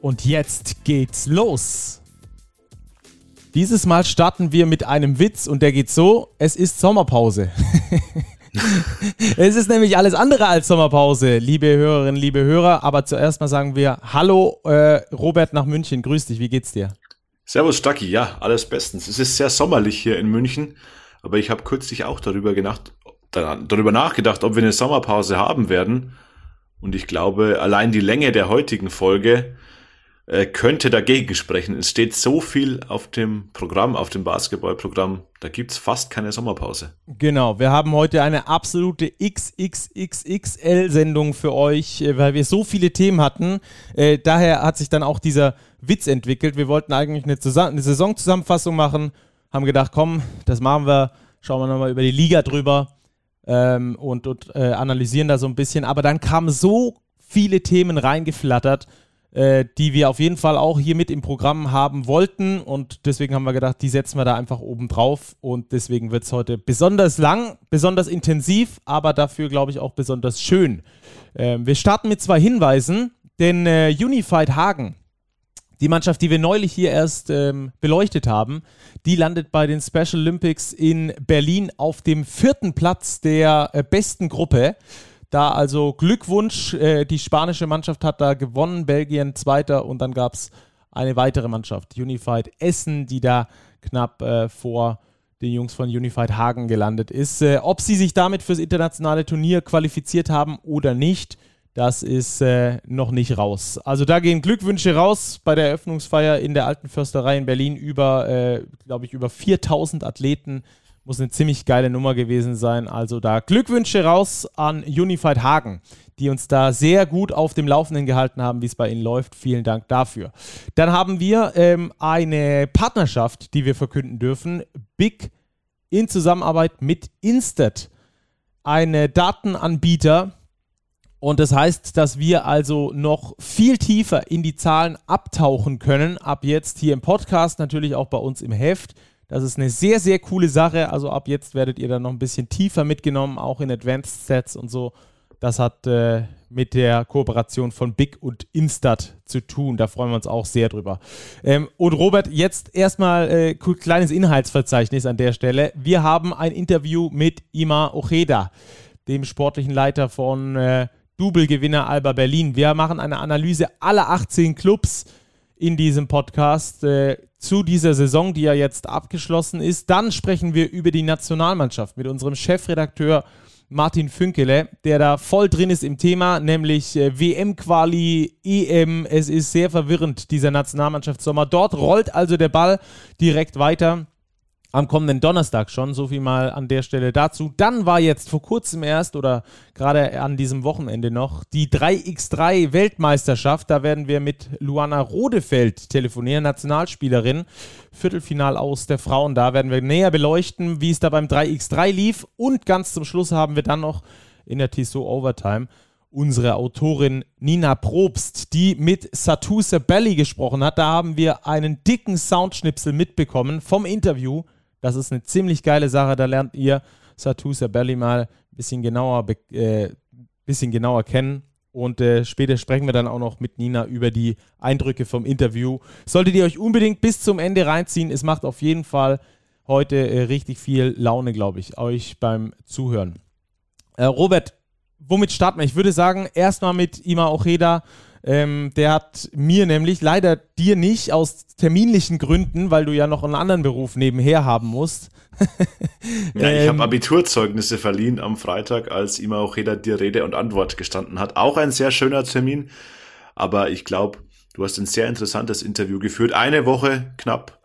Und jetzt geht's los. Dieses Mal starten wir mit einem Witz und der geht so: Es ist Sommerpause. es ist nämlich alles andere als Sommerpause, liebe Hörerinnen, liebe Hörer. Aber zuerst mal sagen wir Hallo, äh, Robert nach München. Grüß dich, wie geht's dir? Servus, Stacki. Ja, alles bestens. Es ist sehr sommerlich hier in München, aber ich habe kürzlich auch darüber, gedacht, darüber nachgedacht, ob wir eine Sommerpause haben werden. Und ich glaube, allein die Länge der heutigen Folge äh, könnte dagegen sprechen. Es steht so viel auf dem Programm, auf dem Basketballprogramm, da gibt's fast keine Sommerpause. Genau, wir haben heute eine absolute XXXXL-Sendung für euch, äh, weil wir so viele Themen hatten. Äh, daher hat sich dann auch dieser Witz entwickelt. Wir wollten eigentlich eine, eine Saisonzusammenfassung machen, haben gedacht, komm, das machen wir, schauen wir nochmal über die Liga drüber ähm, und, und äh, analysieren da so ein bisschen. Aber dann kamen so viele Themen reingeflattert äh, die wir auf jeden Fall auch hier mit im Programm haben wollten. Und deswegen haben wir gedacht, die setzen wir da einfach oben drauf. Und deswegen wird es heute besonders lang, besonders intensiv, aber dafür, glaube ich, auch besonders schön. Äh, wir starten mit zwei Hinweisen, denn äh, Unified Hagen, die Mannschaft, die wir neulich hier erst ähm, beleuchtet haben, die landet bei den Special Olympics in Berlin auf dem vierten Platz der äh, besten Gruppe. Da also Glückwunsch, äh, die spanische Mannschaft hat da gewonnen, Belgien zweiter und dann gab es eine weitere Mannschaft, Unified Essen, die da knapp äh, vor den Jungs von Unified Hagen gelandet ist. Äh, ob sie sich damit fürs internationale Turnier qualifiziert haben oder nicht, das ist äh, noch nicht raus. Also da gehen Glückwünsche raus bei der Eröffnungsfeier in der Alten Försterei in Berlin über, äh, glaube ich, über 4000 Athleten muss eine ziemlich geile Nummer gewesen sein. Also da Glückwünsche raus an Unified Hagen, die uns da sehr gut auf dem Laufenden gehalten haben, wie es bei ihnen läuft. Vielen Dank dafür. Dann haben wir ähm, eine Partnerschaft, die wir verkünden dürfen. Big in Zusammenarbeit mit Instat, eine Datenanbieter. Und das heißt, dass wir also noch viel tiefer in die Zahlen abtauchen können. Ab jetzt hier im Podcast, natürlich auch bei uns im Heft. Das ist eine sehr, sehr coole Sache. Also ab jetzt werdet ihr dann noch ein bisschen tiefer mitgenommen, auch in Advanced Sets und so. Das hat äh, mit der Kooperation von Big und Instat zu tun. Da freuen wir uns auch sehr drüber. Ähm, und Robert, jetzt erstmal äh, kleines Inhaltsverzeichnis an der Stelle. Wir haben ein Interview mit Ima Ojeda, dem sportlichen Leiter von äh, Double-Gewinner Alba Berlin. Wir machen eine Analyse aller 18 Clubs in diesem Podcast. Äh, zu dieser Saison, die ja jetzt abgeschlossen ist. Dann sprechen wir über die Nationalmannschaft mit unserem Chefredakteur Martin Fünkele, der da voll drin ist im Thema, nämlich äh, WM-Quali, EM. Es ist sehr verwirrend, dieser Nationalmannschaftssommer. Dort rollt also der Ball direkt weiter am kommenden Donnerstag schon. So viel mal an der Stelle dazu. Dann war jetzt vor kurzem erst oder gerade an diesem Wochenende noch die 3x3 Weltmeisterschaft. Da werden wir mit Luana Rodefeld telefonieren, Nationalspielerin. Viertelfinal aus der Frauen. Da werden wir näher beleuchten, wie es da beim 3x3 lief. Und ganz zum Schluss haben wir dann noch in der Tissot Overtime unsere Autorin Nina Probst, die mit Satu Sabelli gesprochen hat. Da haben wir einen dicken Soundschnipsel mitbekommen vom Interview das ist eine ziemlich geile Sache. Da lernt ihr Satu Sabelli mal ein bisschen genauer, äh, bisschen genauer kennen. Und äh, später sprechen wir dann auch noch mit Nina über die Eindrücke vom Interview. Solltet ihr euch unbedingt bis zum Ende reinziehen. Es macht auf jeden Fall heute äh, richtig viel Laune, glaube ich, euch beim Zuhören. Äh, Robert, womit starten wir? Ich würde sagen, erstmal mit Ima Ojeda. Ähm, der hat mir nämlich, leider dir nicht, aus terminlichen Gründen, weil du ja noch einen anderen Beruf nebenher haben musst. ja, ich ähm, habe Abiturzeugnisse verliehen am Freitag, als immer auch jeder dir Rede und Antwort gestanden hat. Auch ein sehr schöner Termin, aber ich glaube, du hast ein sehr interessantes Interview geführt. Eine Woche knapp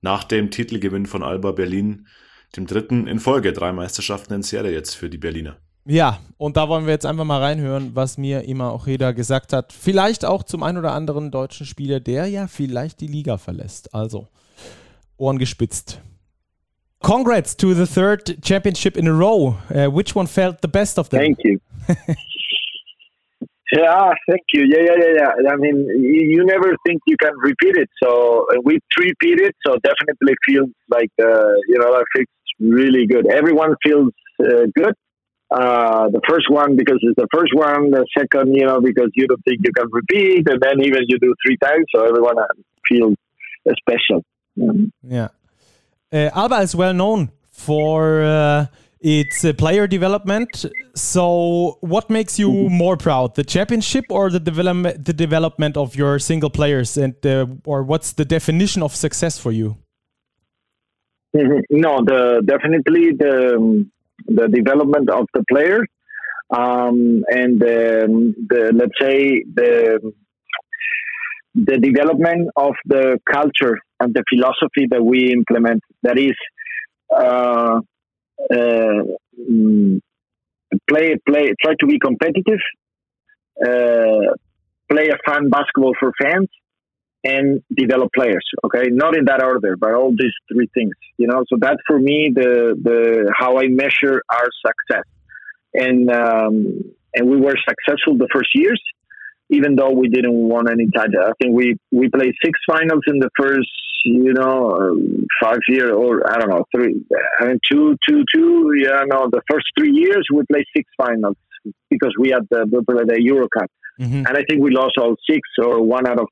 nach dem Titelgewinn von Alba Berlin, dem dritten in Folge, drei Meisterschaften in Serie jetzt für die Berliner. Ja, und da wollen wir jetzt einfach mal reinhören, was mir immer auch jeder gesagt hat. Vielleicht auch zum ein oder anderen deutschen Spieler, der ja vielleicht die Liga verlässt. Also, Ohren gespitzt. Congrats to the third championship in a row. Uh, which one felt the best of them? Thank you. yeah, thank you. Yeah, yeah, yeah, yeah. I mean, you, you never think you can repeat it. So uh, we repeat it. So definitely feels like uh, you know that feels really good. Everyone feels uh, good. Uh, the first one because it's the first one. The second, you know, because you don't think you can repeat, and then even you do three times, so everyone feels special. Mm. Yeah. Uh, Alba is well known for uh, its uh, player development. So, what makes you mm-hmm. more proud, the championship or the development, the development of your single players, and uh, or what's the definition of success for you? Mm-hmm. No, the definitely the um, the development of the players, um, and um, the let's say the the development of the culture and the philosophy that we implement. That is, uh, uh, play, play, try to be competitive, uh, play a fun basketball for fans, and develop players. Okay, not in that order, but all these three things. You know, so that's for me the the how I measure our success, and um, and we were successful the first years even though we didn't won any title. I think we we played six finals in the first, you know, five year or I don't know, three, I mean, two, two, two. Yeah, no, the first three years we played six finals because we had the the Euro Cup, mm-hmm. and I think we lost all six or one out of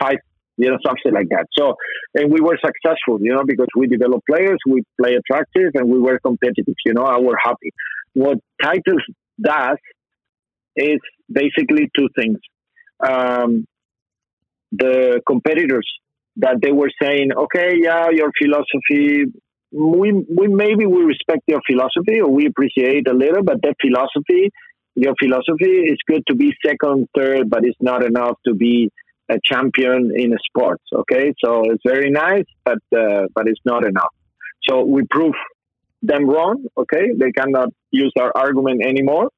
five. You know, something like that. So, and we were successful, you know, because we developed players, we play attractive, and we were competitive. You know, I were happy. What titles does is basically two things. Um, the competitors that they were saying, okay, yeah, your philosophy, we, we maybe we respect your philosophy or we appreciate a little, but that philosophy, your philosophy is good to be second, third, but it's not enough to be a champion in a sports. Okay, so it's very nice, but uh, but it's not enough. So we prove them wrong. Okay, they cannot use our argument anymore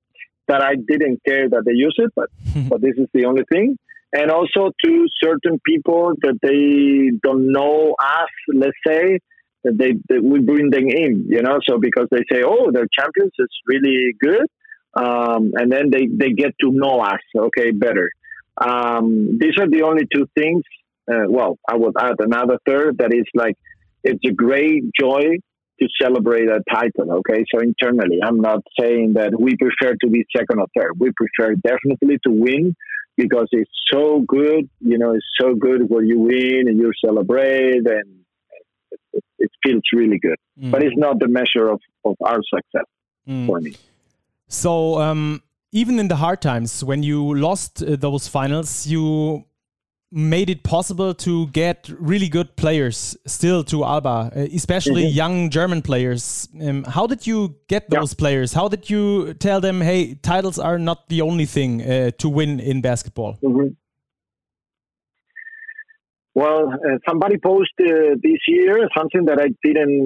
that I didn't care that they use it, but but this is the only thing. And also to certain people that they don't know us, let's say, that they that we bring them in, you know. So because they say, oh, they're champions, it's really good, um, and then they they get to know us, okay, better. Um, these are the only two things. Uh, well, I would add another third that is like it's a great joy to celebrate a title. Okay, so internally, I'm not saying that we prefer to be second or third. We prefer definitely to win because it's so good. You know, it's so good when you win and you celebrate, and it, it feels really good. Mm. But it's not the measure of, of our success mm. for me. So. Um even in the hard times when you lost uh, those finals you made it possible to get really good players still to Alba, uh, especially mm -hmm. young German players. Um, how did you get those yeah. players? How did you tell them, hey, titles are not the only thing uh, to win in basketball? Mm -hmm. Well, uh, somebody posted uh, this year something that I didn't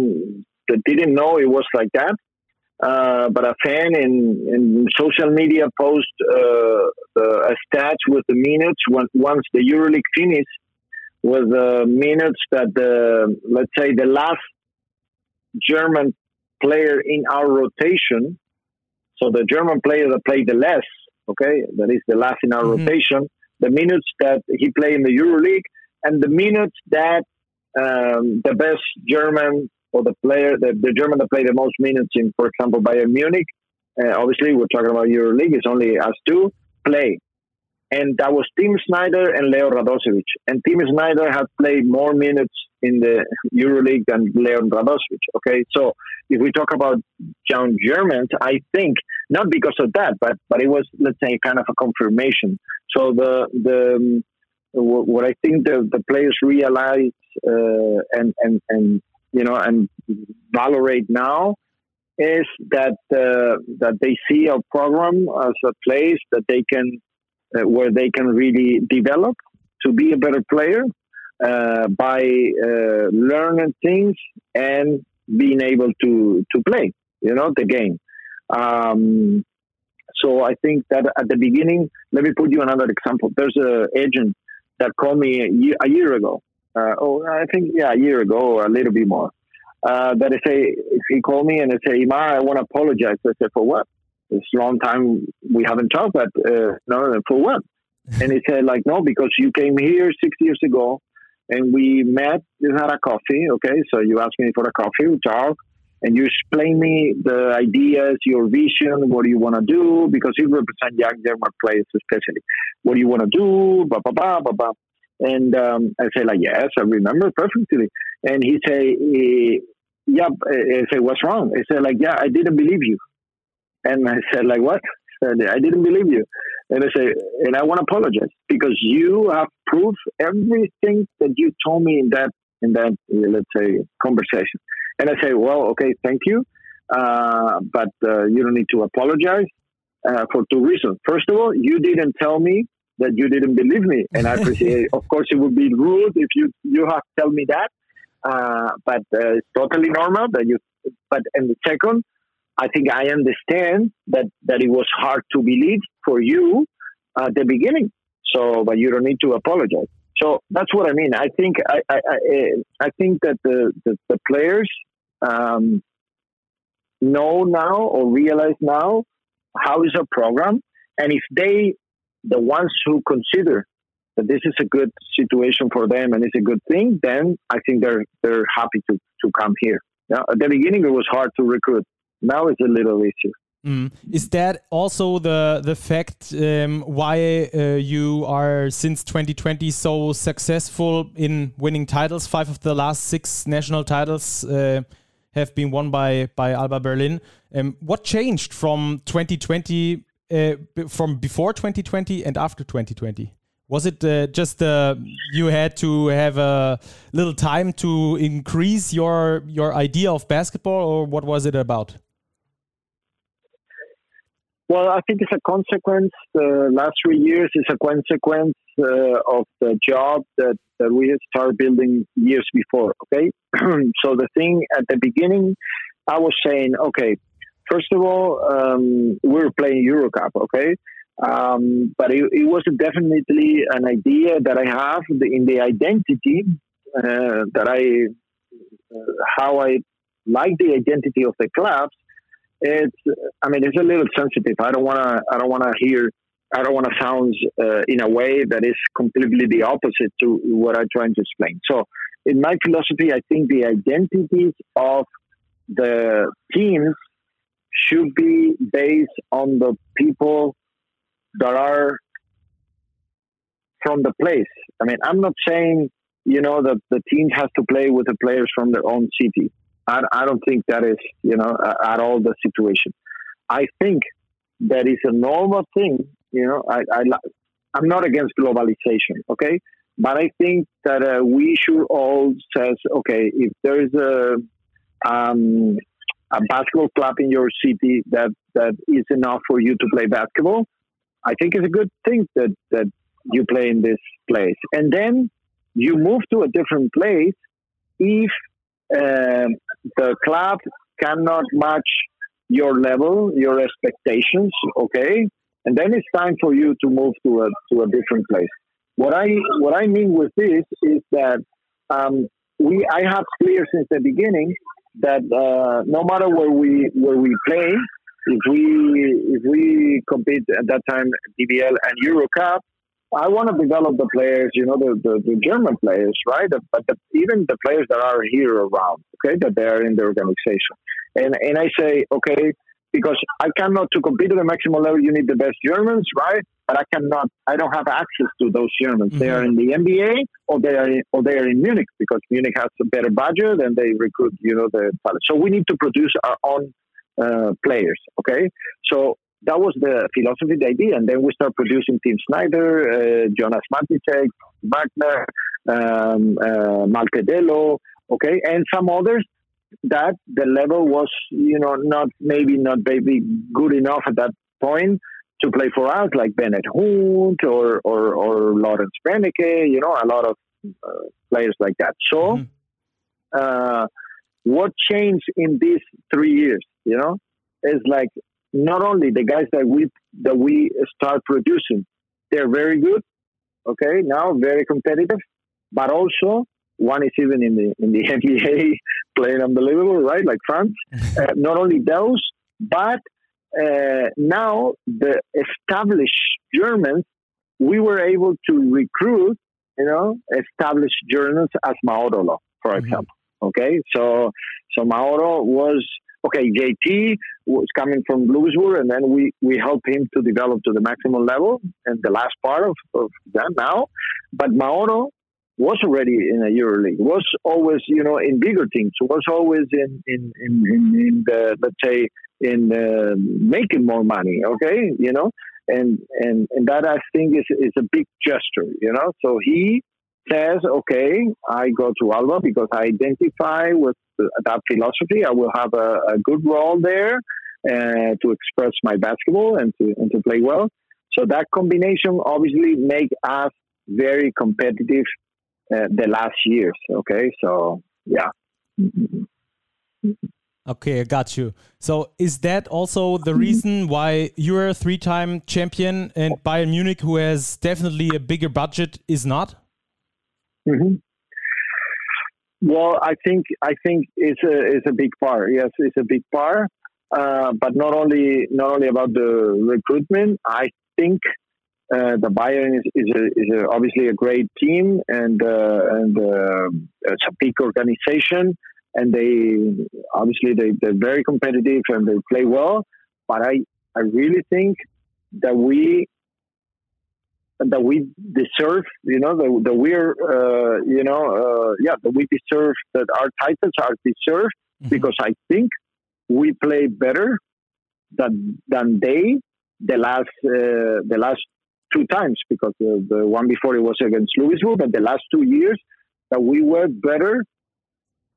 that didn't know it was like that. Uh, but a fan in, in social media post uh, a stat with the minutes when, once the EuroLeague finished was the minutes that the let's say the last German player in our rotation. So the German player that played the less, okay, that is the last in our mm-hmm. rotation. The minutes that he played in the EuroLeague and the minutes that um, the best German or the player, the, the German that played the most minutes in, for example, Bayern Munich. Uh, obviously, we're talking about EuroLeague. It's only us two play, and that was Tim Snyder and Leo Radosevic. And Tim Snyder had played more minutes in the EuroLeague than Leon Radosevic. Okay, so if we talk about young Germans, I think not because of that, but but it was let's say kind of a confirmation. So the the um, what I think the, the players realize uh, and and and you know, and valorate now is that uh, that they see a program as a place that they can uh, where they can really develop to be a better player uh, by uh, learning things and being able to to play, you know, the game. Um, so I think that at the beginning, let me put you another example. There's an agent that called me a year, a year ago. Uh, oh, I think yeah, a year ago or a little bit more. Uh, that I say, he called me and I say, Imar, I want to apologize. I said, for what? It's a long time we haven't talked, but uh, no, for what? and he said, like, no, because you came here six years ago and we met, you had a coffee, okay? So you asked me for a coffee, we talked, and you explain me the ideas, your vision, what do you want to do, because you represent young German players especially. What do you want to do, blah, blah, blah, blah, blah. And um, I say, like, yes, I remember perfectly. And he say, eh, yeah, I say, what's wrong? I said, like, yeah, I didn't believe you. And I said, like, what? I I didn't believe you. And I say, and I want to apologize because you have proved everything that you told me in that, in that, let's say, conversation. And I say, well, okay, thank you. Uh, but uh, you don't need to apologize uh, for two reasons. First of all, you didn't tell me that you didn't believe me, and I appreciate. of course, it would be rude if you you have to tell me that, uh, but uh, it's totally normal that you. But and the second, I think I understand that that it was hard to believe for you at the beginning. So, but you don't need to apologize. So that's what I mean. I think I I, I, I think that the the, the players um, know now or realize now how is a program, and if they the ones who consider that this is a good situation for them and it's a good thing, then I think they're they're happy to to come here. Now, at the beginning, it was hard to recruit. Now it's a little easier. Mm. Is that also the the fact um, why uh, you are since 2020 so successful in winning titles? Five of the last six national titles uh, have been won by by Alba Berlin. Um, what changed from 2020, uh, from before 2020 and after 2020? Was it uh, just uh, you had to have a little time to increase your your idea of basketball, or what was it about? Well, I think it's a consequence. The last three years is a consequence uh, of the job that, that we had started building years before. Okay, so the thing at the beginning, I was saying, okay, first of all, um, we were playing EuroCup. Okay, um, but it, it, was definitely an idea that I have in the identity uh, that I, uh, how I like the identity of the clubs it's i mean it's a little sensitive i don't want to i don't want to hear i don't want to sound uh, in a way that is completely the opposite to what i'm trying to explain so in my philosophy i think the identities of the teams should be based on the people that are from the place i mean i'm not saying you know that the team has to play with the players from their own city I, I don't think that is, you know, at all the situation. I think that is a normal thing. You know, I, I I'm not against globalization, okay, but I think that uh, we should all says, okay, if there is a um, a basketball club in your city that that is enough for you to play basketball, I think it's a good thing that that you play in this place, and then you move to a different place if um, the club cannot match your level, your expectations, okay, and then it's time for you to move to a to a different place. What I what I mean with this is that um, we I have clear since the beginning that uh, no matter where we where we play, if we if we compete at that time DBL and Euro Cup, I want to develop the players, you know, the, the, the German players, right? But the, even the players that are here around, okay, that they are in the organization. And and I say, okay, because I cannot to compete at the maximum level, you need the best Germans, right? But I cannot, I don't have access to those Germans. Mm-hmm. They are in the NBA or they are in, or they are in Munich because Munich has a better budget and they recruit, you know, the talent. So we need to produce our own uh, players, okay? So that was the philosophy, the idea. And then we start producing Tim Snyder, uh, Jonas Maticek, Wagner, um, uh, Malte Delo, okay, and some others that the level was, you know, not maybe not maybe good enough at that point to play for us, like Bennett Hunt or or, or Lawrence Benneke, you know, a lot of uh, players like that. So, mm-hmm. uh, what changed in these three years? You know, is like not only the guys that we that we start producing, they're very good. Okay, now very competitive, but also one is even in the in the NBA playing unbelievable, right? Like France. uh, not only those, but uh, now the established Germans, we were able to recruit, you know, established Germans as Mauro, for mm-hmm. example. Okay, so so Mauro was okay. JT was coming from Louisburg, and then we we helped him to develop to the maximum level and the last part of, of that now. But Mauro was already in a EuroLeague, was always, you know, in bigger teams, was always in, in, in, in, the, let's say, in uh, making more money, okay, you know, and, and, and that I think is, is a big gesture, you know, so he says, okay, I go to Alba because I identify with that philosophy. I will have a, a good role there uh, to express my basketball and to, and to play well. So that combination obviously make us very competitive uh, the last years. Okay, so yeah. Okay, I got you. So is that also the reason why you're a three-time champion and Bayern Munich, who has definitely a bigger budget, is not? Mm -hmm. Well, I think I think it's a it's a big part. Yes, it's a big part. Uh, but not only not only about the recruitment. I think uh, the Bayern is, is, a, is a, obviously a great team and uh, and uh, it's a big organization and they obviously they, they're very competitive and they play well but I I really think that we that we deserve you know that, that we're uh, you know uh, yeah that we deserve that our titles are deserved mm-hmm. because I think we play better than than they the last uh, the last two times because the, the one before it was against Louisville, but the last two years that we were better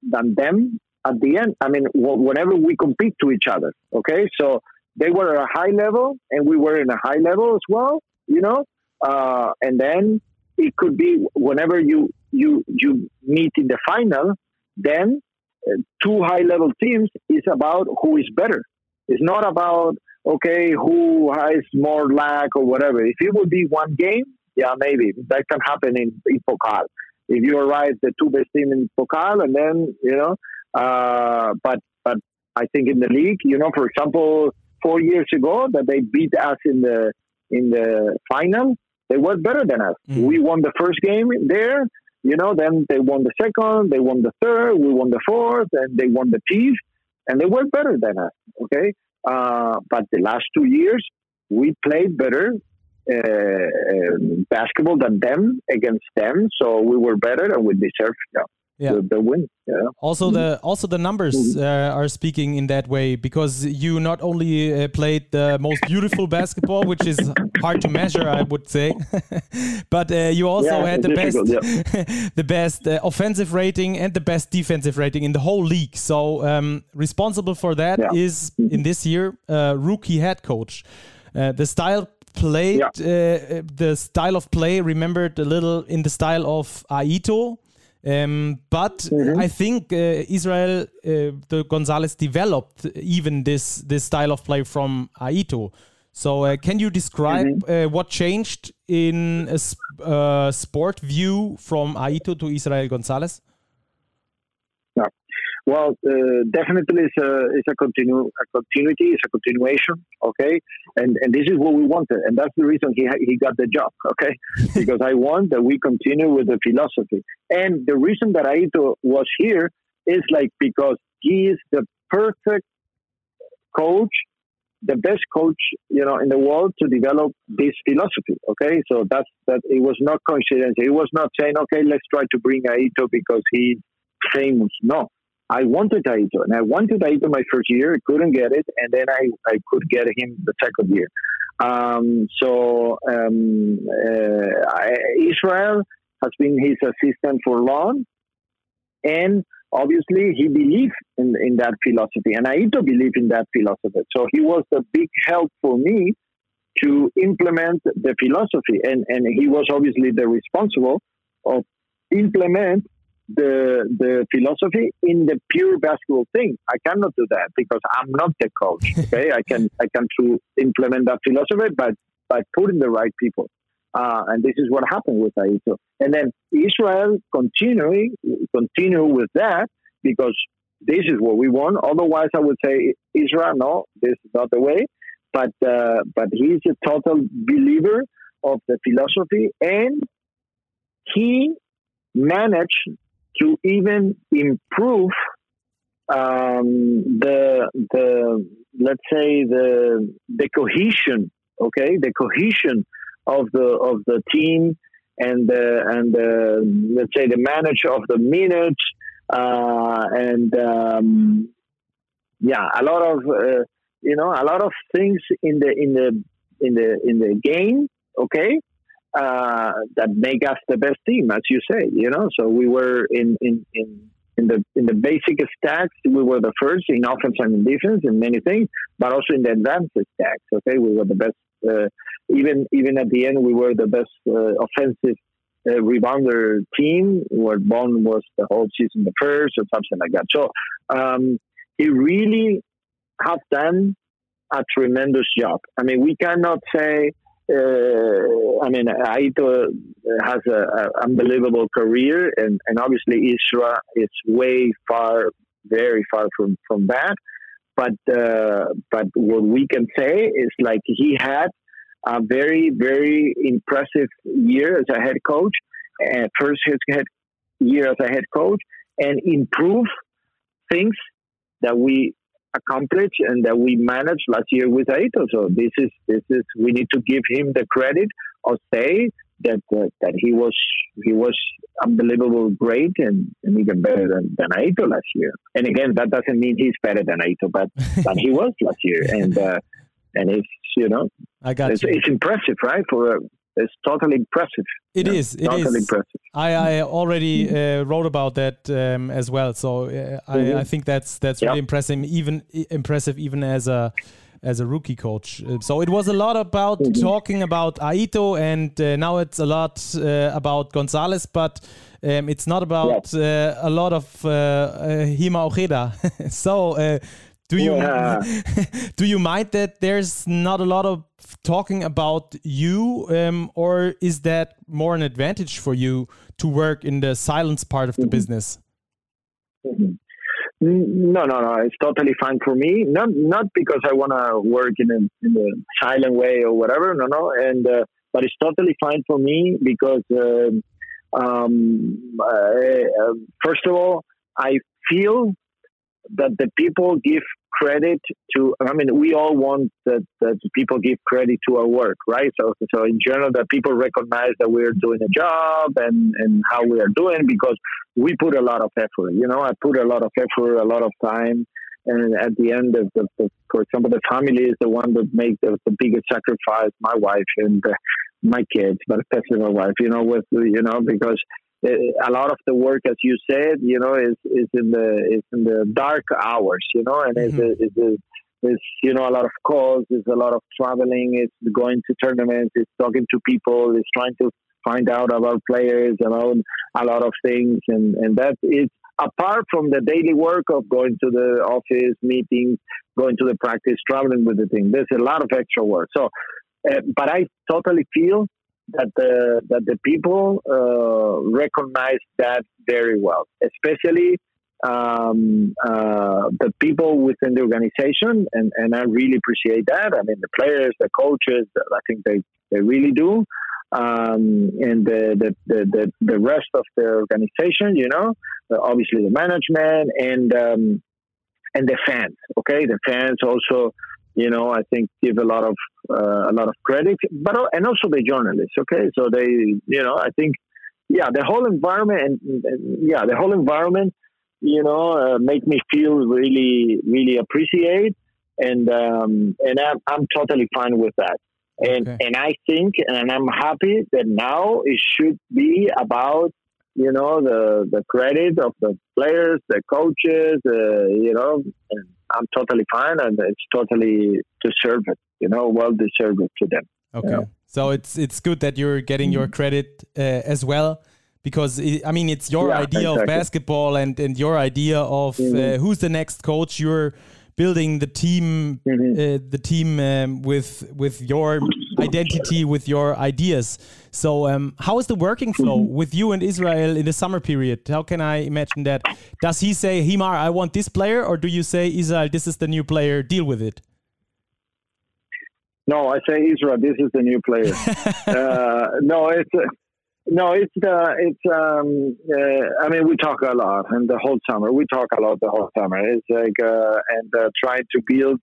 than them at the end. I mean, whenever we compete to each other, okay? So they were at a high level and we were in a high level as well, you know? Uh, and then it could be whenever you, you, you meet in the final, then uh, two high level teams is about who is better. It's not about okay, who has more lag or whatever. If it would be one game, yeah, maybe that can happen in, in Pokal. If you arrive the two best team in Pokal, and then you know, uh, but but I think in the league, you know, for example, four years ago that they beat us in the in the final, they were better than us. Mm. We won the first game there, you know, then they won the second, they won the third, we won the fourth, and they won the fifth, and they were better than us. Okay, uh, but the last two years, we played better uh, um, basketball than them against them. So we were better and we deserved yeah, yeah. The, the, win. Yeah. Also, the also the numbers mm-hmm. uh, are speaking in that way because you not only uh, played the most beautiful basketball, which is hard to measure, I would say, but uh, you also yeah, had the best, yeah. the best uh, offensive rating and the best defensive rating in the whole league. So um, responsible for that is mm-hmm. in this year uh, rookie head coach. Uh, the style played, the style of play remembered a little in the style of Aito um, but mm-hmm. I think uh, Israel uh, the Gonzalez developed even this this style of play from Aito. So uh, can you describe mm-hmm. Uh, what changed in a sp uh, sport view from Aito to Israel Gonzalez? Well, uh, definitely it's a it's a continu a continuity, it's a continuation, okay, and and this is what we wanted, and that's the reason he he got the job, okay, because I want that we continue with the philosophy, and the reason that Aito was here is like because he is the perfect coach, the best coach you know in the world to develop this philosophy, okay, so that's that it was not coincidence, it was not saying okay let's try to bring Aito because he's famous, no I wanted Aito, and I wanted Aito my first year. I couldn't get it, and then I, I could get him the second year. Um, so um, uh, Israel has been his assistant for long, and obviously he believed in, in that philosophy, and Aito believed in that philosophy. So he was a big help for me to implement the philosophy, and, and he was obviously the responsible of implement the the philosophy in the pure basketball thing. I cannot do that because I'm not the coach. Okay, I can I can to implement that philosophy, but by putting the right people. Uh, and this is what happened with Aito. And then Israel continuing continue with that because this is what we want. Otherwise, I would say Israel, no, this is not the way. But uh, but he's a total believer of the philosophy, and he managed to even improve um, the the let's say the the cohesion, okay, the cohesion of the of the team and the and the let's say the manager of the minutes uh, and um, yeah, a lot of uh, you know a lot of things in the in the in the in the game, okay, uh, that make us the best team, as you say. You know, so we were in in in. In the in the basic stacks, we were the first in offense and in defense in many things, but also in the advanced stacks. Okay, we were the best. Uh, even even at the end, we were the best uh, offensive uh, rebounder team, where Bond was the whole season the first or something like that. So um, he really have done a tremendous job. I mean, we cannot say I mean, Aito has an unbelievable career, and, and obviously Isra is way far, very far from, from that. But uh, but what we can say is like he had a very very impressive year as a head coach, and first his head year as a head coach, and improve things that we accomplished and that we managed last year with Aito. So this is this is we need to give him the credit or say that uh, that he was he was unbelievable great and, and even better than, than Aito last year. And again, that doesn't mean he's better than Aito, but but he was last year, and uh, and it's you know I got it's, it's impressive, right? For a, it's totally impressive. It yeah, is. It totally is. impressive. I, I already uh, wrote about that um, as well. So uh, I, Mhm. I think that's that's Yep. really impressive. Even impressive, even as a as a rookie coach. Uh, So it was a lot about Mhm. talking about Aito, and uh, now it's a lot uh, about Gonzalez, but. Um, it's not about uh, a lot of Hima Ojeda. so, uh, do you Yeah. do you mind that there's not a lot of talking about you, um, or is that more an advantage for you to work in the silence part of the Mhm. business? Mhm. No, no, no. It's totally fine for me. Not not because I want to work in a, in a silent way or whatever. No, no. And uh, but it's totally fine for me because um um, uh, first of all, I feel that the people give credit to i mean we all want that, that people give credit to our work right? So so in general that people recognize that we're doing a job and and how we are doing because we put a lot of effort you know? I put a lot of effort a lot of time and at the end of the, the for example the family is the one that makes the, the biggest sacrifice my wife and uh, my kids but especially my wife you know with you know because a lot of the work, as you said, you know, is is in the is in the dark hours, you know, and Mhm. is is is is you know a lot of calls, it's a lot of traveling, it's going to tournaments, it's talking to people, it's trying to find out about players, about a lot of things, and and that is apart from the daily work of going to the office meetings, going to the practice, traveling with the team. There's a lot of extra work. So, uh, but I totally feel that the that the people uh, recognize that very well, especially um, uh, the people within the organization, and, and I really appreciate that. I mean, the players, the coaches, I think they, they really do, um, and the, the, the, the, the rest of the organization, you know, obviously the management and um, and the fans. Okay, the fans also you know, I think give a lot of uh, a lot of credit, but and also the journalists. Okay, so they, you know, I think, yeah, the whole environment and, and yeah, the whole environment, you know, uh, make me feel really, really appreciate, and um, and I'm, I'm totally fine with that. And Okay. and I think, and I'm happy that now it should be about you know the the credit of the players, the coaches, uh, you know, and I'm totally fine, and it's totally deserved, you know, well deserved to them. Okay. Yeah. So it's it's good that you're getting your credit uh, as well because I mean it's your Yeah, idea of basketball and and your idea of uh, who's the next coach. You're building the team, uh, the team um, with with your identity, with your ideas. So, um, how is the working flow with you and Israel in the summer period? How can I imagine that? Does he say, Himar, I want this player, or do you say, Israel, this is the new player, deal with it? No, I say Israel. This is the new player. uh, no, it's uh, no, it's uh, it's. Um, uh, I mean, we talk a lot, and the whole summer we talk a lot the whole summer. It's like uh, and uh, try to build,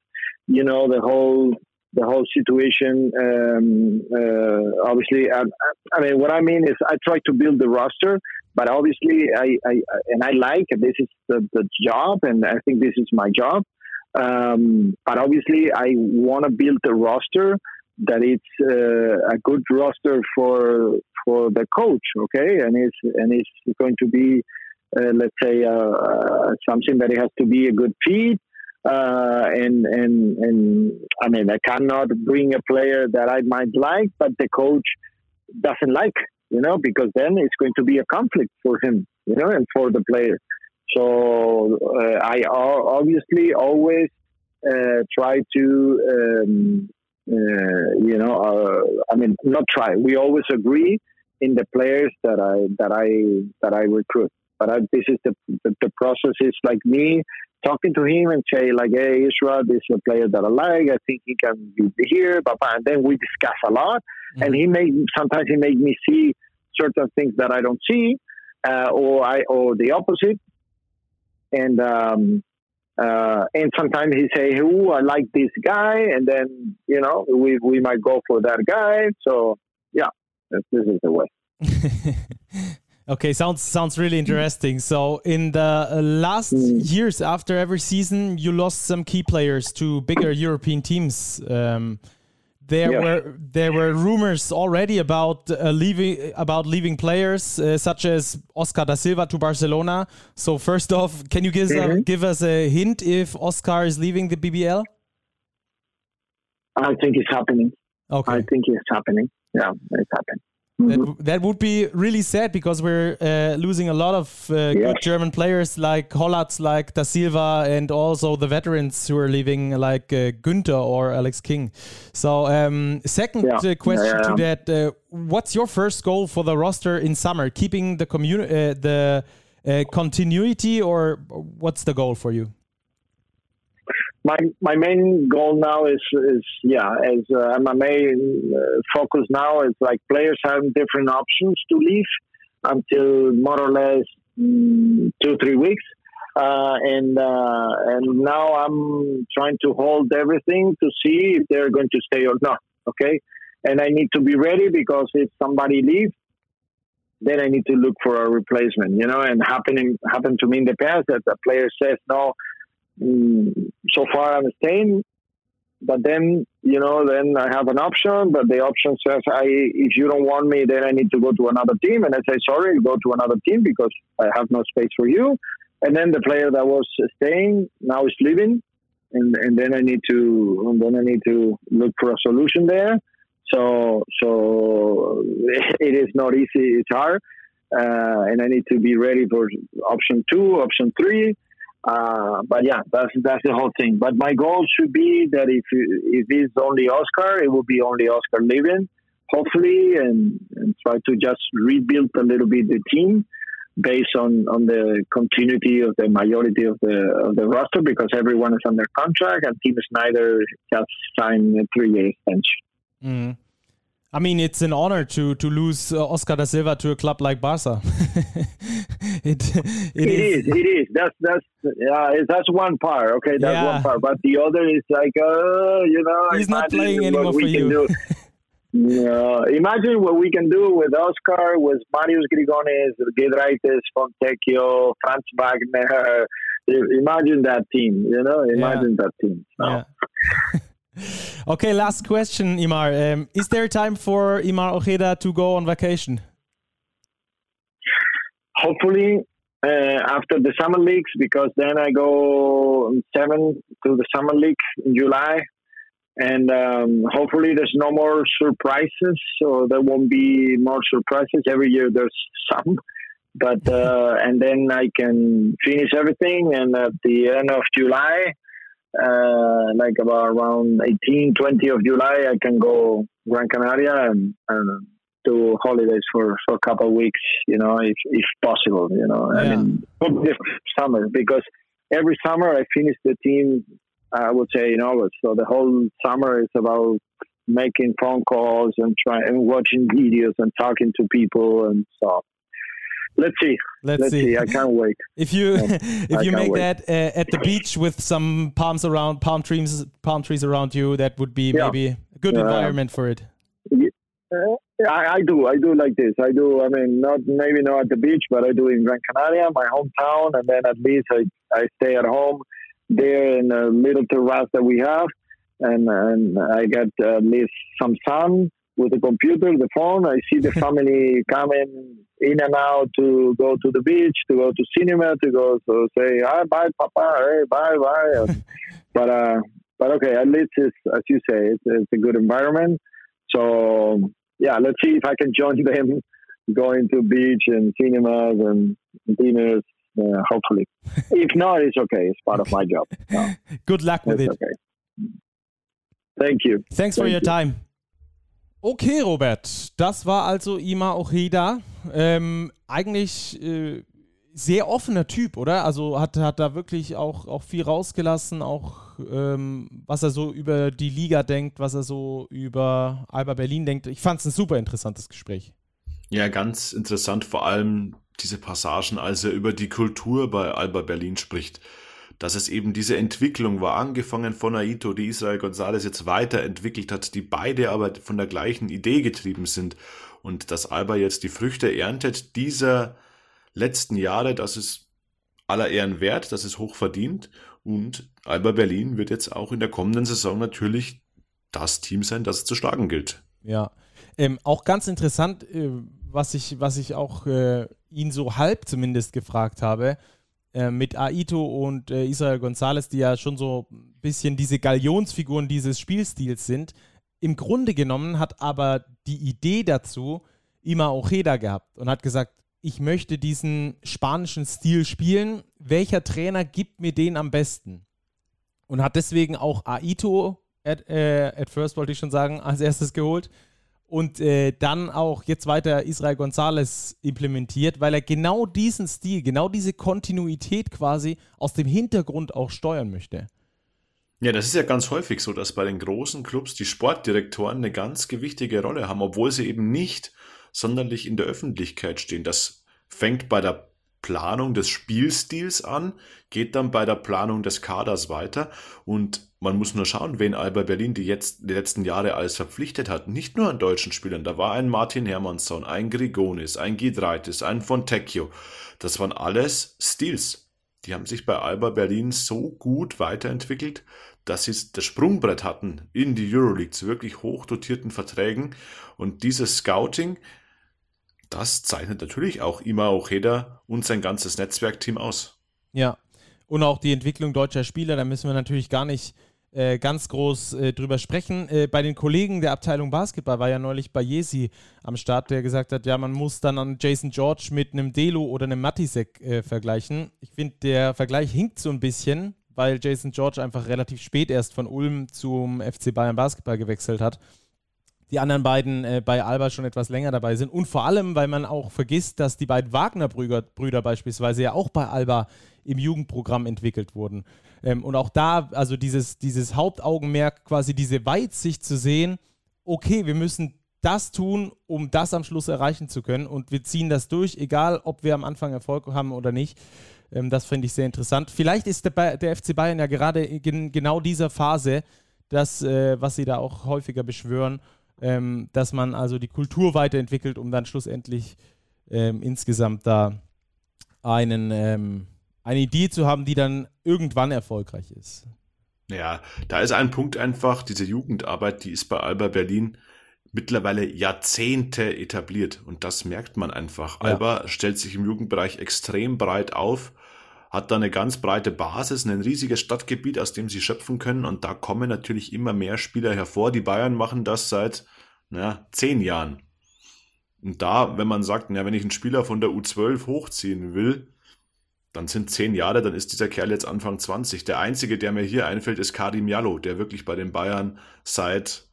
you know, the whole the whole situation. Um, uh, obviously, I, I mean, what I mean is, I try to build the roster, but obviously, I, I and I like this is the, the job, and I think this is my job. Um, but obviously, I want to build a roster that it's uh, a good roster for for the coach, okay, and it's and it's going to be, uh, let's say, uh, something that it has to be a good fit. Uh, and and and I mean, I cannot bring a player that I might like, but the coach doesn't like, you know, because then it's going to be a conflict for him, you know, and for the player. So uh, I obviously always uh, try to, um, uh, you know, uh, I mean, not try. We always agree in the players that I that I that I recruit. But I, this is the, the the process is like me talking to him and say like, hey, Israel, this is a player that I like. I think he can be here. But and then we discuss a lot, and he make sometimes he make me see certain things that I don't see, uh, or I or the opposite and um, uh, and sometimes he say, "Oh, I like this guy," and then you know we we might go for that guy. So yeah, this is the way. Okay, sounds sounds really interesting. So, in the uh, last years, after every season, you lost some key players to bigger European teams. Um, there Yeah. were there were rumors already about uh, leaving about leaving players uh, such as Oscar da Silva to Barcelona. So, first off, can you give us a, give us a hint if Oscar is leaving the BBL? I think it's happening. Okay. I think it's happening. Yeah, it's happening. That, that would be really sad because we're uh, losing a lot of uh, good German players like Hollatz, like Da Silva, and also the veterans who are leaving, like uh, Günther or Alex King. So, um, second Yeah. uh, question Yeah, to yeah. that: uh, What's your first goal for the roster in summer? Keeping the communi- uh, the uh, continuity, or what's the goal for you? My my main goal now is is yeah as uh, my main uh, focus now is like players have different options to leave until more or less mm, two three weeks. Uh, and uh, and now I'm trying to hold everything to see if they're going to stay or not okay? And I need to be ready because if somebody leaves then I need to look for a replacement you know? And happening happened to me in the past that the player says no so far I'm staying, but then you know, then I have an option. But the option says, I if you don't want me, then I need to go to another team, and I say, sorry, go to another team because I have no space for you. And then the player that was staying now is leaving, and and then I need to and then I need to look for a solution there. So so it is not easy. It's hard. Uh, and I need to be ready for option two, option three, uh, but yeah, that's that's the whole thing. But my goal should be that if if it's only Oscar, it will be only Oscar living, hopefully, and, and try to just rebuild a little bit the team based on, on the continuity of the majority of the of the roster because everyone is under contract and Team Snyder just signed a three year extension. Mm. I mean, it's an honor to to lose uh, Oscar da Silva to a club like Barca. it, it, It is. It is. That's that's yeah. That's one part. Okay, that's Yeah. one part. But the other is like, uh, you know, He's not playing anymore for you. do. No, imagine what we can do with Oscar, with Marius Grigones, Gedraites, Fontecchio, Franz Wagner. Imagine that team. You know, imagine that team. So, Yeah. Okay, last question, Imar. Um, is there time for Imar Ojeda to go on vacation? hopefully uh, after the summer leagues because then I go seven to the summer league in July, and um, hopefully there's no more surprises, so there won't be more surprises. Every year there's some, but uh, and then I can finish everything, and at the end of July, uh, like about around 18, 20 of July, I can go Gran Canaria and, and do holidays for, for a couple of weeks, you know, if, if possible, you know, yeah. I mean, summer, because every summer I finish the team, I would say in August. So the whole summer is about making phone calls and trying and watching videos and talking to people and so let's see. Let's, let's see. see. I can't wait. If you um, if I you make wait. that uh, at the beach with some palms around, palm trees, palm trees around you, that would be yeah. maybe a good uh, environment for it. Yeah, uh, I, I, do. I do like this. I do. I mean, not maybe not at the beach, but I do in Gran Canaria, my hometown, and then at least I I stay at home there in a little terrace that we have, and and I get at least some sun with the computer, the phone. I see the family coming in and out to go to the beach, to go to cinema, to go to say hi, bye, papa, hey, bye, bye. but uh, but okay, at least it's as you say, it's, it's a good environment. So yeah, let's see if I can join them going to beach and cinemas and dinners. Uh, hopefully, if not, it's okay. It's part of my job. No. Good luck with it's it. Okay. Thank you. Thanks Thank for your you. time. Okay, Robert, das war also Ima Ojeda. Ähm, eigentlich äh, sehr offener Typ, oder? Also hat, hat da wirklich auch, auch viel rausgelassen, auch ähm, was er so über die Liga denkt, was er so über Alba Berlin denkt. Ich fand es ein super interessantes Gespräch. Ja, ganz interessant, vor allem diese Passagen, als er über die Kultur bei Alba Berlin spricht dass es eben diese Entwicklung war, angefangen von Aito, die Israel Gonzalez jetzt weiterentwickelt hat, die beide aber von der gleichen Idee getrieben sind. Und dass Alba jetzt die Früchte erntet dieser letzten Jahre, das ist aller Ehren wert, das ist hoch verdient. Und Alba Berlin wird jetzt auch in der kommenden Saison natürlich das Team sein, das es zu schlagen gilt. Ja, ähm, auch ganz interessant, äh, was ich, was ich auch äh, ihn so halb zumindest gefragt habe, äh, mit Aito und äh, Israel Gonzalez, die ja schon so ein bisschen diese Galionsfiguren dieses Spielstils sind. Im Grunde genommen hat aber die Idee dazu Ima Ojeda gehabt und hat gesagt, ich möchte diesen spanischen Stil spielen. Welcher Trainer gibt mir den am besten? Und hat deswegen auch Aito, at, äh, at first wollte ich schon sagen, als erstes geholt und äh, dann auch jetzt weiter Israel Gonzalez implementiert, weil er genau diesen Stil, genau diese Kontinuität quasi aus dem Hintergrund auch steuern möchte. Ja, das ist ja ganz häufig so, dass bei den großen Clubs die Sportdirektoren eine ganz gewichtige Rolle haben, obwohl sie eben nicht sonderlich in der Öffentlichkeit stehen. Das fängt bei der Planung des Spielstils an, geht dann bei der Planung des Kaders weiter und man muss nur schauen, wen Alba Berlin die, jetzt, die letzten Jahre alles verpflichtet hat. Nicht nur an deutschen Spielern, da war ein Martin Hermansson, ein Grigonis, ein Gidreitis, ein Fontecchio. Das waren alles Stils. Die haben sich bei Alba Berlin so gut weiterentwickelt, dass sie das Sprungbrett hatten in die Euroleague zu wirklich hochdotierten Verträgen. Und dieses Scouting, das zeichnet natürlich auch Ima Ojeda und sein ganzes Netzwerkteam aus. Ja, und auch die Entwicklung deutscher Spieler, da müssen wir natürlich gar nicht äh, ganz groß äh, drüber sprechen. Äh, bei den Kollegen der Abteilung Basketball war ja neulich bei Jesi am Start, der gesagt hat, ja, man muss dann an Jason George mit einem Delo oder einem Matisek äh, vergleichen. Ich finde, der Vergleich hinkt so ein bisschen, weil Jason George einfach relativ spät erst von Ulm zum FC Bayern Basketball gewechselt hat die anderen beiden äh, bei Alba schon etwas länger dabei sind. Und vor allem, weil man auch vergisst, dass die beiden Wagner-Brüder Brüder beispielsweise ja auch bei Alba im Jugendprogramm entwickelt wurden. Ähm, und auch da, also dieses, dieses Hauptaugenmerk, quasi diese Weitsicht zu sehen, okay, wir müssen das tun, um das am Schluss erreichen zu können. Und wir ziehen das durch, egal ob wir am Anfang Erfolg haben oder nicht. Ähm, das finde ich sehr interessant. Vielleicht ist der, der FC Bayern ja gerade in genau dieser Phase, das, äh, was sie da auch häufiger beschwören ähm, dass man also die Kultur weiterentwickelt, um dann schlussendlich ähm, insgesamt da einen, ähm, eine Idee zu haben, die dann irgendwann erfolgreich ist. Ja, da ist ein Punkt einfach, diese Jugendarbeit, die ist bei Alba Berlin mittlerweile Jahrzehnte etabliert und das merkt man einfach. Ja. Alba stellt sich im Jugendbereich extrem breit auf, hat da eine ganz breite Basis, ein riesiges Stadtgebiet, aus dem sie schöpfen können. Und da kommen natürlich immer mehr Spieler hervor. Die Bayern machen das seit na, zehn Jahren. Und da, wenn man sagt, ja, wenn ich einen Spieler von der U12 hochziehen will, dann sind zehn Jahre, dann ist dieser Kerl jetzt Anfang 20. Der einzige, der mir hier einfällt, ist Kadim Jallo, der wirklich bei den Bayern seit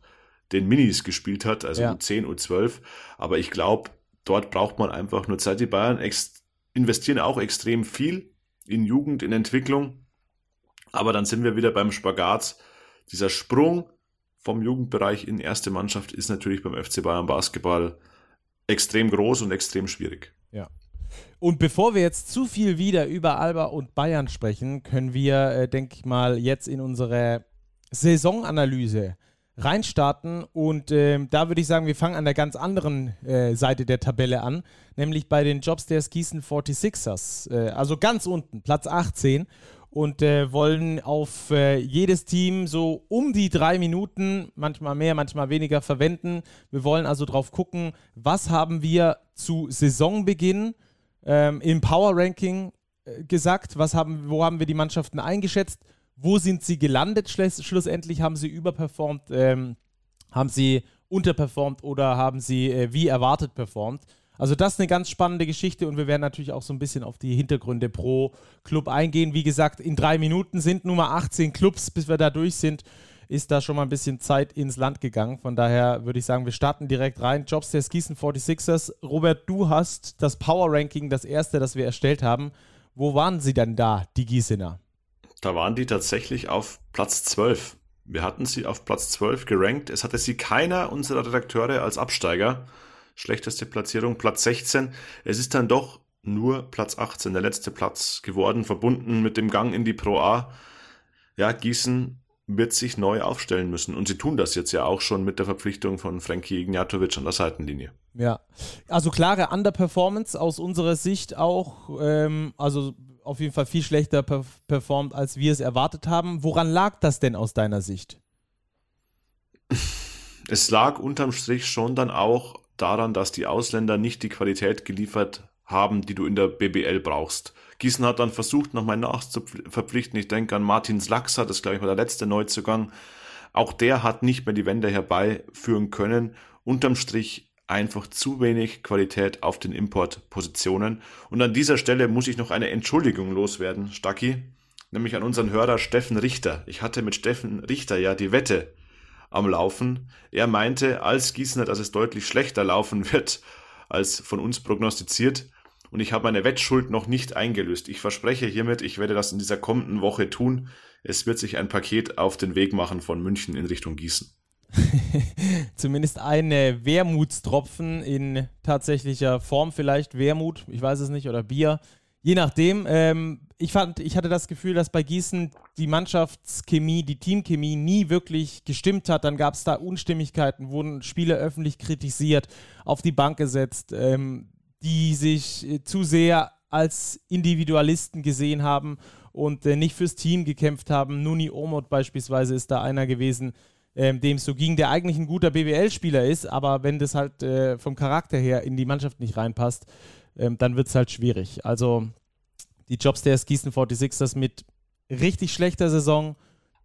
den Minis gespielt hat, also ja. U10, U12. Aber ich glaube, dort braucht man einfach nur Zeit. Die Bayern investieren auch extrem viel in Jugend, in Entwicklung. Aber dann sind wir wieder beim Spagat. Dieser Sprung vom Jugendbereich in erste Mannschaft ist natürlich beim FC Bayern Basketball extrem groß und extrem schwierig. Ja. Und bevor wir jetzt zu viel wieder über Alba und Bayern sprechen, können wir, äh, denke ich mal, jetzt in unsere Saisonanalyse reinstarten. Und äh, da würde ich sagen, wir fangen an der ganz anderen äh, Seite der Tabelle an, nämlich bei den Jobstairs Gießen 46ers. Äh, also ganz unten, Platz 18. Und äh, wollen auf äh, jedes Team so um die drei Minuten, manchmal mehr, manchmal weniger verwenden. Wir wollen also drauf gucken, was haben wir zu Saisonbeginn ähm, im Power Ranking äh, gesagt, was haben, wo haben wir die Mannschaften eingeschätzt wo sind sie gelandet schlussendlich? Haben sie überperformt? Ähm, haben sie unterperformt oder haben sie äh, wie erwartet performt? Also das ist eine ganz spannende Geschichte und wir werden natürlich auch so ein bisschen auf die Hintergründe pro Club eingehen. Wie gesagt, in drei Minuten sind Nummer 18 Clubs, bis wir da durch sind, ist da schon mal ein bisschen Zeit ins Land gegangen. Von daher würde ich sagen, wir starten direkt rein. Jobs der Gießen 46ers. Robert, du hast das Power Ranking, das erste, das wir erstellt haben. Wo waren sie denn da, die Gießener? Da waren die tatsächlich auf Platz 12. Wir hatten sie auf Platz 12 gerankt. Es hatte sie keiner unserer Redakteure als Absteiger. Schlechteste Platzierung Platz 16. Es ist dann doch nur Platz 18, der letzte Platz geworden, verbunden mit dem Gang in die Pro A. Ja, Gießen wird sich neu aufstellen müssen. Und sie tun das jetzt ja auch schon mit der Verpflichtung von Frankie Ignatovic an der Seitenlinie. Ja, also klare Underperformance aus unserer Sicht auch. Ähm, also auf jeden Fall viel schlechter performt, als wir es erwartet haben. Woran lag das denn aus deiner Sicht? Es lag unterm Strich schon dann auch daran, dass die Ausländer nicht die Qualität geliefert haben, die du in der BBL brauchst. Gießen hat dann versucht, nochmal nachzuverpflichten. Ich denke an Martin Slaxer, das glaube ich war der letzte Neuzugang. Auch der hat nicht mehr die Wende herbeiführen können. Unterm Strich einfach zu wenig Qualität auf den Importpositionen. Und an dieser Stelle muss ich noch eine Entschuldigung loswerden, Stacki, nämlich an unseren Hörer Steffen Richter. Ich hatte mit Steffen Richter ja die Wette am Laufen. Er meinte als Gießener, dass es deutlich schlechter laufen wird als von uns prognostiziert. Und ich habe meine Wettschuld noch nicht eingelöst. Ich verspreche hiermit, ich werde das in dieser kommenden Woche tun. Es wird sich ein Paket auf den Weg machen von München in Richtung Gießen. Zumindest ein Wermutstropfen in tatsächlicher Form, vielleicht Wermut, ich weiß es nicht, oder Bier. Je nachdem. Ähm, ich fand, ich hatte das Gefühl, dass bei Gießen die Mannschaftschemie, die Teamchemie nie wirklich gestimmt hat. Dann gab es da Unstimmigkeiten, wurden Spieler öffentlich kritisiert, auf die Bank gesetzt, ähm, die sich äh, zu sehr als Individualisten gesehen haben und äh, nicht fürs Team gekämpft haben. Nuni Omot beispielsweise ist da einer gewesen, ähm, dem es so ging, der eigentlich ein guter BWL-Spieler ist, aber wenn das halt äh, vom Charakter her in die Mannschaft nicht reinpasst, ähm, dann wird es halt schwierig. Also die Jobs der Gießen 46ers mit richtig schlechter Saison,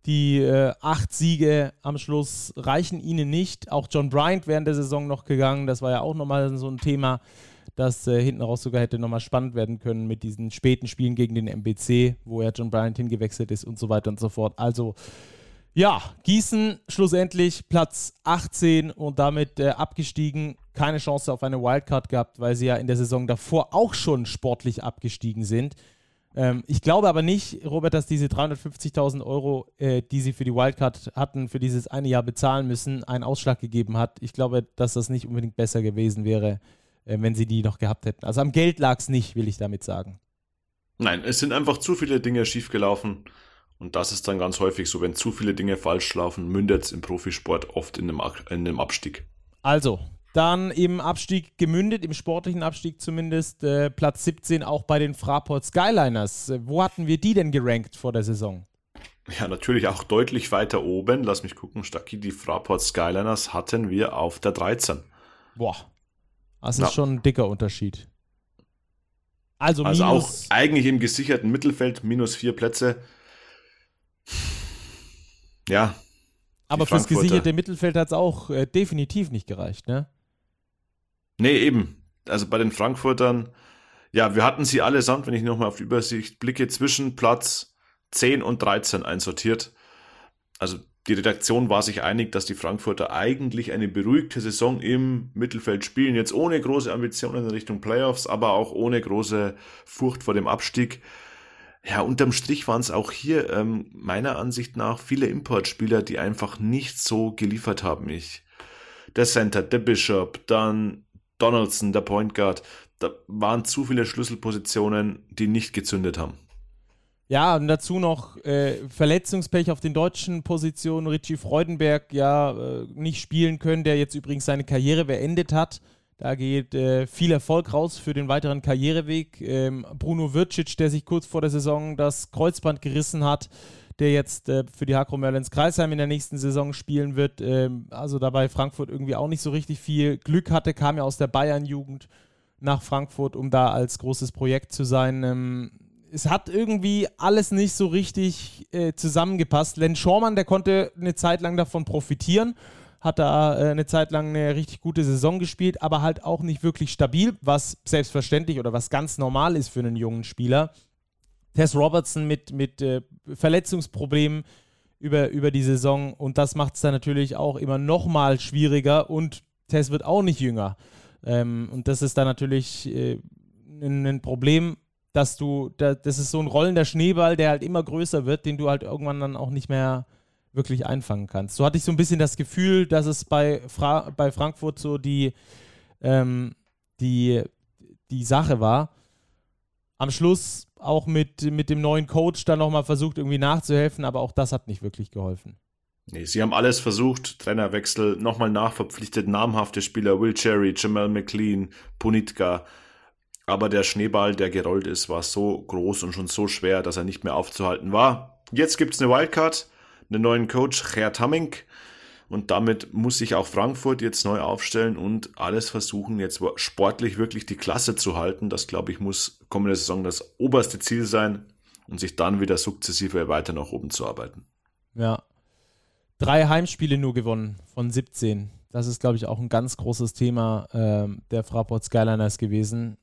die äh, acht Siege am Schluss reichen ihnen nicht. Auch John Bryant während der Saison noch gegangen. Das war ja auch nochmal so ein Thema, das äh, hinten raus sogar hätte nochmal spannend werden können mit diesen späten Spielen gegen den MBC, wo ja John Bryant hingewechselt ist und so weiter und so fort. Also ja, Gießen schlussendlich Platz 18 und damit äh, abgestiegen. Keine Chance auf eine Wildcard gehabt, weil sie ja in der Saison davor auch schon sportlich abgestiegen sind. Ähm, ich glaube aber nicht, Robert, dass diese 350.000 Euro, äh, die sie für die Wildcard hatten, für dieses eine Jahr bezahlen müssen, einen Ausschlag gegeben hat. Ich glaube, dass das nicht unbedingt besser gewesen wäre, äh, wenn sie die noch gehabt hätten. Also am Geld lag es nicht, will ich damit sagen. Nein, es sind einfach zu viele Dinge schiefgelaufen. Und das ist dann ganz häufig so, wenn zu viele Dinge falsch laufen, mündet es im Profisport oft in einem, in einem Abstieg. Also, dann im Abstieg gemündet, im sportlichen Abstieg zumindest, äh, Platz 17 auch bei den Fraport Skyliners. Äh, wo hatten wir die denn gerankt vor der Saison? Ja, natürlich auch deutlich weiter oben. Lass mich gucken, Stacki, die Fraport Skyliners hatten wir auf der 13. Boah, das ist ja. schon ein dicker Unterschied. Also, also auch eigentlich im gesicherten Mittelfeld, minus vier Plätze. Ja. Aber fürs gesicherte Mittelfeld hat es auch äh, definitiv nicht gereicht, ne? Nee, eben. Also bei den Frankfurtern, ja, wir hatten sie allesamt, wenn ich nochmal auf die Übersicht blicke, zwischen Platz 10 und 13 einsortiert. Also die Redaktion war sich einig, dass die Frankfurter eigentlich eine beruhigte Saison im Mittelfeld spielen, jetzt ohne große Ambitionen in Richtung Playoffs, aber auch ohne große Furcht vor dem Abstieg. Ja, unterm Strich waren es auch hier ähm, meiner Ansicht nach viele Importspieler, die einfach nicht so geliefert haben. Ich, der Center, der Bishop, dann Donaldson, der Point Guard, da waren zu viele Schlüsselpositionen, die nicht gezündet haben. Ja, und dazu noch äh, Verletzungspech auf den deutschen Positionen. Richie Freudenberg ja äh, nicht spielen können, der jetzt übrigens seine Karriere beendet hat. Da geht äh, viel Erfolg raus für den weiteren Karriereweg. Ähm, Bruno Vircic, der sich kurz vor der Saison das Kreuzband gerissen hat, der jetzt äh, für die Hakro Merlins Kreisheim in der nächsten Saison spielen wird. Ähm, also dabei Frankfurt irgendwie auch nicht so richtig viel Glück hatte, kam ja aus der Bayern-Jugend nach Frankfurt, um da als großes Projekt zu sein. Ähm, es hat irgendwie alles nicht so richtig äh, zusammengepasst. Len Schormann, der konnte eine Zeit lang davon profitieren, hat da äh, eine Zeit lang eine richtig gute Saison gespielt, aber halt auch nicht wirklich stabil, was selbstverständlich oder was ganz normal ist für einen jungen Spieler. Tess Robertson mit, mit äh, Verletzungsproblemen über, über die Saison und das macht es dann natürlich auch immer nochmal schwieriger und Tess wird auch nicht jünger. Ähm, und das ist dann natürlich äh, ein, ein Problem, dass du, das ist so ein rollender Schneeball, der halt immer größer wird, den du halt irgendwann dann auch nicht mehr wirklich einfangen kannst. So hatte ich so ein bisschen das Gefühl, dass es bei, Fra bei Frankfurt so die, ähm, die, die Sache war. Am Schluss auch mit, mit dem neuen Coach dann nochmal versucht, irgendwie nachzuhelfen, aber auch das hat nicht wirklich geholfen. Nee, sie haben alles versucht, Trainerwechsel, nochmal nachverpflichtet, namhafte Spieler, Will Cherry, Jamal McLean, Punitka, aber der Schneeball, der gerollt ist, war so groß und schon so schwer, dass er nicht mehr aufzuhalten war. Jetzt gibt's eine Wildcard, einen neuen Coach, Gerd Hamming. Und damit muss sich auch Frankfurt jetzt neu aufstellen und alles versuchen, jetzt sportlich wirklich die Klasse zu halten. Das, glaube ich, muss kommende Saison das oberste Ziel sein und sich dann wieder sukzessive weiter nach oben zu arbeiten. Ja. Drei Heimspiele nur gewonnen von 17. Das ist, glaube ich, auch ein ganz großes Thema äh, der Fraport Skyliners gewesen.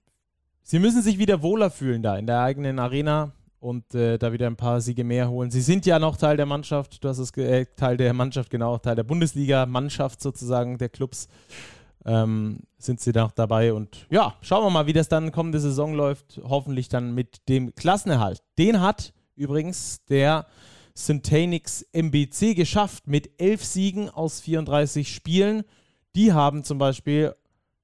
Sie müssen sich wieder wohler fühlen da in der eigenen Arena und äh, da wieder ein paar Siege mehr holen. Sie sind ja noch Teil der Mannschaft, du hast es äh, Teil der Mannschaft, genau, Teil der Bundesliga-Mannschaft sozusagen der Clubs. Ähm, sind sie da noch dabei und ja, schauen wir mal, wie das dann kommende Saison läuft. Hoffentlich dann mit dem Klassenerhalt. Den hat übrigens der Syntanix MBC geschafft mit elf Siegen aus 34 Spielen. Die haben zum Beispiel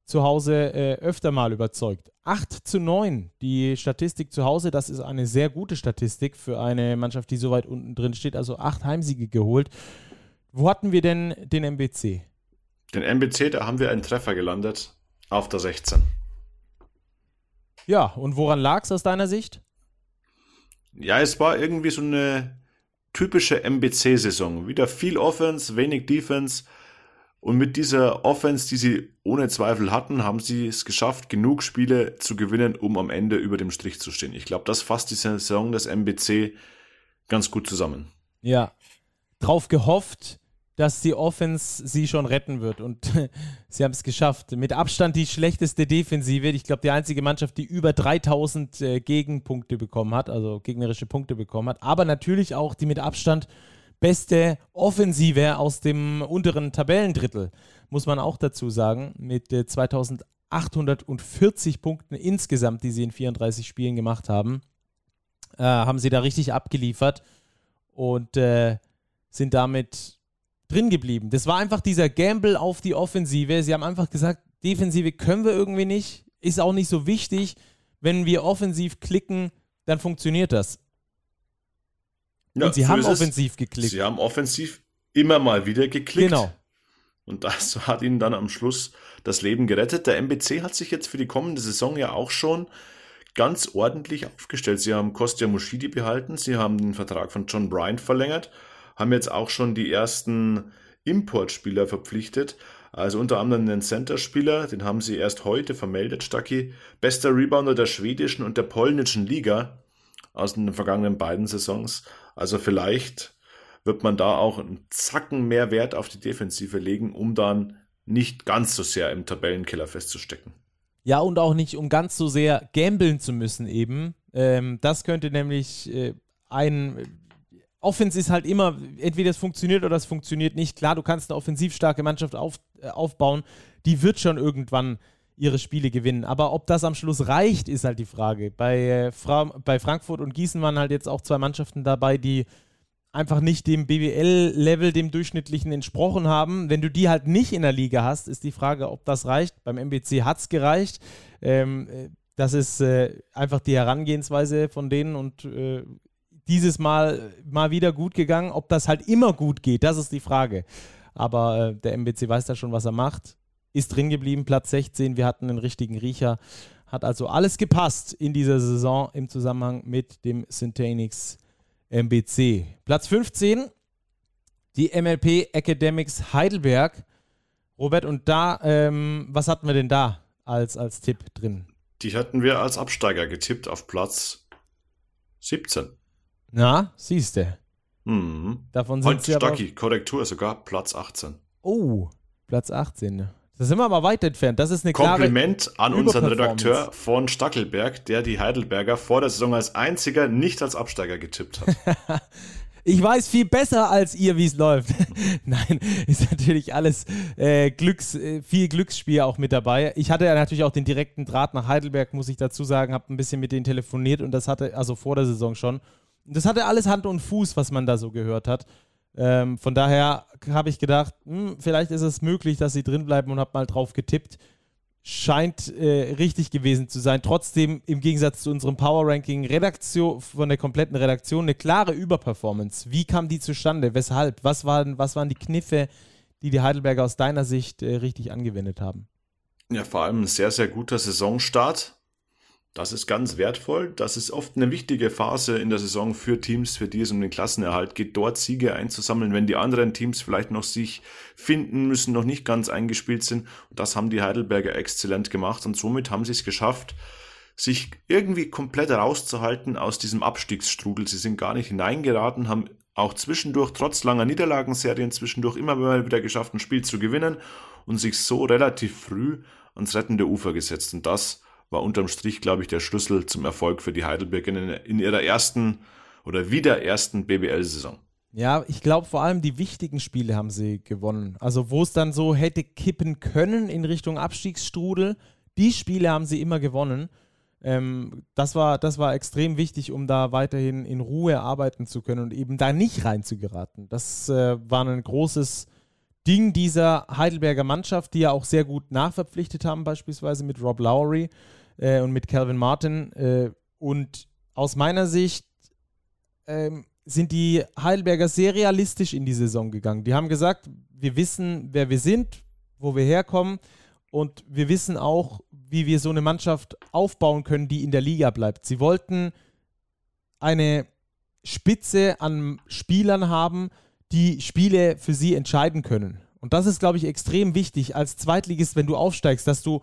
zu Hause äh, öfter mal überzeugt. 8 zu 9, die Statistik zu Hause, das ist eine sehr gute Statistik für eine Mannschaft, die so weit unten drin steht. Also acht Heimsiege geholt. Wo hatten wir denn den MBC? Den MBC, da haben wir einen Treffer gelandet auf der 16. Ja, und woran lag es aus deiner Sicht? Ja, es war irgendwie so eine typische MBC-Saison. Wieder viel Offense, wenig Defense. Und mit dieser Offense, die sie ohne Zweifel hatten, haben sie es geschafft, genug Spiele zu gewinnen, um am Ende über dem Strich zu stehen. Ich glaube, das fasst die Saison des MBC ganz gut zusammen. Ja, drauf gehofft, dass die Offense sie schon retten wird. Und sie haben es geschafft. Mit Abstand die schlechteste Defensive. Ich glaube, die einzige Mannschaft, die über 3000 äh, Gegenpunkte bekommen hat, also gegnerische Punkte bekommen hat. Aber natürlich auch die mit Abstand beste Offensive aus dem unteren Tabellendrittel, muss man auch dazu sagen, mit äh, 2840 Punkten insgesamt, die sie in 34 Spielen gemacht haben, äh, haben sie da richtig abgeliefert und äh, sind damit drin geblieben. Das war einfach dieser Gamble auf die Offensive. Sie haben einfach gesagt, Defensive können wir irgendwie nicht, ist auch nicht so wichtig. Wenn wir offensiv klicken, dann funktioniert das. Ja, und sie so haben offensiv geklickt. Sie haben offensiv immer mal wieder geklickt. Genau. Und das hat ihnen dann am Schluss das Leben gerettet. Der MBC hat sich jetzt für die kommende Saison ja auch schon ganz ordentlich aufgestellt. Sie haben Kostja Mushidi behalten, sie haben den Vertrag von John Bryant verlängert, haben jetzt auch schon die ersten Importspieler verpflichtet. Also unter anderem einen Center-Spieler, den haben sie erst heute vermeldet, Stucky. Bester Rebounder der schwedischen und der polnischen Liga aus den vergangenen beiden Saisons. Also vielleicht wird man da auch einen Zacken mehr Wert auf die Defensive legen, um dann nicht ganz so sehr im Tabellenkeller festzustecken. Ja, und auch nicht, um ganz so sehr gambeln zu müssen eben. Ähm, das könnte nämlich äh, ein Offense ist halt immer, entweder es funktioniert oder es funktioniert nicht. Klar, du kannst eine offensiv starke Mannschaft auf, äh, aufbauen, die wird schon irgendwann ihre Spiele gewinnen. Aber ob das am Schluss reicht, ist halt die Frage. Bei, äh, Fra bei Frankfurt und Gießen waren halt jetzt auch zwei Mannschaften dabei, die einfach nicht dem BWL-Level, dem durchschnittlichen entsprochen haben. Wenn du die halt nicht in der Liga hast, ist die Frage, ob das reicht. Beim MBC hat es gereicht. Ähm, äh, das ist äh, einfach die Herangehensweise von denen und äh, dieses Mal mal wieder gut gegangen. Ob das halt immer gut geht, das ist die Frage. Aber äh, der MBC weiß da schon, was er macht. Ist drin geblieben, Platz 16. Wir hatten einen richtigen Riecher. Hat also alles gepasst in dieser Saison im Zusammenhang mit dem Syntanix MBC. Platz 15, die MLP Academics Heidelberg. Robert, und da, ähm, was hatten wir denn da als, als Tipp drin? Die hatten wir als Absteiger getippt auf Platz 17. Na, siehst du. Mhm. Davon sind Und sie aber... Stacki, Korrektur, sogar Platz 18. Oh, Platz 18. Da sind wir aber weit entfernt. Das ist eine Kompliment an unseren. Redakteur von Stackelberg, der die Heidelberger vor der Saison als einziger nicht als Absteiger getippt hat. Ich weiß viel besser als ihr, wie es läuft. Nein, ist natürlich alles äh, Glücks, äh, viel Glücksspiel auch mit dabei. Ich hatte ja natürlich auch den direkten Draht nach Heidelberg, muss ich dazu sagen, habe ein bisschen mit denen telefoniert und das hatte, also vor der Saison schon. Und das hatte alles Hand und Fuß, was man da so gehört hat. Ähm, von daher habe ich gedacht, hm, vielleicht ist es möglich, dass sie drinbleiben und habe mal drauf getippt. Scheint äh, richtig gewesen zu sein. Trotzdem im Gegensatz zu unserem Power Ranking Redaktion von der kompletten Redaktion eine klare Überperformance. Wie kam die zustande? Weshalb? Was waren, was waren die Kniffe, die die Heidelberger aus deiner Sicht äh, richtig angewendet haben? Ja, vor allem ein sehr, sehr guter Saisonstart. Das ist ganz wertvoll. Das ist oft eine wichtige Phase in der Saison für Teams, für die es um den Klassenerhalt geht, dort Siege einzusammeln, wenn die anderen Teams vielleicht noch sich finden müssen, noch nicht ganz eingespielt sind. Und das haben die Heidelberger exzellent gemacht und somit haben sie es geschafft, sich irgendwie komplett rauszuhalten aus diesem Abstiegsstrudel. Sie sind gar nicht hineingeraten, haben auch zwischendurch, trotz langer Niederlagenserien, zwischendurch immer mal wieder geschafft, ein Spiel zu gewinnen und sich so relativ früh ans rettende Ufer gesetzt. Und das war unterm Strich, glaube ich, der Schlüssel zum Erfolg für die Heidelberg in, in ihrer ersten oder wieder ersten BBL-Saison. Ja, ich glaube vor allem die wichtigen Spiele haben sie gewonnen. Also wo es dann so hätte kippen können in Richtung Abstiegsstrudel, die Spiele haben sie immer gewonnen. Ähm, das, war, das war extrem wichtig, um da weiterhin in Ruhe arbeiten zu können und eben da nicht reinzugeraten. Das äh, war ein großes Ding dieser Heidelberger Mannschaft, die ja auch sehr gut nachverpflichtet haben, beispielsweise mit Rob Lowry äh, und mit Calvin Martin. Äh, und aus meiner Sicht ähm, sind die Heidelberger sehr realistisch in die Saison gegangen. Die haben gesagt, wir wissen, wer wir sind, wo wir herkommen und wir wissen auch, wie wir so eine Mannschaft aufbauen können, die in der Liga bleibt. Sie wollten eine Spitze an Spielern haben, die Spiele für sie entscheiden können. Und das ist, glaube ich, extrem wichtig als Zweitligist, wenn du aufsteigst, dass du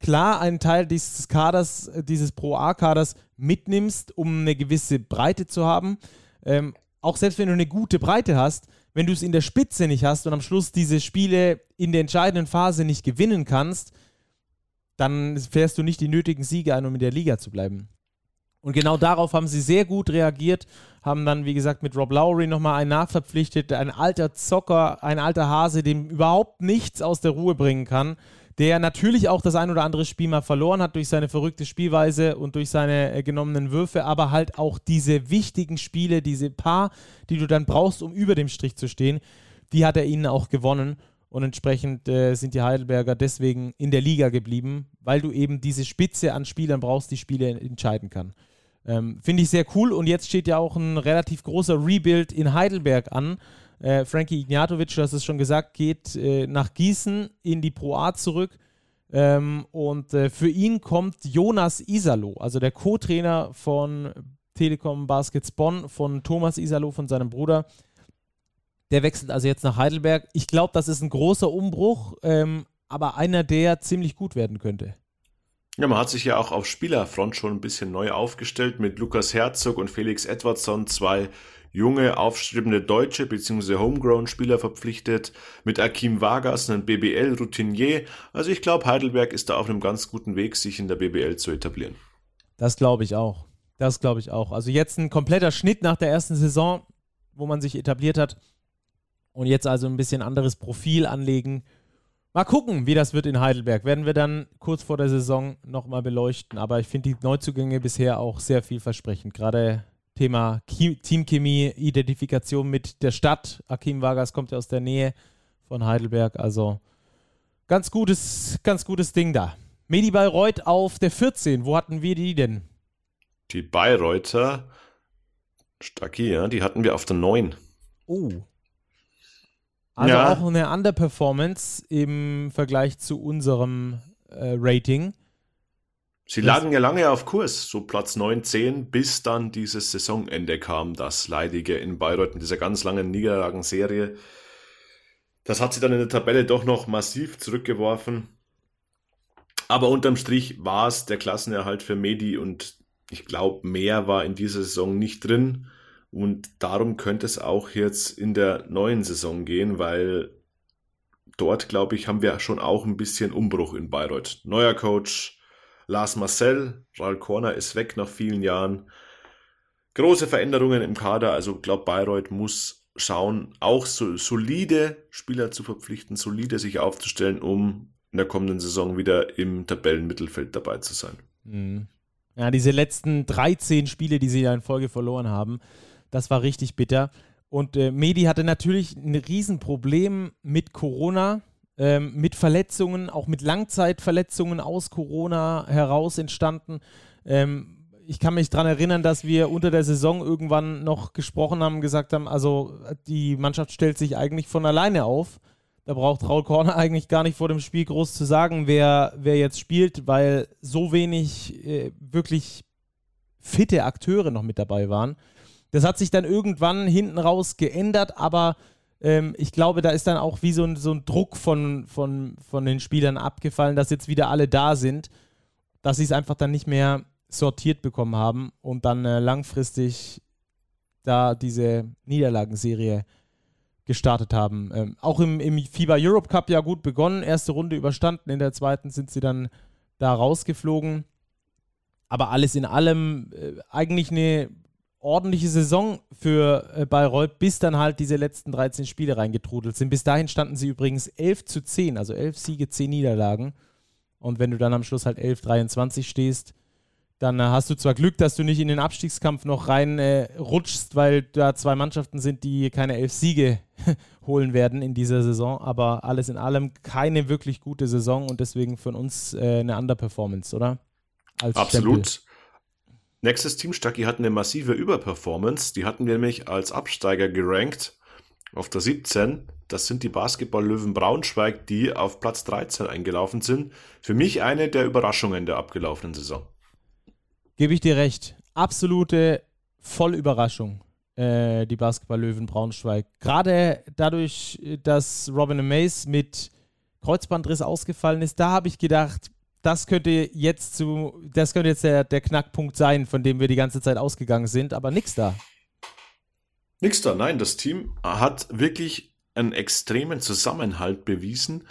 klar einen Teil dieses Kaders, dieses Pro-A-Kaders mitnimmst, um eine gewisse Breite zu haben. Ähm, auch selbst wenn du eine gute Breite hast, wenn du es in der Spitze nicht hast und am Schluss diese Spiele in der entscheidenden Phase nicht gewinnen kannst, dann fährst du nicht die nötigen Siege ein, um in der Liga zu bleiben. Und genau darauf haben sie sehr gut reagiert, haben dann, wie gesagt, mit Rob Lowry nochmal einen nachverpflichtet, ein alter Zocker, ein alter Hase, dem überhaupt nichts aus der Ruhe bringen kann, der natürlich auch das ein oder andere Spiel mal verloren hat durch seine verrückte Spielweise und durch seine äh, genommenen Würfe, aber halt auch diese wichtigen Spiele, diese paar, die du dann brauchst, um über dem Strich zu stehen, die hat er ihnen auch gewonnen. Und entsprechend äh, sind die Heidelberger deswegen in der Liga geblieben, weil du eben diese Spitze an Spielern brauchst, die Spiele entscheiden kann. Ähm, Finde ich sehr cool. Und jetzt steht ja auch ein relativ großer Rebuild in Heidelberg an. Äh, Frankie Ignatovic, du hast es schon gesagt, geht äh, nach Gießen in die Pro A zurück. Ähm, und äh, für ihn kommt Jonas Isalo, also der Co-Trainer von Telekom Baskets Bonn, von Thomas Isalo, von seinem Bruder. Der wechselt also jetzt nach Heidelberg. Ich glaube, das ist ein großer Umbruch, ähm, aber einer, der ziemlich gut werden könnte. Ja, man hat sich ja auch auf Spielerfront schon ein bisschen neu aufgestellt mit Lukas Herzog und Felix Edwardson, zwei junge, aufstrebende Deutsche bzw. Homegrown-Spieler verpflichtet, mit Akim Vargas, einem BBL-Routinier. Also ich glaube, Heidelberg ist da auf einem ganz guten Weg, sich in der BBL zu etablieren. Das glaube ich auch. Das glaube ich auch. Also jetzt ein kompletter Schnitt nach der ersten Saison, wo man sich etabliert hat. Und jetzt also ein bisschen anderes Profil anlegen Mal gucken, wie das wird in Heidelberg. Werden wir dann kurz vor der Saison nochmal beleuchten. Aber ich finde die Neuzugänge bisher auch sehr vielversprechend. Gerade Thema Teamchemie, Identifikation mit der Stadt. Akim Vargas kommt ja aus der Nähe von Heidelberg. Also ganz gutes, ganz gutes Ding da. Medi Bayreuth auf der 14. Wo hatten wir die denn? Die Bayreuther, Stacki, ja, die hatten wir auf der 9. Oh, also ja. auch eine Underperformance im Vergleich zu unserem äh, Rating. Sie lagen ja lange auf Kurs, so Platz 9, 10, bis dann dieses Saisonende kam, das leidige in Bayreuth in dieser ganz langen Niederlagenserie. Das hat sie dann in der Tabelle doch noch massiv zurückgeworfen. Aber unterm Strich war es der Klassenerhalt für Medi und ich glaube, mehr war in dieser Saison nicht drin. Und darum könnte es auch jetzt in der neuen Saison gehen, weil dort, glaube ich, haben wir schon auch ein bisschen Umbruch in Bayreuth. Neuer Coach, Lars Marcel, Raul Korner ist weg nach vielen Jahren. Große Veränderungen im Kader, also glaube Bayreuth muss schauen, auch so solide Spieler zu verpflichten, solide sich aufzustellen, um in der kommenden Saison wieder im Tabellenmittelfeld dabei zu sein. Mhm. Ja, diese letzten 13 Spiele, die sie ja in Folge verloren haben, das war richtig bitter. Und äh, Medi hatte natürlich ein Riesenproblem mit Corona, ähm, mit Verletzungen, auch mit Langzeitverletzungen aus Corona heraus entstanden. Ähm, ich kann mich daran erinnern, dass wir unter der Saison irgendwann noch gesprochen haben, gesagt haben, also die Mannschaft stellt sich eigentlich von alleine auf. Da braucht Raul Korner eigentlich gar nicht vor dem Spiel groß zu sagen, wer, wer jetzt spielt, weil so wenig äh, wirklich fitte Akteure noch mit dabei waren. Das hat sich dann irgendwann hinten raus geändert, aber ähm, ich glaube, da ist dann auch wie so ein, so ein Druck von, von, von den Spielern abgefallen, dass jetzt wieder alle da sind, dass sie es einfach dann nicht mehr sortiert bekommen haben und dann äh, langfristig da diese Niederlagenserie gestartet haben. Ähm, auch im, im FIBA Europe Cup ja gut begonnen, erste Runde überstanden, in der zweiten sind sie dann da rausgeflogen. Aber alles in allem äh, eigentlich eine ordentliche Saison für äh, Bayreuth, bis dann halt diese letzten 13 Spiele reingetrudelt sind. Bis dahin standen sie übrigens 11 zu 10, also 11 Siege, 10 Niederlagen. Und wenn du dann am Schluss halt 11, 23 stehst, dann äh, hast du zwar Glück, dass du nicht in den Abstiegskampf noch rein äh, weil da zwei Mannschaften sind, die keine elf Siege holen werden in dieser Saison, aber alles in allem keine wirklich gute Saison und deswegen von uns äh, eine Underperformance, oder? Als Absolut. Stempel. Nächstes Team, Stucky, hat eine massive Überperformance. Die hatten wir nämlich als Absteiger gerankt auf der 17. Das sind die Basketball-Löwen Braunschweig, die auf Platz 13 eingelaufen sind. Für mich eine der Überraschungen der abgelaufenen Saison. Gebe ich dir recht. Absolute Vollüberraschung, äh, die Basketball-Löwen Braunschweig. Gerade dadurch, dass Robin Mays mit Kreuzbandriss ausgefallen ist, da habe ich gedacht, das könnte jetzt zu, das könnte jetzt der, der Knackpunkt sein, von dem wir die ganze Zeit ausgegangen sind, aber nix da. Nix da, nein, das Team hat wirklich einen extremen Zusammenhalt bewiesen,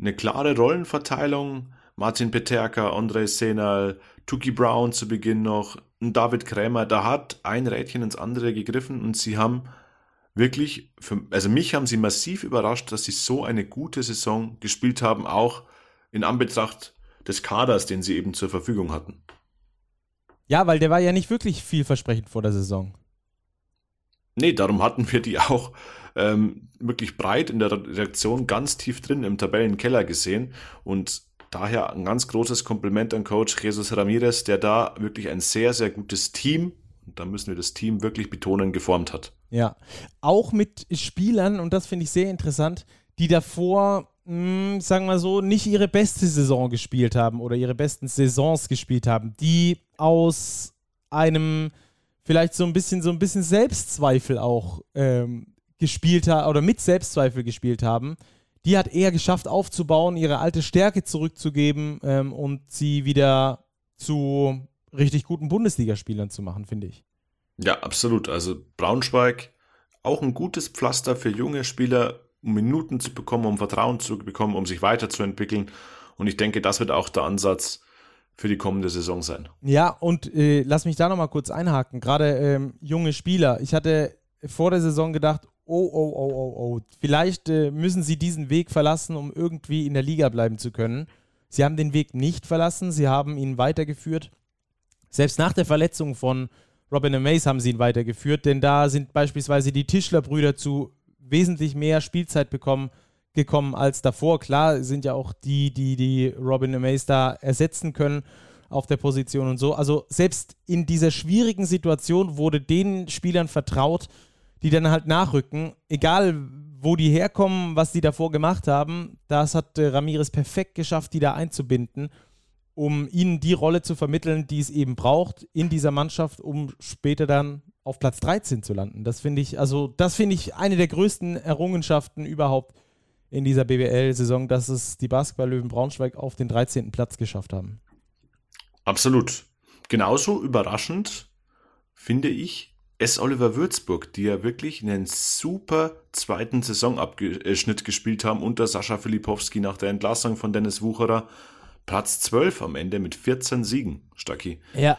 eine klare Rollenverteilung. Martin Peterka, André Senal, Tuki Brown zu Beginn noch, David Krämer, da hat ein Rädchen ins andere gegriffen und sie haben wirklich, für, also mich haben sie massiv überrascht, dass sie so eine gute Saison gespielt haben, auch in Anbetracht des Kaders, den sie eben zur Verfügung hatten. Ja, weil der war ja nicht wirklich vielversprechend vor der Saison. Nee, darum hatten wir die auch ähm, wirklich breit in der Reaktion ganz tief drin im Tabellenkeller gesehen und daher ein ganz großes Kompliment an Coach Jesus Ramirez, der da wirklich ein sehr, sehr gutes Team, und da müssen wir das Team wirklich betonen, geformt hat. Ja, auch mit Spielern, und das finde ich sehr interessant, die davor mh, hm, sagen wir so, nicht ihre beste Saison gespielt haben oder ihre besten Saisons gespielt haben, die aus einem vielleicht so ein bisschen so ein bisschen Selbstzweifel auch ähm, gespielt haben oder mit Selbstzweifel gespielt haben, die hat er geschafft aufzubauen, ihre alte Stärke zurückzugeben ähm, und sie wieder zu richtig guten Bundesligaspielern zu machen, finde ich. Ja, absolut. Also Braunschweig auch ein gutes Pflaster für junge Spieler, um Minuten zu bekommen, um Vertrauen zu bekommen, um sich weiterzuentwickeln. Und ich denke, das wird auch der Ansatz für die kommende Saison sein. Ja, und äh, lass mich da nochmal kurz einhaken. Gerade ähm, junge Spieler. Ich hatte vor der Saison gedacht, oh, oh, oh, oh, oh, vielleicht äh, müssen sie diesen Weg verlassen, um irgendwie in der Liga bleiben zu können. Sie haben den Weg nicht verlassen, sie haben ihn weitergeführt. Selbst nach der Verletzung von Robin Amaze haben sie ihn weitergeführt, denn da sind beispielsweise die Tischler-Brüder zu wesentlich mehr Spielzeit bekommen, gekommen als davor. Klar sind ja auch die, die die Robin Amaze da ersetzen können auf der Position und so. Also selbst in dieser schwierigen Situation wurde den Spielern vertraut, die dann halt nachrücken, egal wo die herkommen, was die davor gemacht haben, das hat äh, Ramirez perfekt geschafft, die da einzubinden, um ihnen die Rolle zu vermitteln, die es eben braucht in dieser Mannschaft, um später dann auf Platz 13 zu landen. Das finde ich, also das finde ich eine der größten Errungenschaften überhaupt in dieser BWL-Saison, dass es die Basketball-Löwen Braunschweig auf den 13. Platz geschafft haben. Absolut. Genauso überraschend finde ich S. Oliver Würzburg, die ja wirklich einen super zweiten Saisonabschnitt gespielt haben unter Sascha Filipowski nach der Entlassung von Dennis Wucherer. Platz 12 am Ende mit 14 Siegen, Stacki. Ja,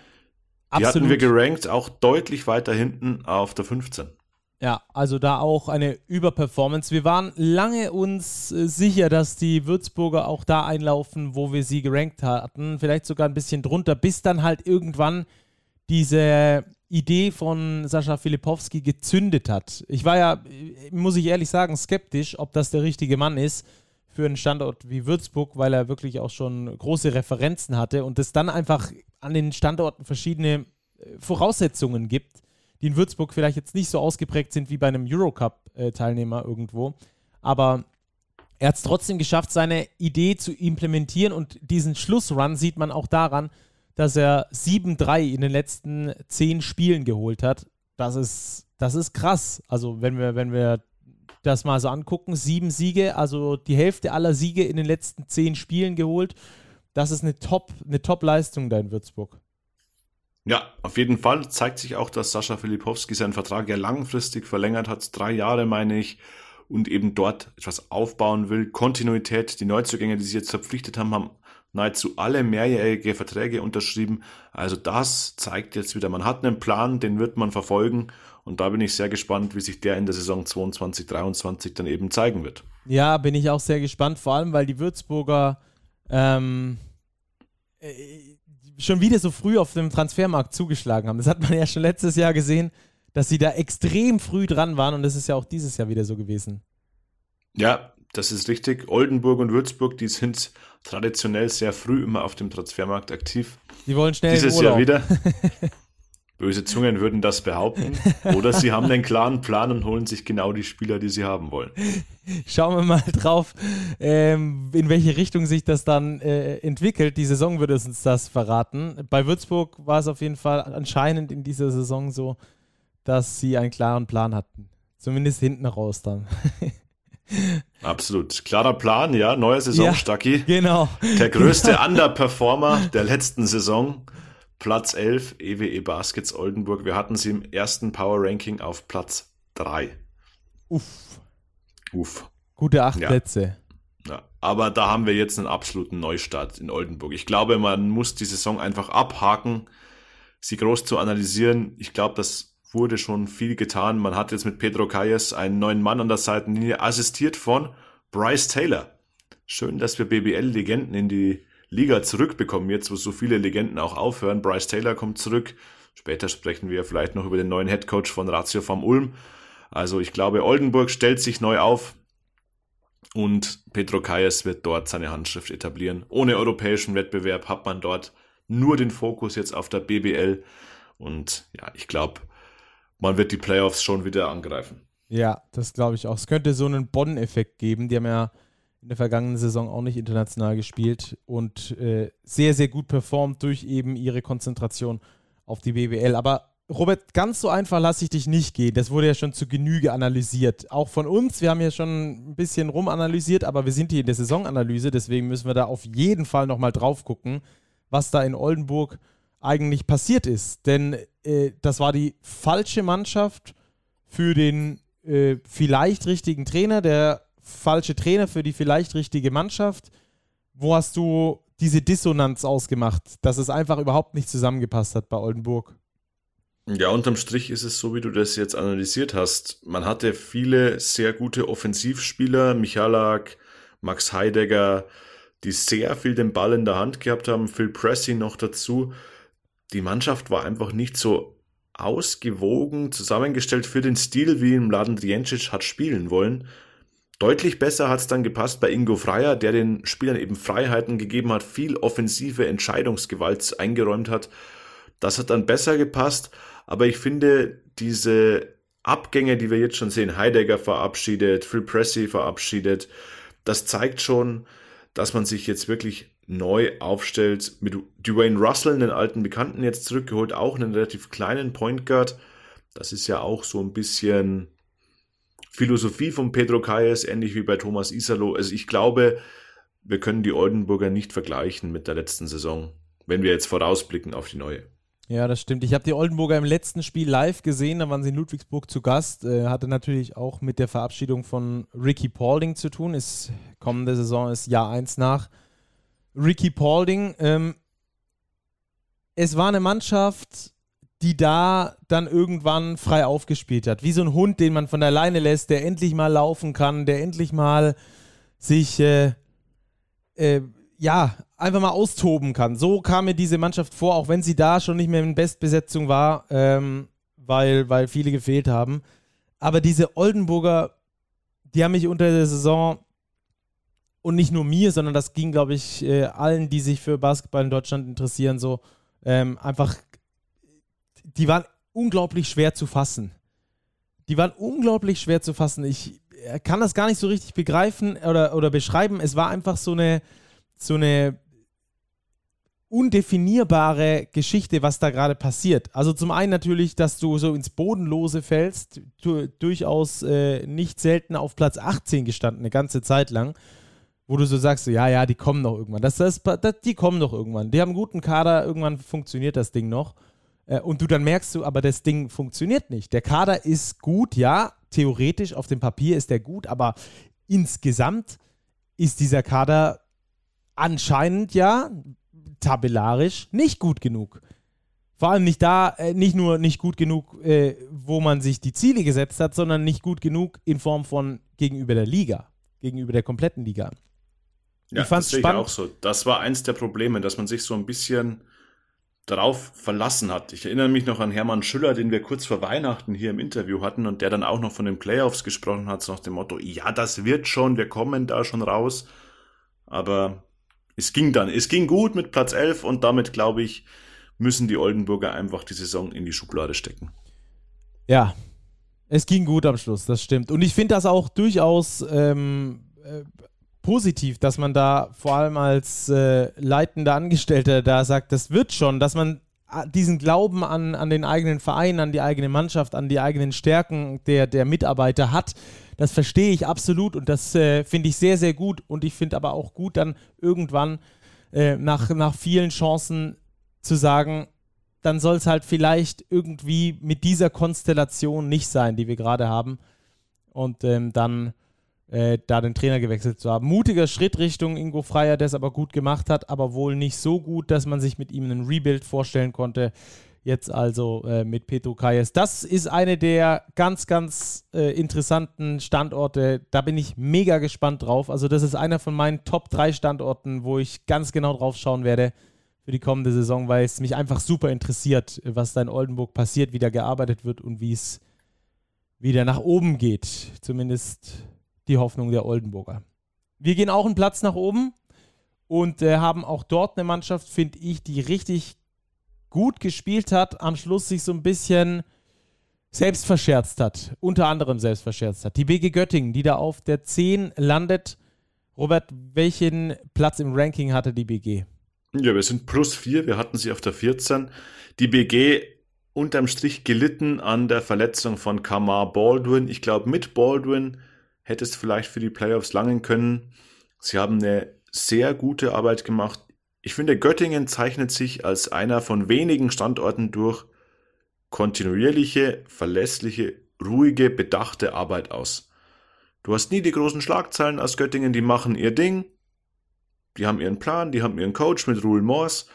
Die hatten wir gerankt, auch deutlich weiter hinten auf der 15. Ja, also da auch eine Überperformance. Wir waren lange uns äh, sicher, dass die Würzburger auch da einlaufen, wo wir sie gerankt hatten. Vielleicht sogar ein bisschen drunter, bis dann halt irgendwann diese Idee von Sascha Filipowski gezündet hat. Ich war ja, muss ich ehrlich sagen, skeptisch, ob das der richtige Mann ist für einen Standort wie Würzburg, weil er wirklich auch schon große Referenzen hatte und es dann einfach an den Standorten verschiedene äh, Voraussetzungen gibt, die in Würzburg vielleicht jetzt nicht so ausgeprägt sind wie bei einem Eurocup-Teilnehmer irgendwo. Aber er hat es trotzdem geschafft, seine Idee zu implementieren und diesen Schlussrun sieht man auch daran, dass er 7-3 in den letzten 10 Spielen geholt hat. Das ist, das ist krass. Also, wenn wir, wenn wir das mal so angucken, sieben Siege, also die Hälfte aller Siege in den letzten 10 Spielen geholt. Das ist eine Top, eine Top-Leistung da in Würzburg. Ja, auf jeden Fall zeigt sich auch, dass Sascha Filipowski seinen Vertrag ja langfristig verlängert hat. Drei Jahre, meine ich. Und eben dort etwas aufbauen will. Kontinuität. Die Neuzugänge, die sie jetzt verpflichtet haben, haben nahezu alle mehrjährige Verträge unterschrieben. Also das zeigt jetzt wieder, man hat einen Plan, den wird man verfolgen. Und da bin ich sehr gespannt, wie sich der in der Saison 22, 23 dann eben zeigen wird. Ja, bin ich auch sehr gespannt, vor allem weil die Würzburger ähm, äh, schon wieder so früh auf dem Transfermarkt zugeschlagen haben. Das hat man ja schon letztes Jahr gesehen, dass sie da extrem früh dran waren und das ist ja auch dieses Jahr wieder so gewesen. Ja, das ist richtig. Oldenburg und Würzburg, die sind traditionell sehr früh immer auf dem Transfermarkt aktiv. Die wollen schnell Dieses Jahr wieder. Böse Zungen würden das behaupten. Oder sie haben einen klaren Plan und holen sich genau die Spieler, die sie haben wollen. Schauen wir mal drauf, ähm, in welche Richtung sich das dann äh, entwickelt. Die Saison würde uns das verraten. Bei Würzburg war es auf jeden Fall anscheinend in dieser Saison so, dass sie einen klaren Plan hatten. Zumindest hinten raus dann. Absolut. Klarer Plan, ja. Neue Saison, ja, Stacki. Genau. Der größte genau. Underperformer der letzten Saison. Platz 11, EWE Baskets Oldenburg. Wir hatten sie im ersten Power Ranking auf Platz 3. Uff. Uff. Gute acht ja. Plätze. Ja, aber da haben wir jetzt einen absoluten Neustart in Oldenburg. Ich glaube, man muss die Saison einfach abhaken, sie groß zu analysieren. Ich glaube, das wurde schon viel getan. Man hat jetzt mit Pedro Calles einen neuen Mann an der Seitenlinie, assistiert von Bryce Taylor. Schön, dass wir BBL-Legenden in die Liga zurückbekommen, jetzt wo so viele Legenden auch aufhören. Bryce Taylor kommt zurück. Später sprechen wir vielleicht noch über den neuen Headcoach von Ratio vom Ulm. Also ich glaube, Oldenburg stellt sich neu auf und Pedro Calles wird dort seine Handschrift etablieren. Ohne europäischen Wettbewerb hat man dort nur den Fokus jetzt auf der BBL. Und ja, ich glaube, man wird die Playoffs schon wieder angreifen. Ja, das glaube ich auch. Es könnte so einen Bonn-Effekt geben. Die haben ja in der vergangenen Saison auch nicht international gespielt und äh, sehr, sehr gut performt durch eben ihre Konzentration auf die BBL. Aber Robert, ganz so einfach lasse ich dich nicht gehen. Das wurde ja schon zu Genüge analysiert. Auch von uns. Wir haben ja schon ein bisschen rumanalysiert, aber wir sind hier in der Saisonanalyse. Deswegen müssen wir da auf jeden Fall nochmal drauf gucken, was da in Oldenburg eigentlich passiert ist. Denn äh, das war die falsche Mannschaft für den äh, vielleicht richtigen Trainer, der falsche Trainer für die vielleicht richtige Mannschaft. Wo hast du diese Dissonanz ausgemacht, dass es einfach überhaupt nicht zusammengepasst hat bei Oldenburg? Ja, unterm Strich ist es so, wie du das jetzt analysiert hast. Man hatte viele sehr gute Offensivspieler, Michalak, Max Heidegger, die sehr viel den Ball in der Hand gehabt haben, Phil Pressey noch dazu. Die Mannschaft war einfach nicht so ausgewogen zusammengestellt für den Stil, wie im Laden Driencic hat spielen wollen. Deutlich besser hat es dann gepasst bei Ingo Freier, der den Spielern eben Freiheiten gegeben hat, viel offensive Entscheidungsgewalt eingeräumt hat. Das hat dann besser gepasst. Aber ich finde, diese Abgänge, die wir jetzt schon sehen, Heidegger verabschiedet, Phil Pressey verabschiedet, das zeigt schon, dass man sich jetzt wirklich neu aufstellt. Mit Dwayne Russell, den alten Bekannten, jetzt zurückgeholt, auch einen relativ kleinen Point Guard. Das ist ja auch so ein bisschen Philosophie von Pedro Calles, ähnlich wie bei Thomas Isalo. Also ich glaube, wir können die Oldenburger nicht vergleichen mit der letzten Saison, wenn wir jetzt vorausblicken auf die neue. Ja, das stimmt. Ich habe die Oldenburger im letzten Spiel live gesehen, da waren sie in Ludwigsburg zu Gast. Äh, hatte natürlich auch mit der Verabschiedung von Ricky Paulding zu tun. Ist kommende Saison ist Jahr 1 nach Ricky Paulding. Ähm, es war eine Mannschaft, die da dann irgendwann frei aufgespielt hat. Wie so ein Hund, den man von der Leine lässt, der endlich mal laufen kann, der endlich mal sich äh, äh, ja, einfach mal austoben kann. So kam mir diese Mannschaft vor, auch wenn sie da schon nicht mehr in Bestbesetzung war, ähm, weil, weil viele gefehlt haben. Aber diese Oldenburger, die haben mich unter der Saison und nicht nur mir, sondern das ging, glaube ich, äh, allen, die sich für Basketball in Deutschland interessieren, so ähm, einfach, die waren unglaublich schwer zu fassen. Die waren unglaublich schwer zu fassen. Ich äh, kann das gar nicht so richtig begreifen oder, oder beschreiben. Es war einfach so eine, so eine undefinierbare Geschichte, was da gerade passiert. Also zum einen natürlich, dass du so ins Bodenlose fällst, du, durchaus äh, nicht selten auf Platz 18 gestanden, eine ganze Zeit lang, wo du so sagst, ja, ja, die kommen noch irgendwann. Das, das, das, die kommen noch irgendwann. Die haben einen guten Kader, irgendwann funktioniert das Ding noch. Äh, und du dann merkst du, aber das Ding funktioniert nicht. Der Kader ist gut, ja, theoretisch auf dem Papier ist der gut, aber insgesamt ist dieser Kader anscheinend ja tabellarisch nicht gut genug. Vor allem nicht da, äh, nicht nur nicht gut genug, äh, wo man sich die Ziele gesetzt hat, sondern nicht gut genug in Form von gegenüber der Liga, gegenüber der kompletten Liga. Ja, ich fand's das sehe ich auch so. Das war eins der Probleme, dass man sich so ein bisschen darauf verlassen hat. Ich erinnere mich noch an Hermann Schüller, den wir kurz vor Weihnachten hier im Interview hatten und der dann auch noch von den Playoffs gesprochen hat, so nach dem Motto, ja, das wird schon, wir kommen da schon raus. Aber es ging dann, es ging gut mit Platz 11 und damit, glaube ich, müssen die Oldenburger einfach die Saison in die Schublade stecken. Ja, es ging gut am Schluss, das stimmt. Und ich finde das auch durchaus ähm, äh, positiv, dass man da vor allem als äh, leitender Angestellter da sagt, das wird schon, dass man äh, diesen Glauben an, an den eigenen Verein, an die eigene Mannschaft, an die eigenen Stärken der, der Mitarbeiter hat. Das verstehe ich absolut und das äh, finde ich sehr, sehr gut. Und ich finde aber auch gut, dann irgendwann äh, nach, nach vielen Chancen zu sagen, dann soll es halt vielleicht irgendwie mit dieser Konstellation nicht sein, die wir gerade haben. Und ähm, dann äh, da den Trainer gewechselt zu haben. Mutiger Schritt Richtung Ingo Freier, der es aber gut gemacht hat, aber wohl nicht so gut, dass man sich mit ihm einen Rebuild vorstellen konnte. Jetzt also äh, mit Petro Kayes. Das ist eine der ganz, ganz äh, interessanten Standorte. Da bin ich mega gespannt drauf. Also, das ist einer von meinen Top 3 Standorten, wo ich ganz genau drauf schauen werde für die kommende Saison, weil es mich einfach super interessiert, was da in Oldenburg passiert, wie da gearbeitet wird und wie es wieder nach oben geht. Zumindest die Hoffnung der Oldenburger. Wir gehen auch einen Platz nach oben und äh, haben auch dort eine Mannschaft, finde ich, die richtig gut gespielt hat, am Schluss sich so ein bisschen selbst verscherzt hat, unter anderem selbst verscherzt hat. Die BG Göttingen, die da auf der 10 landet. Robert, welchen Platz im Ranking hatte die BG? Ja, wir sind plus 4, wir hatten sie auf der 14. Die BG unterm Strich gelitten an der Verletzung von Kamar Baldwin. Ich glaube, mit Baldwin hätte es vielleicht für die Playoffs langen können. Sie haben eine sehr gute Arbeit gemacht. Ich finde, Göttingen zeichnet sich als einer von wenigen Standorten durch kontinuierliche, verlässliche, ruhige, bedachte Arbeit aus. Du hast nie die großen Schlagzeilen aus Göttingen, die machen ihr Ding, die haben ihren Plan, die haben ihren Coach mit Rule Morse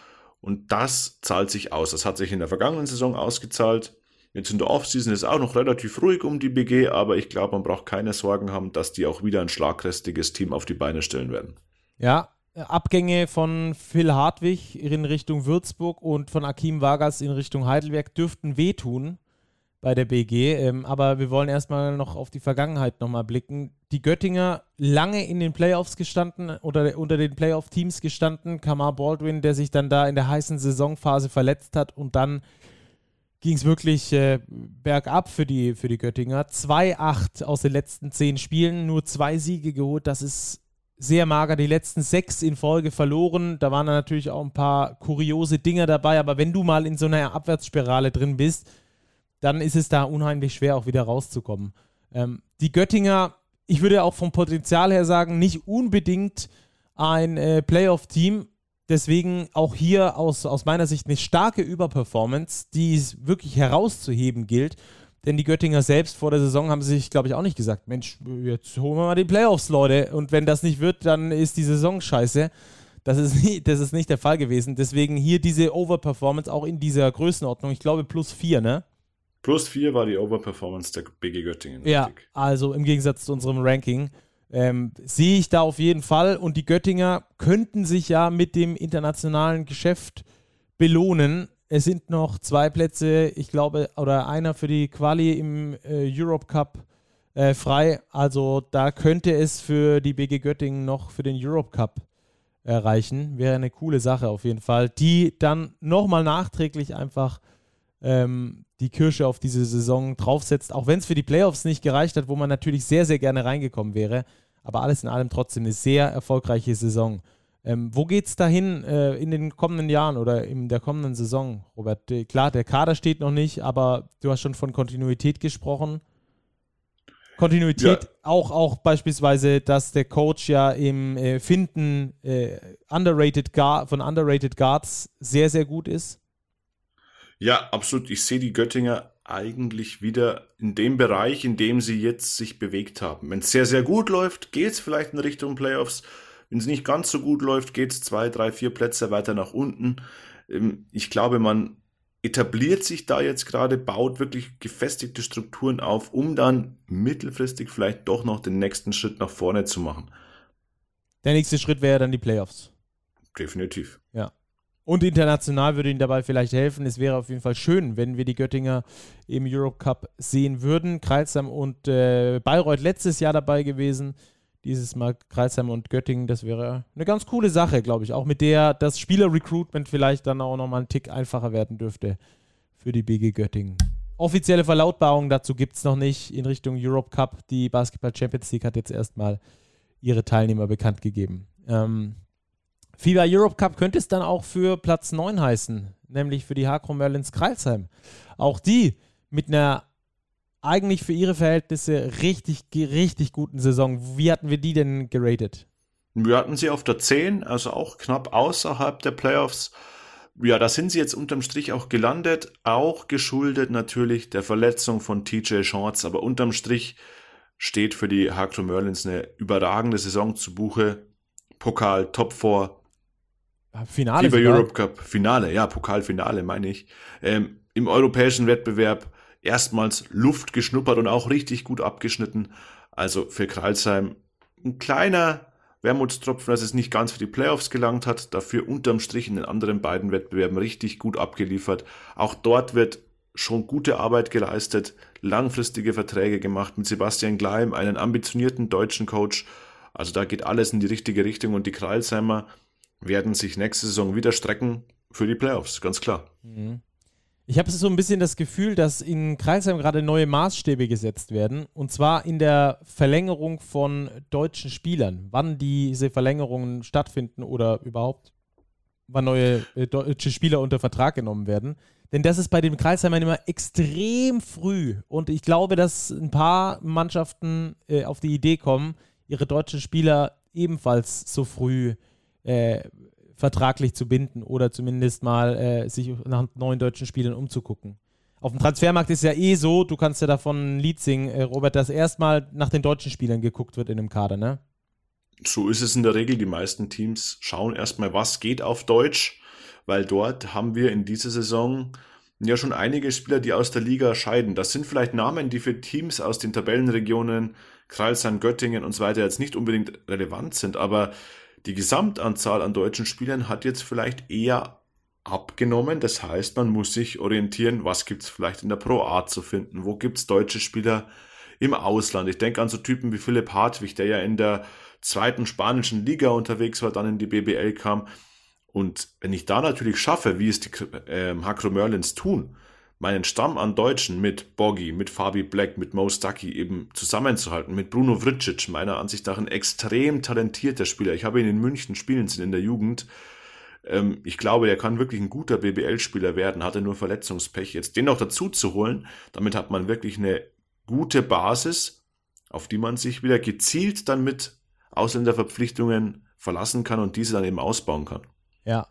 und das zahlt sich aus. Das hat sich in der vergangenen Saison ausgezahlt. Jetzt in der Offseason ist auch noch relativ ruhig um die BG, aber ich glaube, man braucht keine Sorgen haben, dass die auch wieder ein schlagkräftiges Team auf die Beine stellen werden. Ja, Abgänge von Phil Hartwig in Richtung Würzburg und von Akim Vargas in Richtung Heidelberg dürften wehtun bei der BG. Ähm, aber wir wollen erstmal noch auf die Vergangenheit nochmal blicken. Die Göttinger lange in den Playoffs gestanden oder unter den Playoff-Teams gestanden. Kamar Baldwin, der sich dann da in der heißen Saisonphase verletzt hat und dann ging es wirklich äh, bergab für die, für die Göttinger. 2-8 aus den letzten zehn Spielen, nur zwei Siege geholt. Das ist sehr mager. Die letzten sechs in Folge verloren. Da waren natürlich auch ein paar kuriose Dinge dabei. Aber wenn du mal in so einer Abwärtsspirale drin bist, dann ist es da unheimlich schwer, auch wieder rauszukommen. Ähm, die Göttinger, ich würde auch vom Potenzial her sagen, nicht unbedingt ein äh, Playoff-Team. Deswegen auch hier aus, aus meiner Sicht eine starke Überperformance, die es wirklich herauszuheben gilt. Denn die Göttinger selbst vor der Saison haben sich, glaube ich, auch nicht gesagt, Mensch, jetzt holen wir mal die Playoffs, Leute. Und wenn das nicht wird, dann ist die Saison scheiße. Das ist, nie, das ist nicht der Fall gewesen. Deswegen hier diese Overperformance auch in dieser Größenordnung. Ich glaube plus vier, ne? Plus vier war die Overperformance der BG Göttingen. Ja, richtig. also im Gegensatz zu unserem Ranking. Ähm, sehe ich da auf jeden Fall. Und die Göttinger könnten sich ja mit dem internationalen Geschäft belohnen. Es sind noch zwei Plätze, ich glaube, oder einer für die Quali im äh, Europe Cup äh, frei. Also da könnte es für die BG Göttingen noch für den Europe Cup erreichen. Wäre eine coole Sache auf jeden Fall, die dann nochmal nachträglich einfach ähm, die Kirsche auf diese Saison draufsetzt, auch wenn es für die Playoffs nicht gereicht hat, wo man natürlich sehr, sehr gerne reingekommen wäre. Aber alles in allem trotzdem eine sehr erfolgreiche Saison. Ähm, wo geht es dahin äh, in den kommenden Jahren oder in der kommenden Saison, Robert? Äh, klar, der Kader steht noch nicht, aber du hast schon von Kontinuität gesprochen. Kontinuität ja. auch, auch beispielsweise, dass der Coach ja im äh, Finden äh, underrated von Underrated Guards sehr, sehr gut ist. Ja, absolut. Ich sehe die Göttinger eigentlich wieder in dem Bereich, in dem sie jetzt sich bewegt haben. Wenn es sehr, sehr gut läuft, geht es vielleicht in Richtung Playoffs. Wenn es nicht ganz so gut läuft, geht es zwei, drei, vier Plätze weiter nach unten. Ähm, ich glaube, man etabliert sich da jetzt gerade, baut wirklich gefestigte Strukturen auf, um dann mittelfristig vielleicht doch noch den nächsten Schritt nach vorne zu machen. Der nächste Schritt wäre dann die Playoffs. Definitiv. Ja. Und international würde ihnen dabei vielleicht helfen. Es wäre auf jeden Fall schön, wenn wir die Göttinger im Europe Cup sehen würden. Kreilsheim und äh, Bayreuth letztes Jahr dabei gewesen. Dieses Mal Kreisheim und Göttingen, das wäre eine ganz coole Sache, glaube ich. Auch mit der das Spieler-Recruitment vielleicht dann auch nochmal einen Tick einfacher werden dürfte für die BG Göttingen. Offizielle Verlautbarung dazu gibt es noch nicht in Richtung Europe Cup. Die Basketball Champions League hat jetzt erstmal ihre Teilnehmer bekannt gegeben. Ähm, FIBA Europe Cup könnte es dann auch für Platz 9 heißen, nämlich für die Hakro Merlins Kreilsheim. Auch die mit einer eigentlich für ihre Verhältnisse richtig, richtig guten Saison. Wie hatten wir die denn geratet? Wir hatten sie auf der 10, also auch knapp außerhalb der Playoffs. Ja, da sind sie jetzt unterm Strich auch gelandet, auch geschuldet natürlich der Verletzung von TJ Shorts, aber unterm Strich steht für die Hakro Merlins eine überragende Saison zu Buche. Pokal, Top 4, Finale. FIBA Europe Cup, Finale, ja, Pokalfinale meine ich. Ähm, Im europäischen Wettbewerb erstmals Luft geschnuppert und auch richtig gut abgeschnitten. Also für Kralsheim ein kleiner Wermutstropfen, dass es nicht ganz für die Playoffs gelangt hat. Dafür unterm Strich in den anderen beiden Wettbewerben richtig gut abgeliefert. Auch dort wird schon gute Arbeit geleistet, langfristige Verträge gemacht mit Sebastian Gleim, einen ambitionierten deutschen Coach. Also da geht alles in die richtige Richtung und die Kralsheimer werden sich nächste Saison wieder strecken für die Playoffs, ganz klar. Mhm. Ich habe so ein bisschen das Gefühl, dass in Kreisheim gerade neue Maßstäbe gesetzt werden. Und zwar in der Verlängerung von deutschen Spielern. Wann diese Verlängerungen stattfinden oder überhaupt wann neue äh, deutsche Spieler unter Vertrag genommen werden. Denn das ist bei den Kreisheimern immer extrem früh. Und ich glaube, dass ein paar Mannschaften äh, auf die Idee kommen, ihre deutschen Spieler ebenfalls so früh äh, vertraglich zu binden oder zumindest mal äh, sich nach neuen deutschen Spielern umzugucken. Auf dem Transfermarkt ist ja eh so, du kannst ja davon ein Lied singen, äh, Robert, dass erstmal nach den deutschen Spielern geguckt wird in dem Kader, ne? So ist es in der Regel. Die meisten Teams schauen erstmal, was geht auf Deutsch weil dort haben wir in dieser Saison ja schon einige Spieler, die aus der Liga scheiden. Das sind vielleicht Namen, die für Teams aus den Tabellenregionen Kreilsheim, Göttingen und so weiter jetzt nicht unbedingt relevant sind, aber die Gesamtanzahl an deutschen Spielern hat jetzt vielleicht eher abgenommen. Das heißt, man muss sich orientieren, was gibt's vielleicht in der Pro A zu finden, wo gibt's deutsche Spieler im Ausland. Ich denke an so Typen wie Philipp Hartwig, der ja in der zweiten spanischen Liga unterwegs war, dann in die BBL kam. Und wenn ich da natürlich schaffe, wie es die ähm, Hakro Merlins tun, meinen Stamm an Deutschen mit Boggy, mit Fabi Black, mit Mo Stucky eben zusammenzuhalten, mit Bruno Vricic, meiner Ansicht nach ein extrem talentierter Spieler. Ich habe ihn in München spielen sehen in der Jugend. Ähm, ich glaube, er kann wirklich ein guter BBL-Spieler werden, hatte nur Verletzungspech. Jetzt den noch dazu zu holen, damit hat man wirklich eine gute Basis, auf die man sich wieder gezielt dann mit Ausländerverpflichtungen verlassen kann und diese dann eben ausbauen kann. Ja.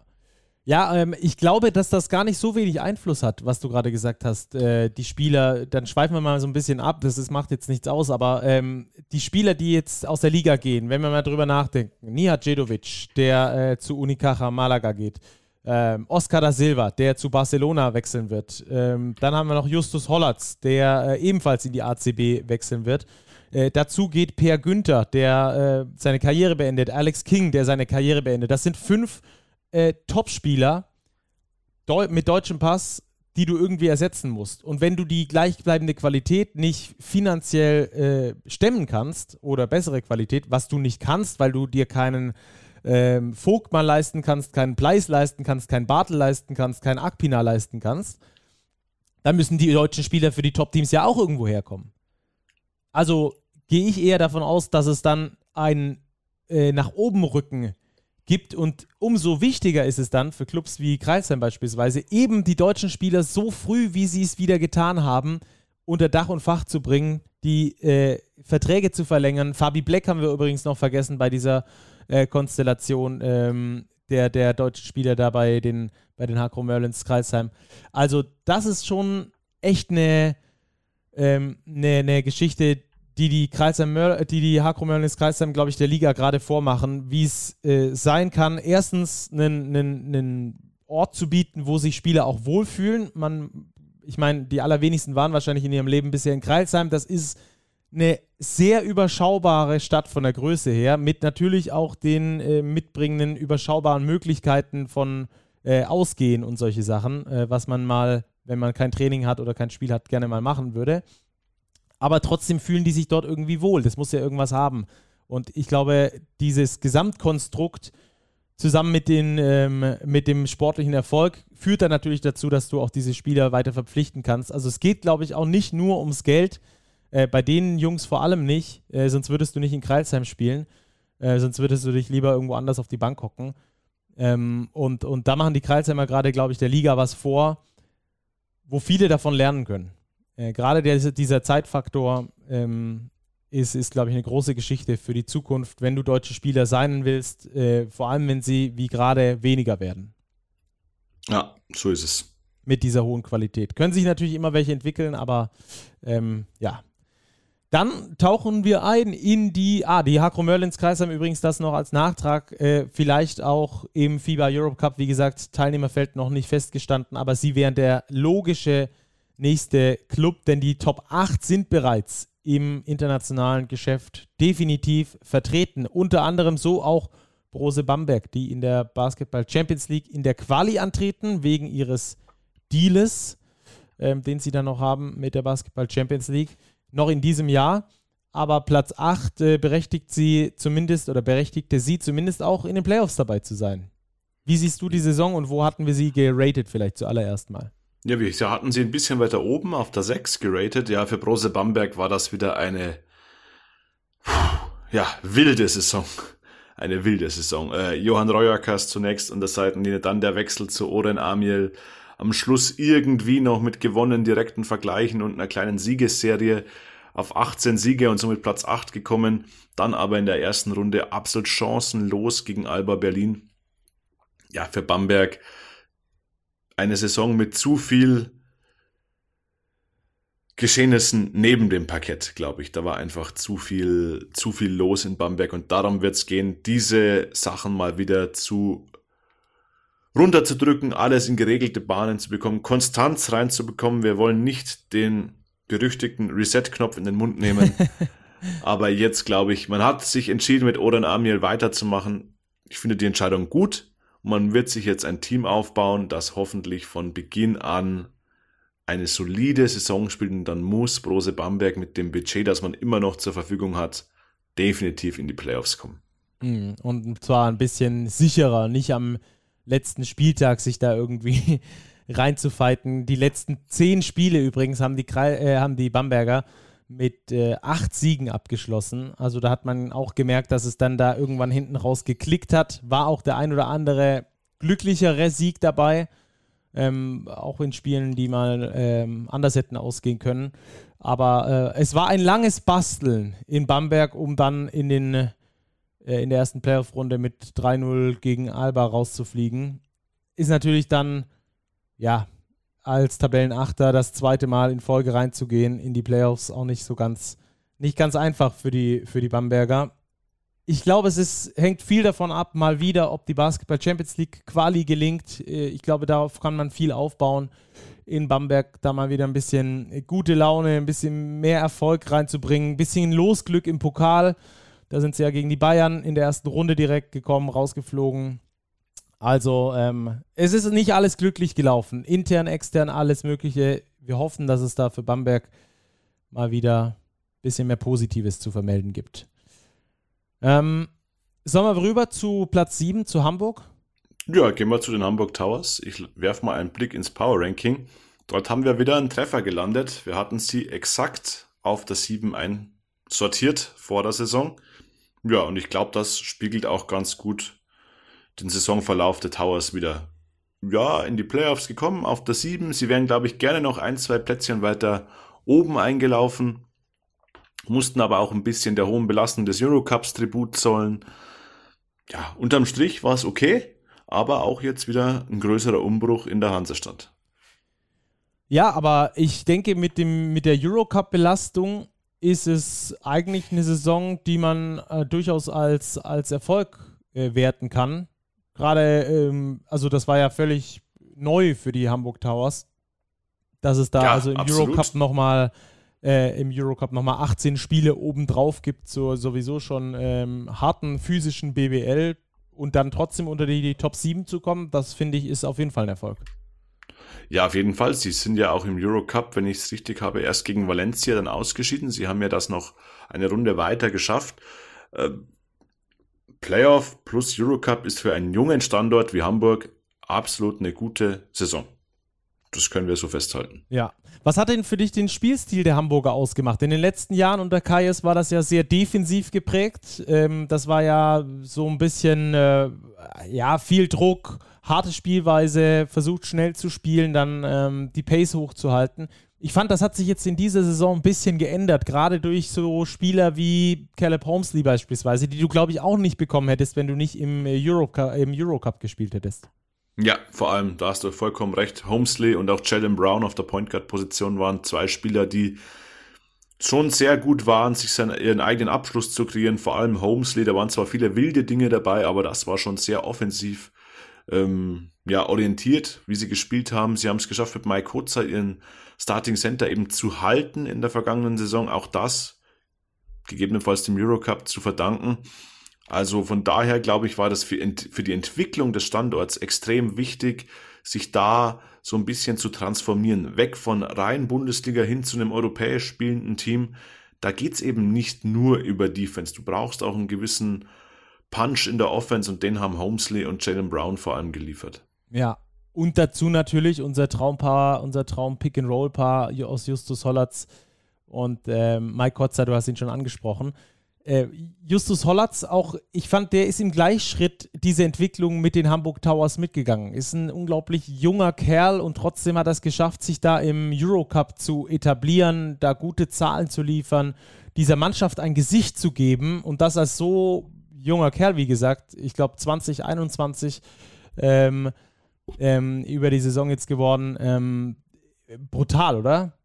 Ja, ähm, ich glaube, dass das gar nicht so wenig Einfluss hat, was du gerade gesagt hast. Äh, die Spieler, dann schweifen wir mal so ein bisschen ab, das ist, macht jetzt nichts aus, aber ähm, die Spieler, die jetzt aus der Liga gehen, wenn wir mal drüber nachdenken, Nihat Djedovic, der äh, zu Unicaja Malaga geht, ähm, Oscar da Silva, der zu Barcelona wechseln wird, ähm, dann haben wir noch Justus Hollatz, der äh, ebenfalls in die ACB wechseln wird. Äh, dazu geht Per Günther, der äh, seine Karriere beendet, Alex King, der seine Karriere beendet. Das sind fünf äh, Topspieler Deu mit deutschem Pass, die du irgendwie ersetzen musst. Und wenn du die gleichbleibende Qualität nicht finanziell äh, stemmen kannst oder bessere Qualität, was du nicht kannst, weil du dir keinen ähm, Vogtmann leisten kannst, keinen Pleis leisten kannst, keinen Bartel leisten kannst, keinen Akpina leisten kannst, dann müssen die deutschen Spieler für die Top-Teams ja auch irgendwo herkommen. Also gehe ich eher davon aus, dass es dann ein äh, nach oben rücken gibt. Und umso wichtiger ist es dann für Clubs wie Kreisheim beispielsweise, eben die deutschen Spieler so früh, wie sie es wieder getan haben, unter Dach und Fach zu bringen, die äh, Verträge zu verlängern. Fabi Black haben wir übrigens noch vergessen bei dieser äh, Konstellation ähm, der, der deutschen Spieler da bei den, bei den Hakro Merlins Kreisheim. Also das ist schon echt eine, ähm, eine, eine Geschichte, die die Kreisheim, die die Hakro Merlins Kreisheim, glaube ich, der Liga gerade vormachen, wie es äh, sein kann, erstens einen Ort zu bieten, wo sich Spieler auch wohlfühlen. Man, ich meine, die allerwenigsten waren wahrscheinlich in ihrem Leben bisher in Kreisheim. Das ist eine sehr überschaubare Stadt von der Größe her, mit natürlich auch den äh, mitbringenden überschaubaren Möglichkeiten von äh, Ausgehen und solche Sachen, äh, was man mal, wenn man kein Training hat oder kein Spiel hat, gerne mal machen würde aber trotzdem fühlen die sich dort irgendwie wohl. Das muss ja irgendwas haben. Und ich glaube, dieses Gesamtkonstrukt zusammen mit, den, ähm, mit dem sportlichen Erfolg führt dann natürlich dazu, dass du auch diese Spieler weiter verpflichten kannst. Also es geht, glaube ich, auch nicht nur ums Geld. Äh, bei den Jungs vor allem nicht, äh, sonst würdest du nicht in Kreilsheim spielen. Äh, sonst würdest du dich lieber irgendwo anders auf die Bank hocken. Ähm, und, und da machen die Kreilsheimer gerade, glaube ich, der Liga was vor, wo viele davon lernen können äh, gerade der, dieser Zeitfaktor ähm, ist, ist glaube ich, eine große Geschichte für die Zukunft, wenn du deutsche Spieler sein willst, äh, vor allem wenn sie wie gerade weniger werden. Ja, so ist es. Mit dieser hohen Qualität. Können sich natürlich immer welche entwickeln, aber ähm, ja. Dann tauchen wir ein in die, ah, die Hakro Merlins Kreis haben übrigens das noch als Nachtrag, äh, vielleicht auch im FIBA Europe Cup, wie gesagt, Teilnehmerfeld noch nicht festgestanden, aber sie wären der logische nächste Club, denn die Top 8 sind bereits im internationalen Geschäft definitiv vertreten. Unter anderem so auch Brose Bamberg, die in der Basketball Champions League in der Quali antreten, wegen ihres Deals, ähm, den sie dann noch haben mit der Basketball Champions League, noch in diesem Jahr. Aber Platz 8 äh, berechtigt sie zumindest oder berechtigte sie zumindest auch in den Playoffs dabei zu sein. Wie siehst du die Saison und wo hatten wir sie geratet vielleicht zuallererst mal? Ja, gesagt, hatten sie ein bisschen weiter oben auf der 6 geratet. Ja, für Brose Bamberg war das wieder eine ja, wilde Saison. eine wilde Saison. Äh, Johann Reuerkas zunächst an der Seitenlinie, dann der Wechsel zu Oren Amiel. Am Schluss irgendwie noch mit gewonnenen direkten Vergleichen und einer kleinen Siegesserie auf 18 Siege und somit Platz 8 gekommen. Dann aber in der ersten Runde absolut chancenlos gegen Alba Berlin. Ja, für Bamberg eine Saison mit zu viel Geschehnissen neben dem Parkett, glaube ich. Da war einfach zu viel, zu viel los in Bamberg und darum wird es gehen, diese Sachen mal wieder zu runterzudrücken, alles in geregelte Bahnen zu bekommen, Konstanz reinzubekommen. Wir wollen nicht den berüchtigten Reset-Knopf in den Mund nehmen. Aber jetzt glaube ich, man hat sich entschieden, mit Oran Amiel weiterzumachen. Ich finde die Entscheidung gut. Man wird sich jetzt ein Team aufbauen, das hoffentlich von Beginn an eine solide Saison spielt und dann muss Brose Bamberg mit dem Budget, das man immer noch zur Verfügung hat, definitiv in die Playoffs kommen. Hm, und zwar ein bisschen sicherer, nicht am letzten Spieltag sich da irgendwie reinzufighten. Die letzten zehn Spiele übrigens haben die, äh, haben die Bamberger mit äh, acht Siegen abgeschlossen. Also da hat man auch gemerkt, dass es dann da irgendwann hinten raus geklickt hat. War auch der ein oder andere glücklichere Sieg dabei. Ähm, auch in Spielen, die mal ähm, anders hätten ausgehen können. Aber äh, es war ein langes Basteln in Bamberg, um dann in, den, äh, in der ersten Playoff-Runde mit 3-0 gegen Alba rauszufliegen. Ist natürlich dann, ja, als Tabellenachter das zweite Mal in Folge reinzugehen in die Playoffs auch nicht so ganz, nicht ganz einfach für die, für die Bamberger ich glaube, es ist, hängt viel davon ab, mal wieder, ob die Basketball Champions League Quali gelingt. Äh, ich glaube, darauf kann man viel aufbauen. In Bamberg da mal wieder ein bisschen gute Laune, ein bisschen mehr Erfolg reinzubringen, ein bisschen Losglück im Pokal. Da sind sie ja gegen die Bayern in der ersten Runde direkt gekommen, rausgeflogen. Also, ähm, es ist nicht alles glücklich gelaufen. Intern, extern, alles Mögliche. Wir hoffen, dass es da für Bamberg mal wieder ein bisschen mehr Positives zu vermelden gibt. Ähm, sollen wir rüber zu Platz 7, zu Hamburg? Ja, gehen wir zu den Hamburg Towers. Ich werfe mal einen Blick ins Power Ranking. Dort haben wir wieder einen Treffer gelandet. Wir hatten sie exakt auf der 7 einsortiert vor der Saison. Ja, und ich glaube, das spiegelt auch ganz gut den Saisonverlauf der Towers wieder. Ja, in die Playoffs gekommen, auf der 7. Sie wären, glaube ich, gerne noch ein, zwei Plätzchen weiter oben eingelaufen mussten aber auch ein bisschen der hohen Belastung des Eurocups Tribut zollen. Ja, unterm Strich war es okay, aber auch jetzt wieder ein größerer Umbruch in der Hansestadt. Ja, aber ich denke, mit, dem, mit der Eurocup-Belastung ist es eigentlich eine Saison, die man äh, durchaus als, als Erfolg äh, werten kann. Gerade, ähm, also das war ja völlig neu für die Hamburg Towers, dass es da ja, also im absolut. Eurocup nochmal äh, im Eurocup nochmal 18 Spiele obendrauf gibt zur sowieso schon ähm, harten physischen BWL und dann trotzdem unter die, die Top 7 zu kommen, das finde ich ist auf jeden Fall ein Erfolg. Ja, auf jeden Fall. Sie sind ja auch im Eurocup, wenn ich es richtig habe, erst gegen Valencia dann ausgeschieden. Sie haben ja das noch eine Runde weiter geschafft. Äh, Playoff plus Eurocup ist für einen jungen Standort wie Hamburg absolut eine gute Saison. Das können wir so festhalten. Ja. Was hat denn für dich den Spielstil der Hamburger ausgemacht? In den letzten Jahren unter Kayes war das ja sehr defensiv geprägt. Ähm, das war ja so ein bisschen, äh, ja, viel Druck, harte Spielweise, versucht schnell zu spielen, dann ähm, die Pace hochzuhalten. Ich fand, das hat sich jetzt in dieser Saison ein bisschen geändert, gerade durch so Spieler wie Caleb Holmesley beispielsweise, die du, glaube ich, auch nicht bekommen hättest, wenn du nicht im, Eurocup, im Eurocup gespielt hättest. Ja, vor allem, da hast du vollkommen recht. Homesley und auch Jalen Brown auf der Point Guard Position waren zwei Spieler, die schon sehr gut waren, sich seinen, ihren eigenen Abschluss zu kreieren. Vor allem Homesley, da waren zwar viele wilde Dinge dabei, aber das war schon sehr offensiv ähm, ja, orientiert, wie sie gespielt haben. Sie haben es geschafft, mit Mike Hutzer ihren Starting Center eben zu halten in der vergangenen Saison. Auch das gegebenenfalls dem Eurocup zu verdanken. Also von daher glaube ich, war das für, für die Entwicklung des Standorts extrem wichtig, sich da so ein bisschen zu transformieren. Weg von rein Bundesliga hin zu einem europäisch spielenden Team. Da geht's eben nicht nur über Defense. Du brauchst auch einen gewissen Punch in der Offense und den haben Holmesley und Jalen Brown vor allem geliefert. Ja, und dazu natürlich unser Traumpaar, unser Traum-Pick-and-Roll-Paar aus Justus Hollatz und äh, Mike Kotzer, du hast ihn schon angesprochen Äh, Justus Hollatz, auch ich fand, der ist im Gleichschritt diese Entwicklung mit den Hamburg Towers mitgegangen. Ist ein unglaublich junger Kerl und trotzdem hat er es geschafft, sich da im Eurocup zu etablieren, da gute Zahlen zu liefern, dieser Mannschaft ein Gesicht zu geben und das als so junger Kerl, wie gesagt, ich glaube 2021 ähm, ähm, über die Saison jetzt geworden. Ähm, brutal, oder?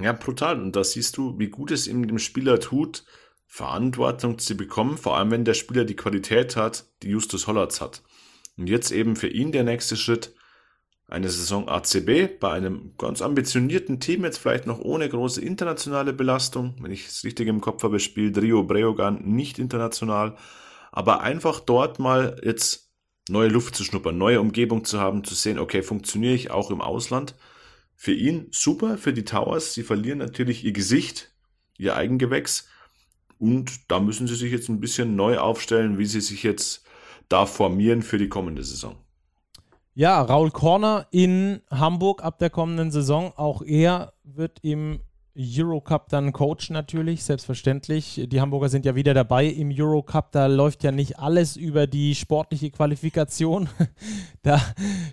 Ja, brutal. Und da siehst du, wie gut es ihm dem Spieler tut, Verantwortung zu bekommen, vor allem wenn der Spieler die Qualität hat, die Justus Hollatz hat. Und jetzt eben für ihn der nächste Schritt, eine Saison ACB bei einem ganz ambitionierten Team, jetzt vielleicht noch ohne große internationale Belastung. Wenn ich es richtig im Kopf habe, spielt Rio Breogan nicht international, aber einfach dort mal jetzt neue Luft zu schnuppern, neue Umgebung zu haben, zu sehen, okay, funktioniere ich auch im Ausland. Für ihn super, für die Towers. Sie verlieren natürlich ihr Gesicht, ihr Eigengewächs. Und da müssen sie sich jetzt ein bisschen neu aufstellen, wie sie sich jetzt da formieren für die kommende Saison. Ja, Raul Korner in Hamburg ab der kommenden Saison. Auch er wird im Eurocup dann coachen natürlich, selbstverständlich. Die Hamburger sind ja wieder dabei im Eurocup. Da läuft ja nicht alles über die sportliche Qualifikation. da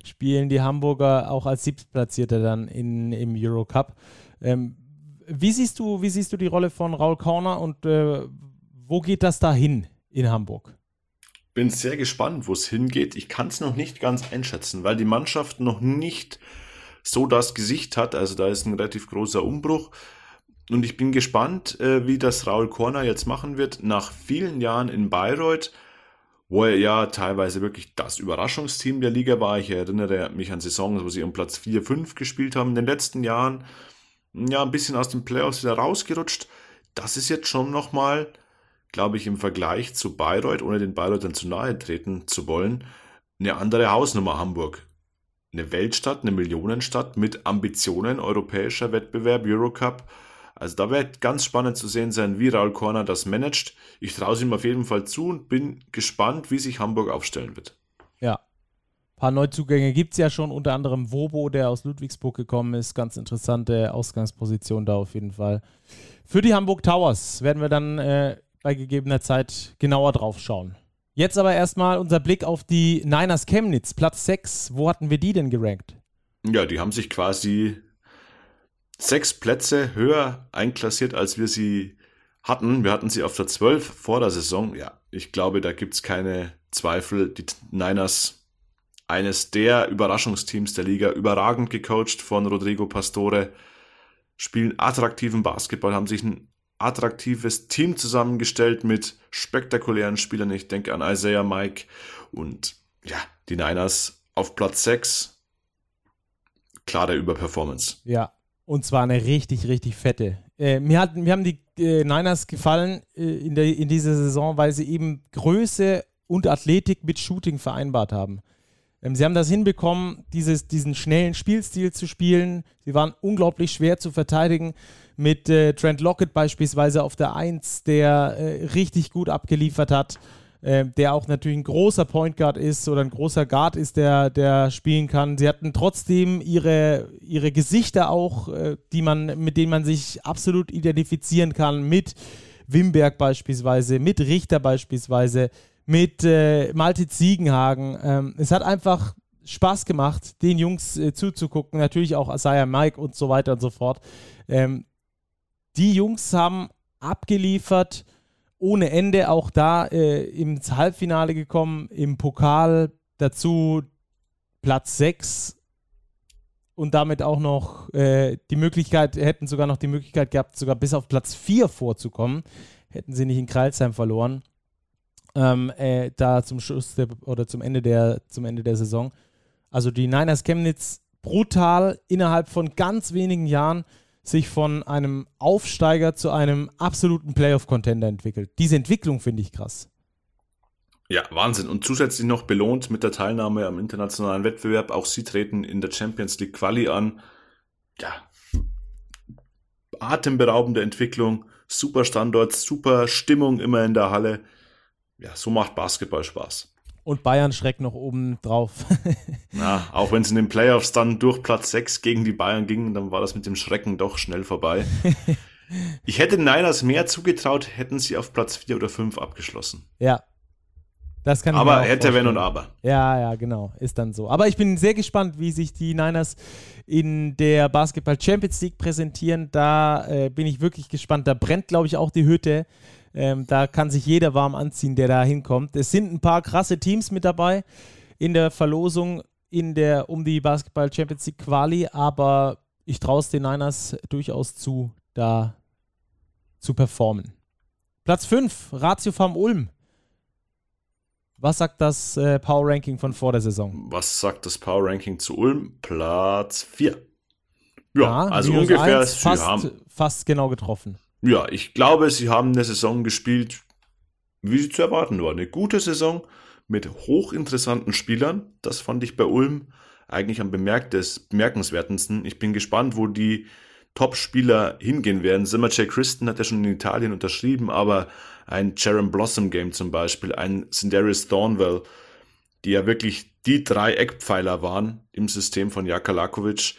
spielen die Hamburger auch als Siebtplatzierte dann in, im Eurocup. Ähm, wie siehst du, wie siehst du die Rolle von Raul Korner und äh, wo geht das da hin in Hamburg? Bin sehr gespannt, wo es hingeht. Ich kann es noch nicht ganz einschätzen, weil die Mannschaft noch nicht so das Gesicht hat. Also da ist ein relativ großer Umbruch. Und ich bin gespannt, äh, wie das Raul Korner jetzt machen wird. Nach vielen Jahren in Bayreuth, wo er ja teilweise wirklich das Überraschungsteam der Liga war. Ich erinnere mich an Saisons, wo sie um Platz 4, 5 gespielt haben. In den letzten Jahren ja, ein bisschen aus den Playoffs wieder rausgerutscht. Das ist jetzt schon nochmal, glaube ich, im Vergleich zu Bayreuth, ohne den Bayreutern zu nahe treten zu wollen, eine andere Hausnummer Hamburg. Eine Weltstadt, eine Millionenstadt mit Ambitionen, europäischer Wettbewerb, Eurocup. Also da wird ganz spannend zu sehen sein, wie Raul Korner das managt. Ich traue es ihm auf jeden Fall zu und bin gespannt, wie sich Hamburg aufstellen wird. Ja, paar Neuzugänge gibt es ja schon, unter anderem Wobo, der aus Ludwigsburg gekommen ist. Ganz interessante Ausgangsposition da auf jeden Fall. Für die Hamburg Towers werden wir dann äh, bei gegebener Zeit genauer drauf schauen. Jetzt aber erstmal unser Blick auf die Niners Chemnitz, Platz 6. Wo hatten wir die denn gerankt? Ja, die haben sich quasi sechs Plätze höher einklassiert, als wir sie hatten. Wir hatten sie auf der 12 vor der Saison. Ja, ich glaube, da gibt es keine Zweifel. Die Niners eines der Überraschungsteams der Liga, überragend gecoacht von Rodrigo Pastore, spielen attraktiven Basketball, haben sich ein attraktives Team zusammengestellt mit spektakulären Spielern. Ich denke an Isaiah Mike und ja, die Niners auf Platz 6. Klare Überperformance. Ja, und zwar eine richtig, richtig fette. Äh, mir, hat, mir haben die äh, Niners gefallen äh, in, der, in dieser Saison, weil sie eben Größe und Athletik mit Shooting vereinbart haben. Ähm, sie haben das hinbekommen, dieses, diesen schnellen Spielstil zu spielen. Sie waren unglaublich schwer zu verteidigen mit äh, Trent Lockett beispielsweise auf der 1, der äh, richtig gut abgeliefert hat, äh, der auch natürlich ein großer Point Guard ist oder ein großer Guard ist, der, der spielen kann. Sie hatten trotzdem ihre, ihre Gesichter auch, äh, die man, mit denen man sich absolut identifizieren kann, mit Wimberg beispielsweise, mit Richter beispielsweise mit äh, Malte Ziegenhagen. Ähm, es hat einfach Spaß gemacht, den Jungs äh, zuzugucken. Natürlich auch Isaiah Mike und so weiter und so fort. Ähm, die Jungs haben abgeliefert ohne Ende, auch da äh, ins Halbfinale gekommen, im Pokal dazu Platz 6 und damit auch noch äh, die Möglichkeit, hätten sogar noch die Möglichkeit gehabt, sogar bis auf Platz 4 vorzukommen, hätten sie nicht in Kreilsheim verloren ähm, äh, da zum Schluss der, oder zum Ende der zum Ende der Saison. Also die Niners Chemnitz brutal innerhalb von ganz wenigen Jahren sich von einem Aufsteiger zu einem absoluten Playoff-Contender entwickelt. Diese Entwicklung finde ich krass. Ja, Wahnsinn. Und zusätzlich noch belohnt mit der Teilnahme am internationalen Wettbewerb. Auch sie treten in der Champions League Quali an. Ja, atemberaubende Entwicklung, super Standort, super Stimmung immer in der Halle ja, so macht Basketball Spaß. Und Bayern schreckt noch oben drauf. ja, auch wenn es in den Playoffs dann durch Platz 6 gegen die Bayern ging, dann war das mit dem Schrecken doch schnell vorbei. Ich hätte den Niners mehr zugetraut, hätten sie auf Platz 4 oder 5 abgeschlossen. Ja. Das kann aber hätte, vorstellen. wenn und aber. Ja, ja, genau. Ist dann so. Aber ich bin sehr gespannt, wie sich die Niners in der Basketball Champions League präsentieren. Da äh, bin ich wirklich gespannt. Da brennt, glaube ich, auch die Hütte. Ähm, da kann sich jeder warm anziehen, der da hinkommt. Es sind ein paar krasse Teams mit dabei in der Verlosung in der, um die Basketball Champions League Quali, aber ich traue es den Niners durchaus zu, da zu performen. Platz 5, Ratio Farm Ulm. Was sagt das äh, Power Ranking von vor der Saison? Was sagt das Power Ranking zu Ulm? Platz 4. Ja, ja also ungefähr. 1, fast, haben, fast genau getroffen. Ja, ich glaube, sie haben eine Saison gespielt, wie sie zu erwarten war. Eine gute Saison mit hochinteressanten Spielern. Das fand ich bei Ulm eigentlich am bemerkenswertesten. Ich bin gespannt, wo die Top-Spieler hingehen werden. Simmer J. Christen hat ja schon in Italien unterschrieben, aber ein Jaron Blossom Game zum Beispiel, ein Sindarius Thornwell, die ja wirklich die drei Eckpfeiler waren im System von Jaka Lakovic,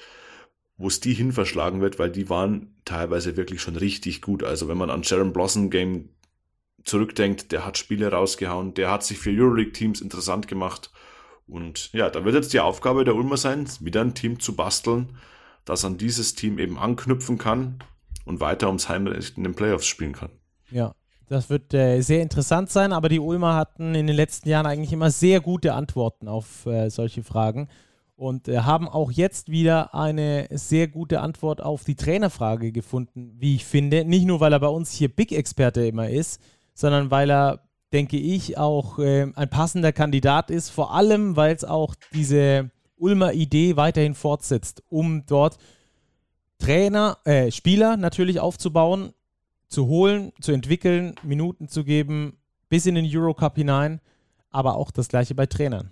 wo es die hin verschlagen wird, weil die waren teilweise wirklich schon richtig gut. Also wenn man an Jaron Blossom Game zurückdenkt, der hat Spiele rausgehauen, der hat sich für Euroleague-Teams interessant gemacht. Und ja, da wird jetzt die Aufgabe der Ulmer sein, wieder ein Team zu basteln, das an dieses Team eben anknüpfen kann und weiter ums Heimrecht in den Playoffs spielen kann. Ja, das wird äh, sehr interessant sein, aber die Ulmer hatten in den letzten Jahren eigentlich immer sehr gute Antworten auf äh, solche Fragen und äh, haben auch jetzt wieder eine sehr gute Antwort auf die Trainerfrage gefunden, wie ich finde. Nicht nur, weil er bei uns hier Big-Experte immer ist, sondern weil er, denke ich, auch äh, ein passender Kandidat ist, vor allem, weil es auch diese Ulmer Idee weiterhin fortsetzt, um dort Trainer, äh, Spieler natürlich aufzubauen, zu holen, zu entwickeln, Minuten zu geben, bis in den Eurocup hinein, aber auch das gleiche bei Trainern.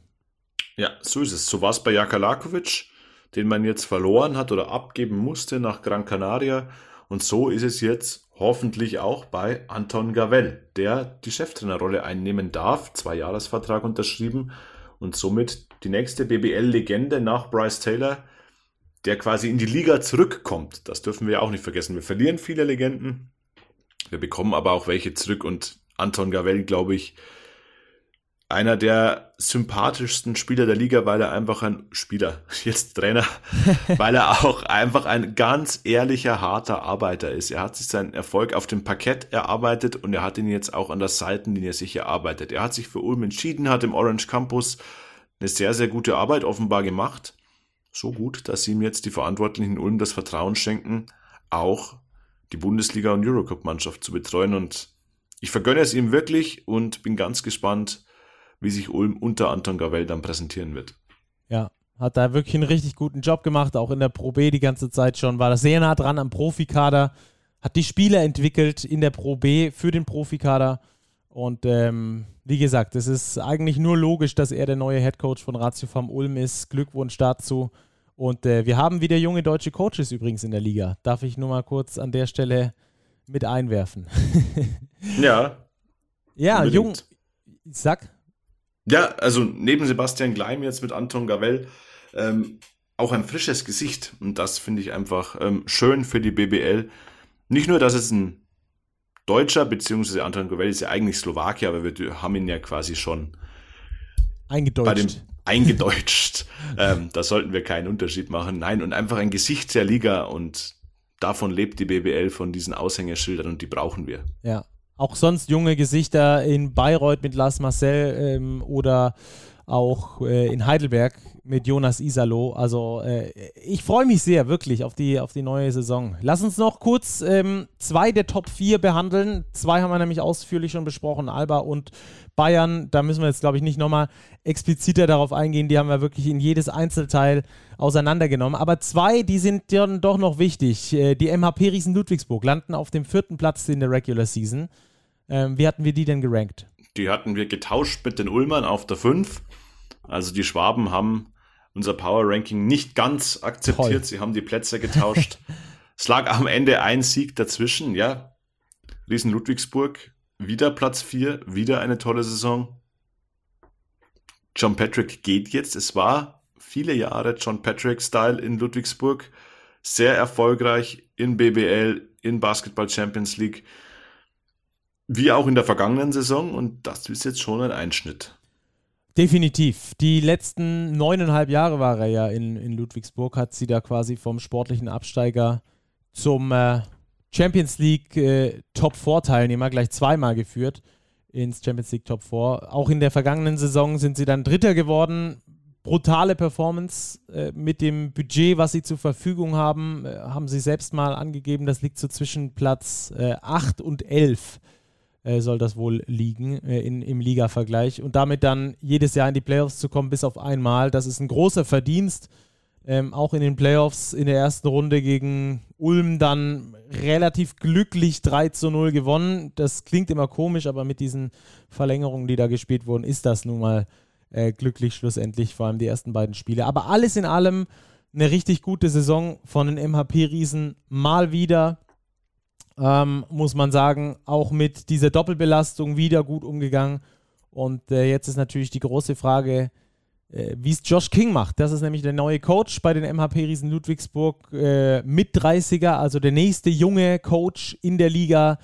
Ja, so ist es. So war es bei Jaka Lakovic, den man jetzt verloren hat oder abgeben musste nach Gran Canaria. Und so ist es jetzt hoffentlich auch bei Anton Gavel, der die Cheftrainerrolle einnehmen darf, zwei Jahresvertrag unterschrieben und somit die nächste BBL-Legende nach Bryce Taylor, der quasi in die Liga zurückkommt. Das dürfen wir auch nicht vergessen. Wir verlieren viele Legenden, wir bekommen aber auch welche zurück und Anton Gavel, glaube ich, einer der sympathischsten Spieler der Liga, weil er einfach ein Spieler, jetzt Trainer, weil er auch einfach ein ganz ehrlicher, harter Arbeiter ist. Er hat sich seinen Erfolg auf dem Parkett erarbeitet und er hat ihn jetzt auch an der Seitenlinie sich erarbeitet. Er hat sich für Ulm entschieden, hat im Orange Campus eine sehr, sehr gute Arbeit offenbar gemacht. So gut, dass ihm jetzt die Verantwortlichen in Ulm das Vertrauen schenken, auch die Bundesliga- und Eurocup-Mannschaft zu betreuen. Und ich vergönne es ihm wirklich und bin ganz gespannt, wie sich Ulm unter Anton Gavell dann präsentieren wird. Ja, hat da wirklich einen richtig guten Job gemacht, auch in der Pro B die ganze Zeit schon, war da sehr nah dran am Profikader, hat die Spieler entwickelt in der Pro B für den Profikader und ähm, wie gesagt, es ist eigentlich nur logisch, dass er der neue Headcoach von Ratio Farm Ulm ist. Glückwunsch dazu. Und äh, wir haben wieder junge deutsche Coaches übrigens in der Liga. Darf ich nur mal kurz an der Stelle mit einwerfen. ja. Ja, unbedingt. jung. Sag. Ja, also neben Sebastian Gleim jetzt mit Anton Gavell ähm, auch ein frisches Gesicht. Und das finde ich einfach ähm, schön für die BBL. Nicht nur, dass es ein Deutscher, beziehungsweise Anton Gavell ist ja eigentlich Slowakier, aber wir haben ihn ja quasi schon eingedeutscht. Bei dem, eingedeutscht. ähm, da sollten wir keinen Unterschied machen. Nein, und einfach ein Gesicht der Liga und davon lebt die BBL von diesen Aushängeschildern und die brauchen wir. Ja, auch sonst junge Gesichter in Bayreuth mit Lars Marcel ähm, oder auch äh, in Heidelberg mit Jonas Isalo. Also äh, ich freue mich sehr wirklich auf die, auf die neue Saison. Lass uns noch kurz ähm, zwei der Top 4 behandeln. Zwei haben wir nämlich ausführlich schon besprochen, Alba und Bayern. Da müssen wir jetzt, glaube ich, nicht nochmal expliziter darauf eingehen. Die haben wir wirklich in jedes Einzelteil auseinandergenommen. Aber zwei, die sind dann doch noch wichtig. Äh, die MHP Riesen Ludwigsburg landen auf dem vierten Platz in der Regular Season. Ähm, wie hatten wir die denn gerankt? Die hatten wir getauscht mit den Ulmern auf der 5. Also die Schwaben haben unser Power Ranking nicht ganz akzeptiert. Toll. Sie haben die Plätze getauscht. es lag am Ende ein Sieg dazwischen, ja. Riesen Ludwigsburg, wieder Platz 4, wieder eine tolle Saison. John Patrick geht jetzt. Es war viele Jahre John Patrick-Style in Ludwigsburg. Sehr erfolgreich in BBL, in Basketball Champions League, wie auch in der vergangenen Saison. Und das ist jetzt schon ein Einschnitt. Definitiv. Die letzten neuneinhalb Jahre war er ja in, in Ludwigsburg, hat sie da quasi vom sportlichen Absteiger zum äh, Champions League äh, Top 4 Teilnehmer gleich zweimal geführt ins Champions League Top 4. Auch in der vergangenen Saison sind sie dann Dritter geworden. Brutale Performance äh, mit dem Budget, was sie zur Verfügung haben, äh, haben sie selbst mal angegeben. Das liegt so zwischen Platz äh, 8 und 11 äh, soll das wohl liegen äh, in, im Liga-Vergleich. Und damit dann jedes Jahr in die Playoffs zu kommen, bis auf einmal, das ist ein großer Verdienst. Ähm, auch in den Playoffs in der ersten Runde gegen Ulm dann relativ glücklich 3 zu 0 gewonnen. Das klingt immer komisch, aber mit diesen Verlängerungen, die da gespielt wurden, ist das nun mal äh, glücklich schlussendlich, vor allem die ersten beiden Spiele. Aber alles in allem eine richtig gute Saison von den MHP-Riesen mal wieder ähm, muss man sagen, auch mit dieser Doppelbelastung wieder gut umgegangen. Und äh, jetzt ist natürlich die große Frage, äh, wie es Josh King macht. Das ist nämlich der neue Coach bei den MHP-Riesen Ludwigsburg, äh, mit 30er, also der nächste junge Coach in der Liga.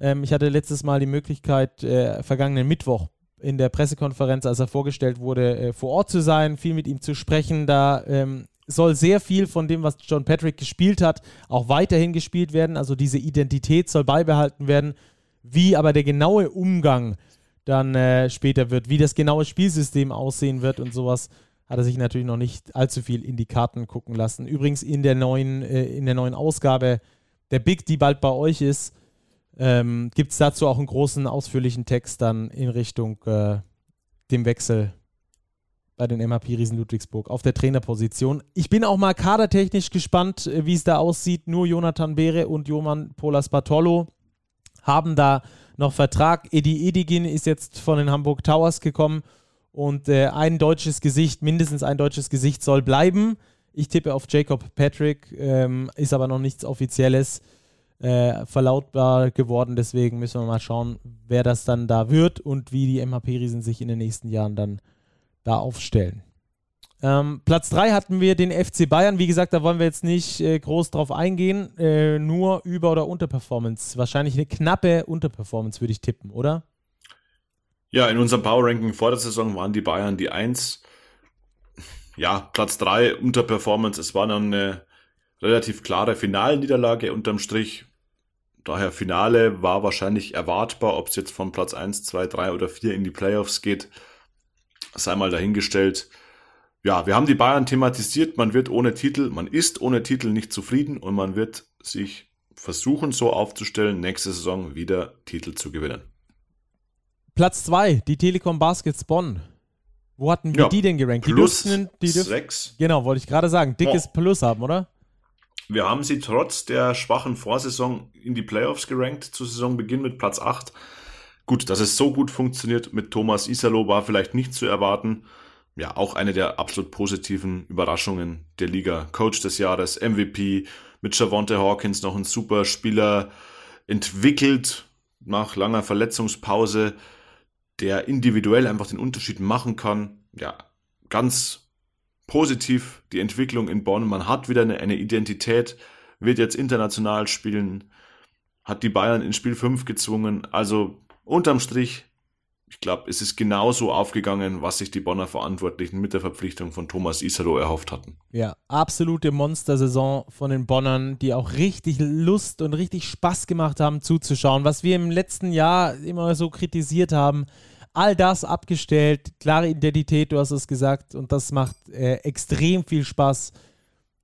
Ähm, ich hatte letztes Mal die Möglichkeit, äh, vergangenen Mittwoch in der Pressekonferenz, als er vorgestellt wurde, äh, vor Ort zu sein, viel mit ihm zu sprechen. Da ähm, soll sehr viel von dem, was John Patrick gespielt hat, auch weiterhin gespielt werden. Also diese Identität soll beibehalten werden. Wie aber der genaue Umgang dann äh, später wird, wie das genaue Spielsystem aussehen wird und sowas, hat er sich natürlich noch nicht allzu viel in die Karten gucken lassen. Übrigens in der neuen, äh, in der neuen Ausgabe der Big, die bald bei euch ist, ähm, gibt es dazu auch einen großen, ausführlichen Text dann in Richtung äh, dem Wechsel bei den MHP Riesen Ludwigsburg auf der Trainerposition. Ich bin auch mal kadertechnisch gespannt, äh, wie es da aussieht. Nur Jonathan Beere und Joman Polas Bartolo haben da noch Vertrag. Edi Edigin ist jetzt von den Hamburg Towers gekommen und äh, ein deutsches Gesicht, mindestens ein deutsches Gesicht soll bleiben. Ich tippe auf Jacob Patrick, ähm, ist aber noch nichts Offizielles äh, verlautbar geworden. Deswegen müssen wir mal schauen, wer das dann da wird und wie die MHP-Riesen sich in den nächsten Jahren dann da aufstellen. Ähm, Platz 3 hatten wir den FC Bayern. Wie gesagt, da wollen wir jetzt nicht äh, groß drauf eingehen. Äh, nur Über- oder Unterperformance. Wahrscheinlich eine knappe Unterperformance, würde ich tippen, oder? Ja, in unserem Power Ranking vor der Saison waren die Bayern die 1. Ja, Platz 3 Unterperformance. Es war dann eine relativ klare Finalniederlage unterm Strich. Daher Finale war wahrscheinlich erwartbar, ob es jetzt von Platz 1, 2, 3 oder 4 in die Playoffs geht sei mal dahingestellt. Ja, wir haben die Bayern thematisiert. Man wird ohne Titel, man ist ohne Titel nicht zufrieden und man wird sich versuchen, so aufzustellen, nächste Saison wieder Titel zu gewinnen. Platz 2, die Telekom Baskets Bonn. Wo hatten wir ja, die denn gerankt? Die plus dürften, die sechs. Genau, wollte ich gerade sagen. Dickes oh. Plus haben, oder? Wir haben sie trotz der schwachen Vorsaison in die Playoffs gerankt, zu Saisonbeginn mit Platz 8. Gut, dass es so gut funktioniert mit Thomas Isalo war vielleicht nicht zu erwarten. Ja, auch eine der absolut positiven Überraschungen der Liga. Coach des Jahres, MVP, mit Javonte Hawkins noch ein super Spieler entwickelt nach langer Verletzungspause, der individuell einfach den Unterschied machen kann. Ja, ganz positiv die Entwicklung in Bonn. Man hat wieder eine, eine Identität, wird jetzt international spielen, hat die Bayern in Spiel 5 gezwungen. Also unterm Strich, ich glaube, es ist genauso aufgegangen, was sich die Bonner Verantwortlichen mit der Verpflichtung von Thomas Isaro erhofft hatten. Ja, absolute Monstersaison von den Bonnern, die auch richtig Lust und richtig Spaß gemacht haben zuzuschauen. Was wir im letzten Jahr immer so kritisiert haben, all das abgestellt, klare Identität, du hast es gesagt, und das macht äh, extrem viel Spaß,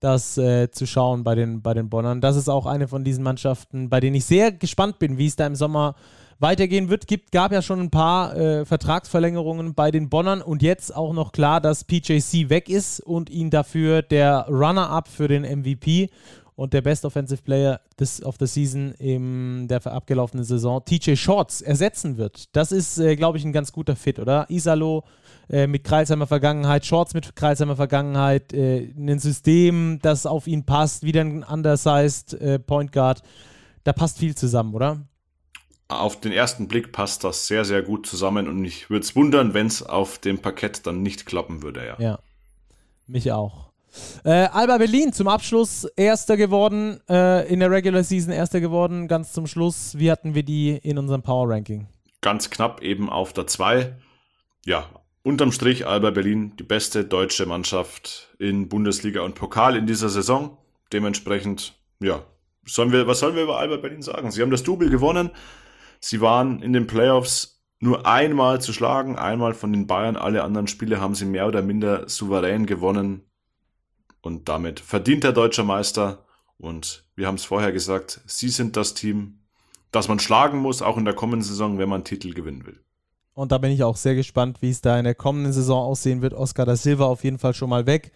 das äh, zu schauen bei den, bei den Bonnern. Das ist auch eine von diesen Mannschaften, bei denen ich sehr gespannt bin, wie es da im Sommer weitergehen wird. Gibt, gab ja schon ein paar äh, Vertragsverlängerungen bei den Bonnern und jetzt auch noch klar, dass PJC weg ist und ihn dafür der Runner-up für den MVP und der Best Offensive Player des, of the Season in der abgelaufenen Saison, TJ Shorts, ersetzen wird. Das ist, äh, glaube ich, ein ganz guter Fit, oder? Isalo äh, mit Kreilsheimer Vergangenheit, Shorts mit Kreilsheimer Vergangenheit, äh, ein System, das auf ihn passt, wieder ein undersized äh, Point Guard. Da passt viel zusammen, oder? Auf den ersten Blick passt das sehr, sehr gut zusammen und ich würde es wundern, wenn es auf dem Parkett dann nicht klappen würde, ja. Ja, mich auch. Äh, Alba Berlin zum Abschluss Erster geworden, äh, in der Regular Season Erster geworden, ganz zum Schluss. Wie hatten wir die in unserem Power Ranking? Ganz knapp eben auf der 2. Ja, unterm Strich Alba Berlin die beste deutsche Mannschaft in Bundesliga und Pokal in dieser Saison. Dementsprechend, ja, sollen wir, was sollen wir über Alba Berlin sagen? Sie haben das Double gewonnen. Sie waren in den Playoffs nur einmal zu schlagen, einmal von den Bayern. Alle anderen Spiele haben sie mehr oder minder souverän gewonnen und damit verdienter deutscher Meister. Und wir haben es vorher gesagt, sie sind das Team, das man schlagen muss, auch in der kommenden Saison, wenn man Titel gewinnen will. Und da bin ich auch sehr gespannt, wie es da in der kommenden Saison aussehen wird. Oscar da Silva auf jeden Fall schon mal weg.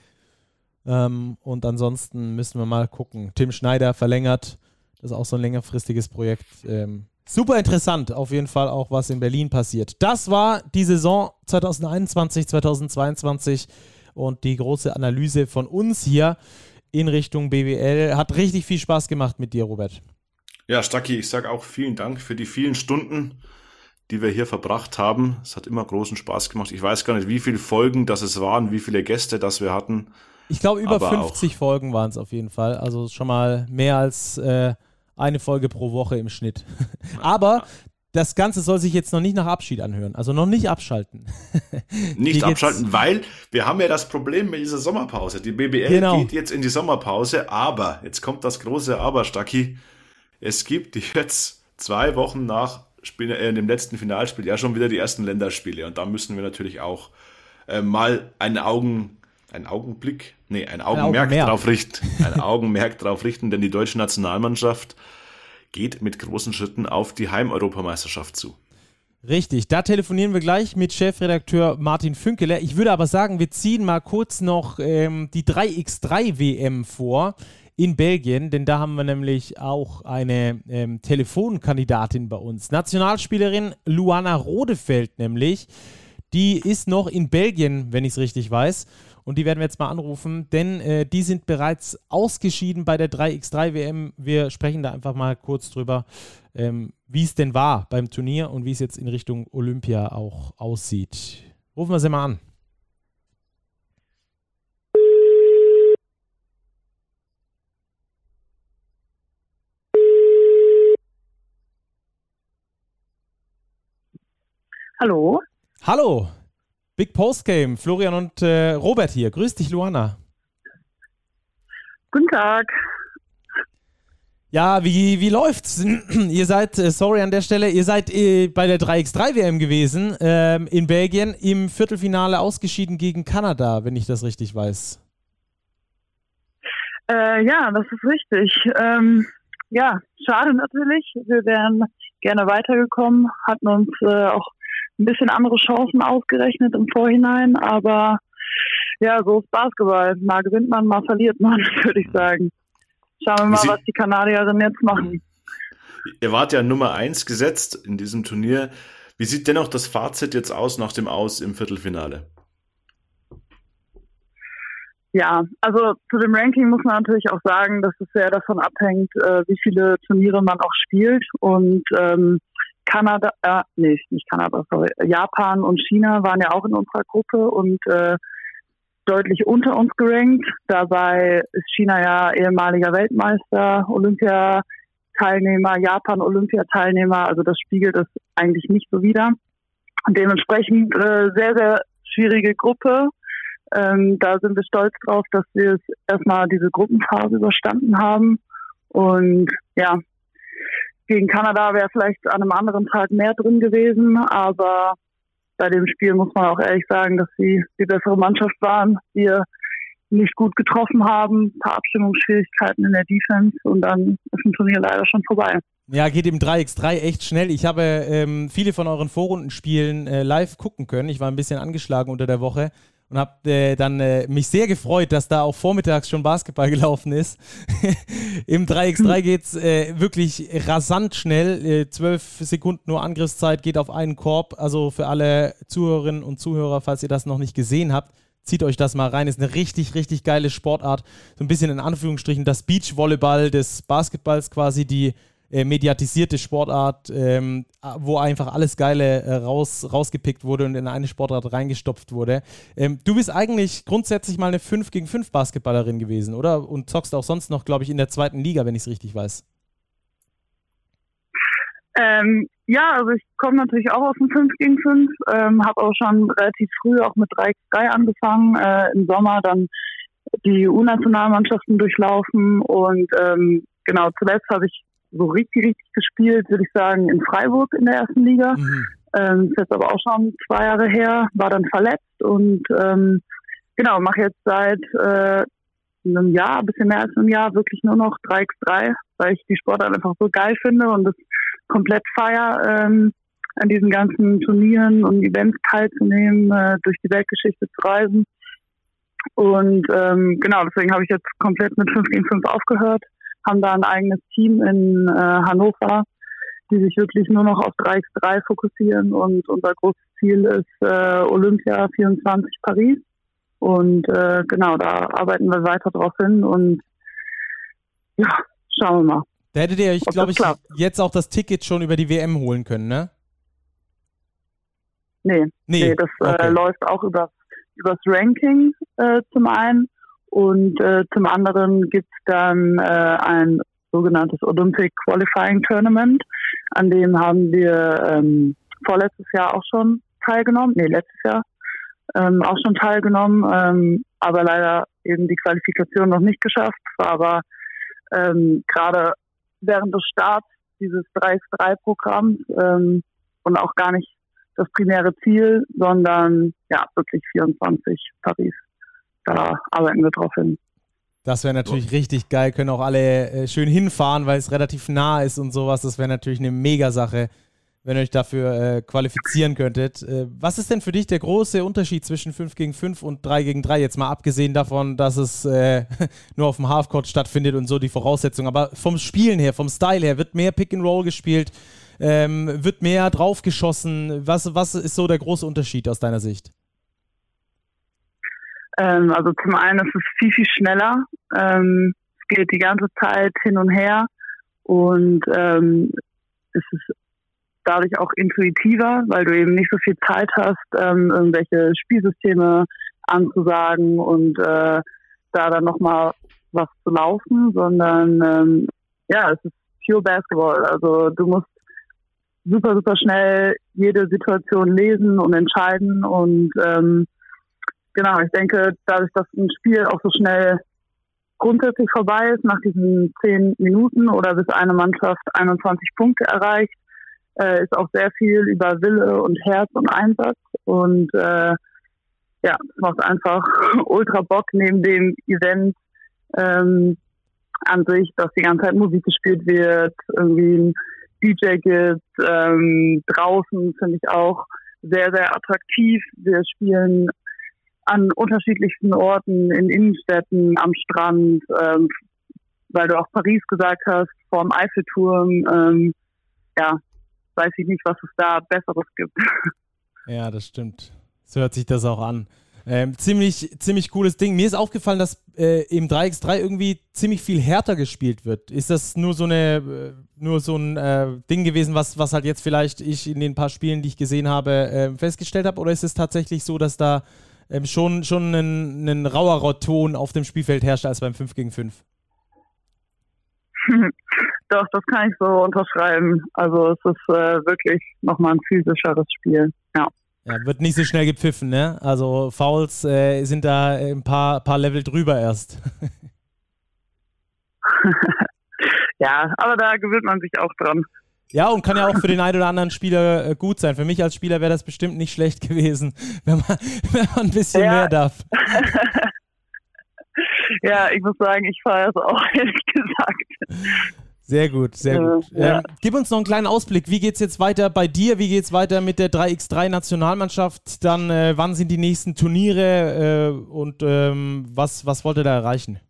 Ähm, und ansonsten müssen wir mal gucken. Tim Schneider verlängert. Das ist auch so ein längerfristiges Projekt. Ähm, super interessant, auf jeden Fall auch, was in Berlin passiert. Das war die Saison 2021, 2022 und die große Analyse von uns hier in Richtung BWL. Hat richtig viel Spaß gemacht mit dir, Robert. Ja, Stacki, ich sage auch vielen Dank für die vielen Stunden, die wir hier verbracht haben. Es hat immer großen Spaß gemacht. Ich weiß gar nicht, wie viele Folgen das es waren, wie viele Gäste das wir hatten. Ich glaube, über 50 Folgen waren es auf jeden Fall. Also schon mal mehr als äh, eine Folge pro Woche im Schnitt. Aber das Ganze soll sich jetzt noch nicht nach Abschied anhören. Also noch nicht abschalten. nicht abschalten, weil wir haben ja das Problem mit dieser Sommerpause. Die BBL genau. geht jetzt in die Sommerpause, aber jetzt kommt das große Aber, Stacki. Es gibt jetzt zwei Wochen nach Spiel, äh, dem letzten Finalspiel ja schon wieder die ersten Länderspiele. Und da müssen wir natürlich auch äh, mal einen Augen, einen Augenblick, nee, ein Augenmerk ein drauf richten. Ein Augenmerk drauf richten, denn die deutsche Nationalmannschaft geht mit großen Schritten auf die Heimeuropameisterschaft zu. Richtig, da telefonieren wir gleich mit Chefredakteur Martin Fünkeler. Ich würde aber sagen, wir ziehen mal kurz noch ähm, die 3x3 WM vor in Belgien, denn da haben wir nämlich auch eine ähm, Telefonkandidatin bei uns. Nationalspielerin Luana Rodefeld nämlich. Die ist noch in Belgien, wenn ich es richtig weiß. Und die werden wir jetzt mal anrufen, denn äh, die sind bereits ausgeschieden bei der 3x3 WM. Wir sprechen da einfach mal kurz drüber, ähm, wie es denn war beim Turnier und wie es jetzt in Richtung Olympia auch aussieht. Rufen wir sie mal an. Hallo. Hallo. Big Postgame. Florian und äh, Robert hier. Grüß dich, Luana. Guten Tag. Ja, wie, wie läuft's? ihr seid, äh, sorry an der Stelle, ihr seid äh, bei der 3x3 WM gewesen ähm, in Belgien, im Viertelfinale ausgeschieden gegen Kanada, wenn ich das richtig weiß. Äh, ja, das ist richtig. Ähm, ja, schade natürlich. Wir wären gerne weitergekommen, hatten uns äh, auch ein bisschen andere Chancen ausgerechnet im Vorhinein, aber ja, so ist Basketball. Mal gewinnt man, mal verliert man, würde ich sagen. Schauen wir mal, was die Kanadierinnen jetzt machen. Ihr wart ja Nummer eins gesetzt in diesem Turnier. Wie sieht dennoch das Fazit jetzt aus nach dem Aus im Viertelfinale? Ja, also zu dem Ranking muss man natürlich auch sagen, dass es sehr davon abhängt, äh, wie viele Turniere man auch spielt. Und ähm, Kanada, äh, nee, nicht Kanada, sorry, Japan und China waren ja auch in unserer Gruppe und äh, deutlich unter uns gerankt. Dabei ist China ja ehemaliger Weltmeister, Olympiateilnehmer, Japan Olympiateilnehmer, also das spiegelt es eigentlich nicht so wider. Und dementsprechend äh, sehr, sehr schwierige Gruppe. Ähm, da sind wir stolz drauf, dass wir es erstmal diese Gruppenphase überstanden haben. Und ja, gegen Kanada wäre vielleicht an einem anderen Tag mehr drin gewesen, aber bei dem Spiel muss man auch ehrlich sagen, dass sie die bessere Mannschaft waren. Wir nicht gut getroffen haben, ein paar Abstimmungsschwierigkeiten in der Defense und dann ist ein Turnier leider schon vorbei. Ja, geht im 3x3 echt schnell. Ich habe ähm, viele von euren Vorrundenspielen äh, live gucken können. Ich war ein bisschen angeschlagen unter der Woche und habe äh, dann äh, mich sehr gefreut, dass da auch vormittags schon Basketball gelaufen ist. Im 3x3 geht es äh, wirklich rasant schnell. Äh, zwölf Sekunden nur Angriffszeit geht auf einen Korb. Also für alle Zuhörerinnen und Zuhörer, falls ihr das noch nicht gesehen habt, zieht euch das mal rein. Ist eine richtig, richtig geile Sportart. So ein bisschen in Anführungsstrichen das Beachvolleyball des Basketballs quasi. Die äh, mediatisierte Sportart, ähm, wo einfach alles Geile äh, raus, rausgepickt wurde und in eine Sportart reingestopft wurde. Ähm, du bist eigentlich grundsätzlich mal eine 5 gegen 5 Basketballerin gewesen, oder? Und zockst auch sonst noch, glaube ich, in der zweiten Liga, wenn ich es richtig weiß. Ähm, ja, also ich komme natürlich auch aus dem 5 gegen 5, ähm, habe auch schon relativ früh auch mit 3 x 3 angefangen, äh, im Sommer dann die U-Nationalmannschaften durchlaufen und ähm, genau, zuletzt habe ich so richtig, richtig gespielt, würde ich sagen, in Freiburg in der ersten Liga. Mhm. Ähm, ist jetzt aber auch schon zwei Jahre her, war dann verletzt und ähm, genau, mache jetzt seit äh, einem Jahr, ein bisschen mehr als einem Jahr, wirklich nur noch 3x3, weil ich die Sportart einfach so geil finde und das komplett feier, ähm, an diesen ganzen Turnieren und Events teilzunehmen, äh, durch die Weltgeschichte zu reisen. Und ähm, genau, deswegen habe ich jetzt komplett mit 5 gegen 5 aufgehört, haben da ein eigenes Team in äh, Hannover, die sich wirklich nur noch auf 3x3 fokussieren und unser großes Ziel ist äh, Olympia 24 Paris. Und äh, genau, da arbeiten wir weiter drauf hin und ja, schauen wir mal. Da hättet ihr euch, glaube ich, jetzt auch das Ticket schon über die WM holen können, ne? Nee, nee, nee das äh, okay. äh, läuft auch über übers Ranking äh, zum einen und äh, zum anderen gibt es dann äh, ein sogenanntes Olympic Qualifying Tournament, an dem haben wir ähm, vorletztes Jahr auch schon teilgenommen, nee, letztes Jahr ähm, auch schon teilgenommen, ähm, aber leider eben die Qualifikation noch nicht geschafft, war aber ähm, gerade während des Starts dieses 3x3-Programms ähm, und auch gar nicht das primäre Ziel, sondern ja, wirklich 24 Paris. Da arbeiten wir drauf hin. Das wäre natürlich so. richtig geil, können auch alle äh, schön hinfahren, weil es relativ nah ist und sowas. Das wäre natürlich eine Mega-Sache, wenn ihr euch dafür äh, qualifizieren könntet. Äh, was ist denn für dich der große Unterschied zwischen 5 gegen 5 und 3 gegen 3? Jetzt mal abgesehen davon, dass es äh, nur auf dem Halfcourt stattfindet und so die Voraussetzungen. Aber vom Spielen her, vom Style her, wird mehr Pick and Roll gespielt? Ähm, wird mehr draufgeschossen? Was, was ist so der große Unterschied aus deiner Sicht? Ähm, also zum einen ist es viel, viel schneller. Ähm, es geht die ganze Zeit hin und her und ähm, es ist dadurch auch intuitiver, weil du eben nicht so viel Zeit hast, ähm, irgendwelche Spielsysteme anzusagen und äh, da dann nochmal was zu laufen, sondern ähm, ja, es ist pure Basketball. Also du musst super, super schnell jede Situation lesen und entscheiden. Und ähm, genau, ich denke, dadurch, dass ein Spiel auch so schnell grundsätzlich vorbei ist, nach diesen zehn Minuten oder bis eine Mannschaft 21 Punkte erreicht, äh, ist auch sehr viel über Wille und Herz und Einsatz. Und äh, ja, es macht einfach ultra Bock neben dem Event ähm, an sich, dass die ganze Zeit Musik gespielt wird, irgendwie ein DJ gibt. Ähm, draußen finde ich auch sehr, sehr attraktiv. Wir spielen an unterschiedlichsten Orten, in Innenstädten, am Strand, ähm, weil du auch Paris gesagt hast, vorm Eiffelturm. Ähm, ja, weiß ich nicht, was es da Besseres gibt. Ja, das stimmt. So hört sich das auch an. Ähm, ziemlich, ziemlich cooles Ding. Mir ist aufgefallen, dass äh, im 3x3 irgendwie ziemlich viel härter gespielt wird. Ist das nur so eine, äh, nur so ein äh, Ding gewesen, was, was halt jetzt vielleicht ich in den paar Spielen, die ich gesehen habe, äh, festgestellt habe? Oder ist es tatsächlich so, dass da ähm, schon, schon ein, ein rauerer Ton auf dem Spielfeld herrscht als beim 5 gegen 5? Doch, das kann ich so unterschreiben. Also es ist äh, wirklich nochmal ein physischeres Spiel. Ja. Ja, wird nicht so schnell gepfiffen, ne? Also Fouls äh, sind da ein paar, paar Level drüber erst. ja, aber da gewöhnt man sich auch dran. Ja, und kann ja auch für den einen oder anderen Spieler äh, gut sein. Für mich als Spieler wäre das bestimmt nicht schlecht gewesen, wenn man, wenn man ein bisschen ja. mehr darf. ja, ich muss sagen, ich feiere es auch, ehrlich gesagt. Sehr gut, sehr gut. Ja. Ähm, gib uns noch einen kleinen Ausblick. Wie geht es jetzt weiter bei dir? Wie geht es weiter mit der 3x3-Nationalmannschaft? Dann, äh, wann sind die nächsten Turniere äh, und ähm, was, was wollt ihr da erreichen?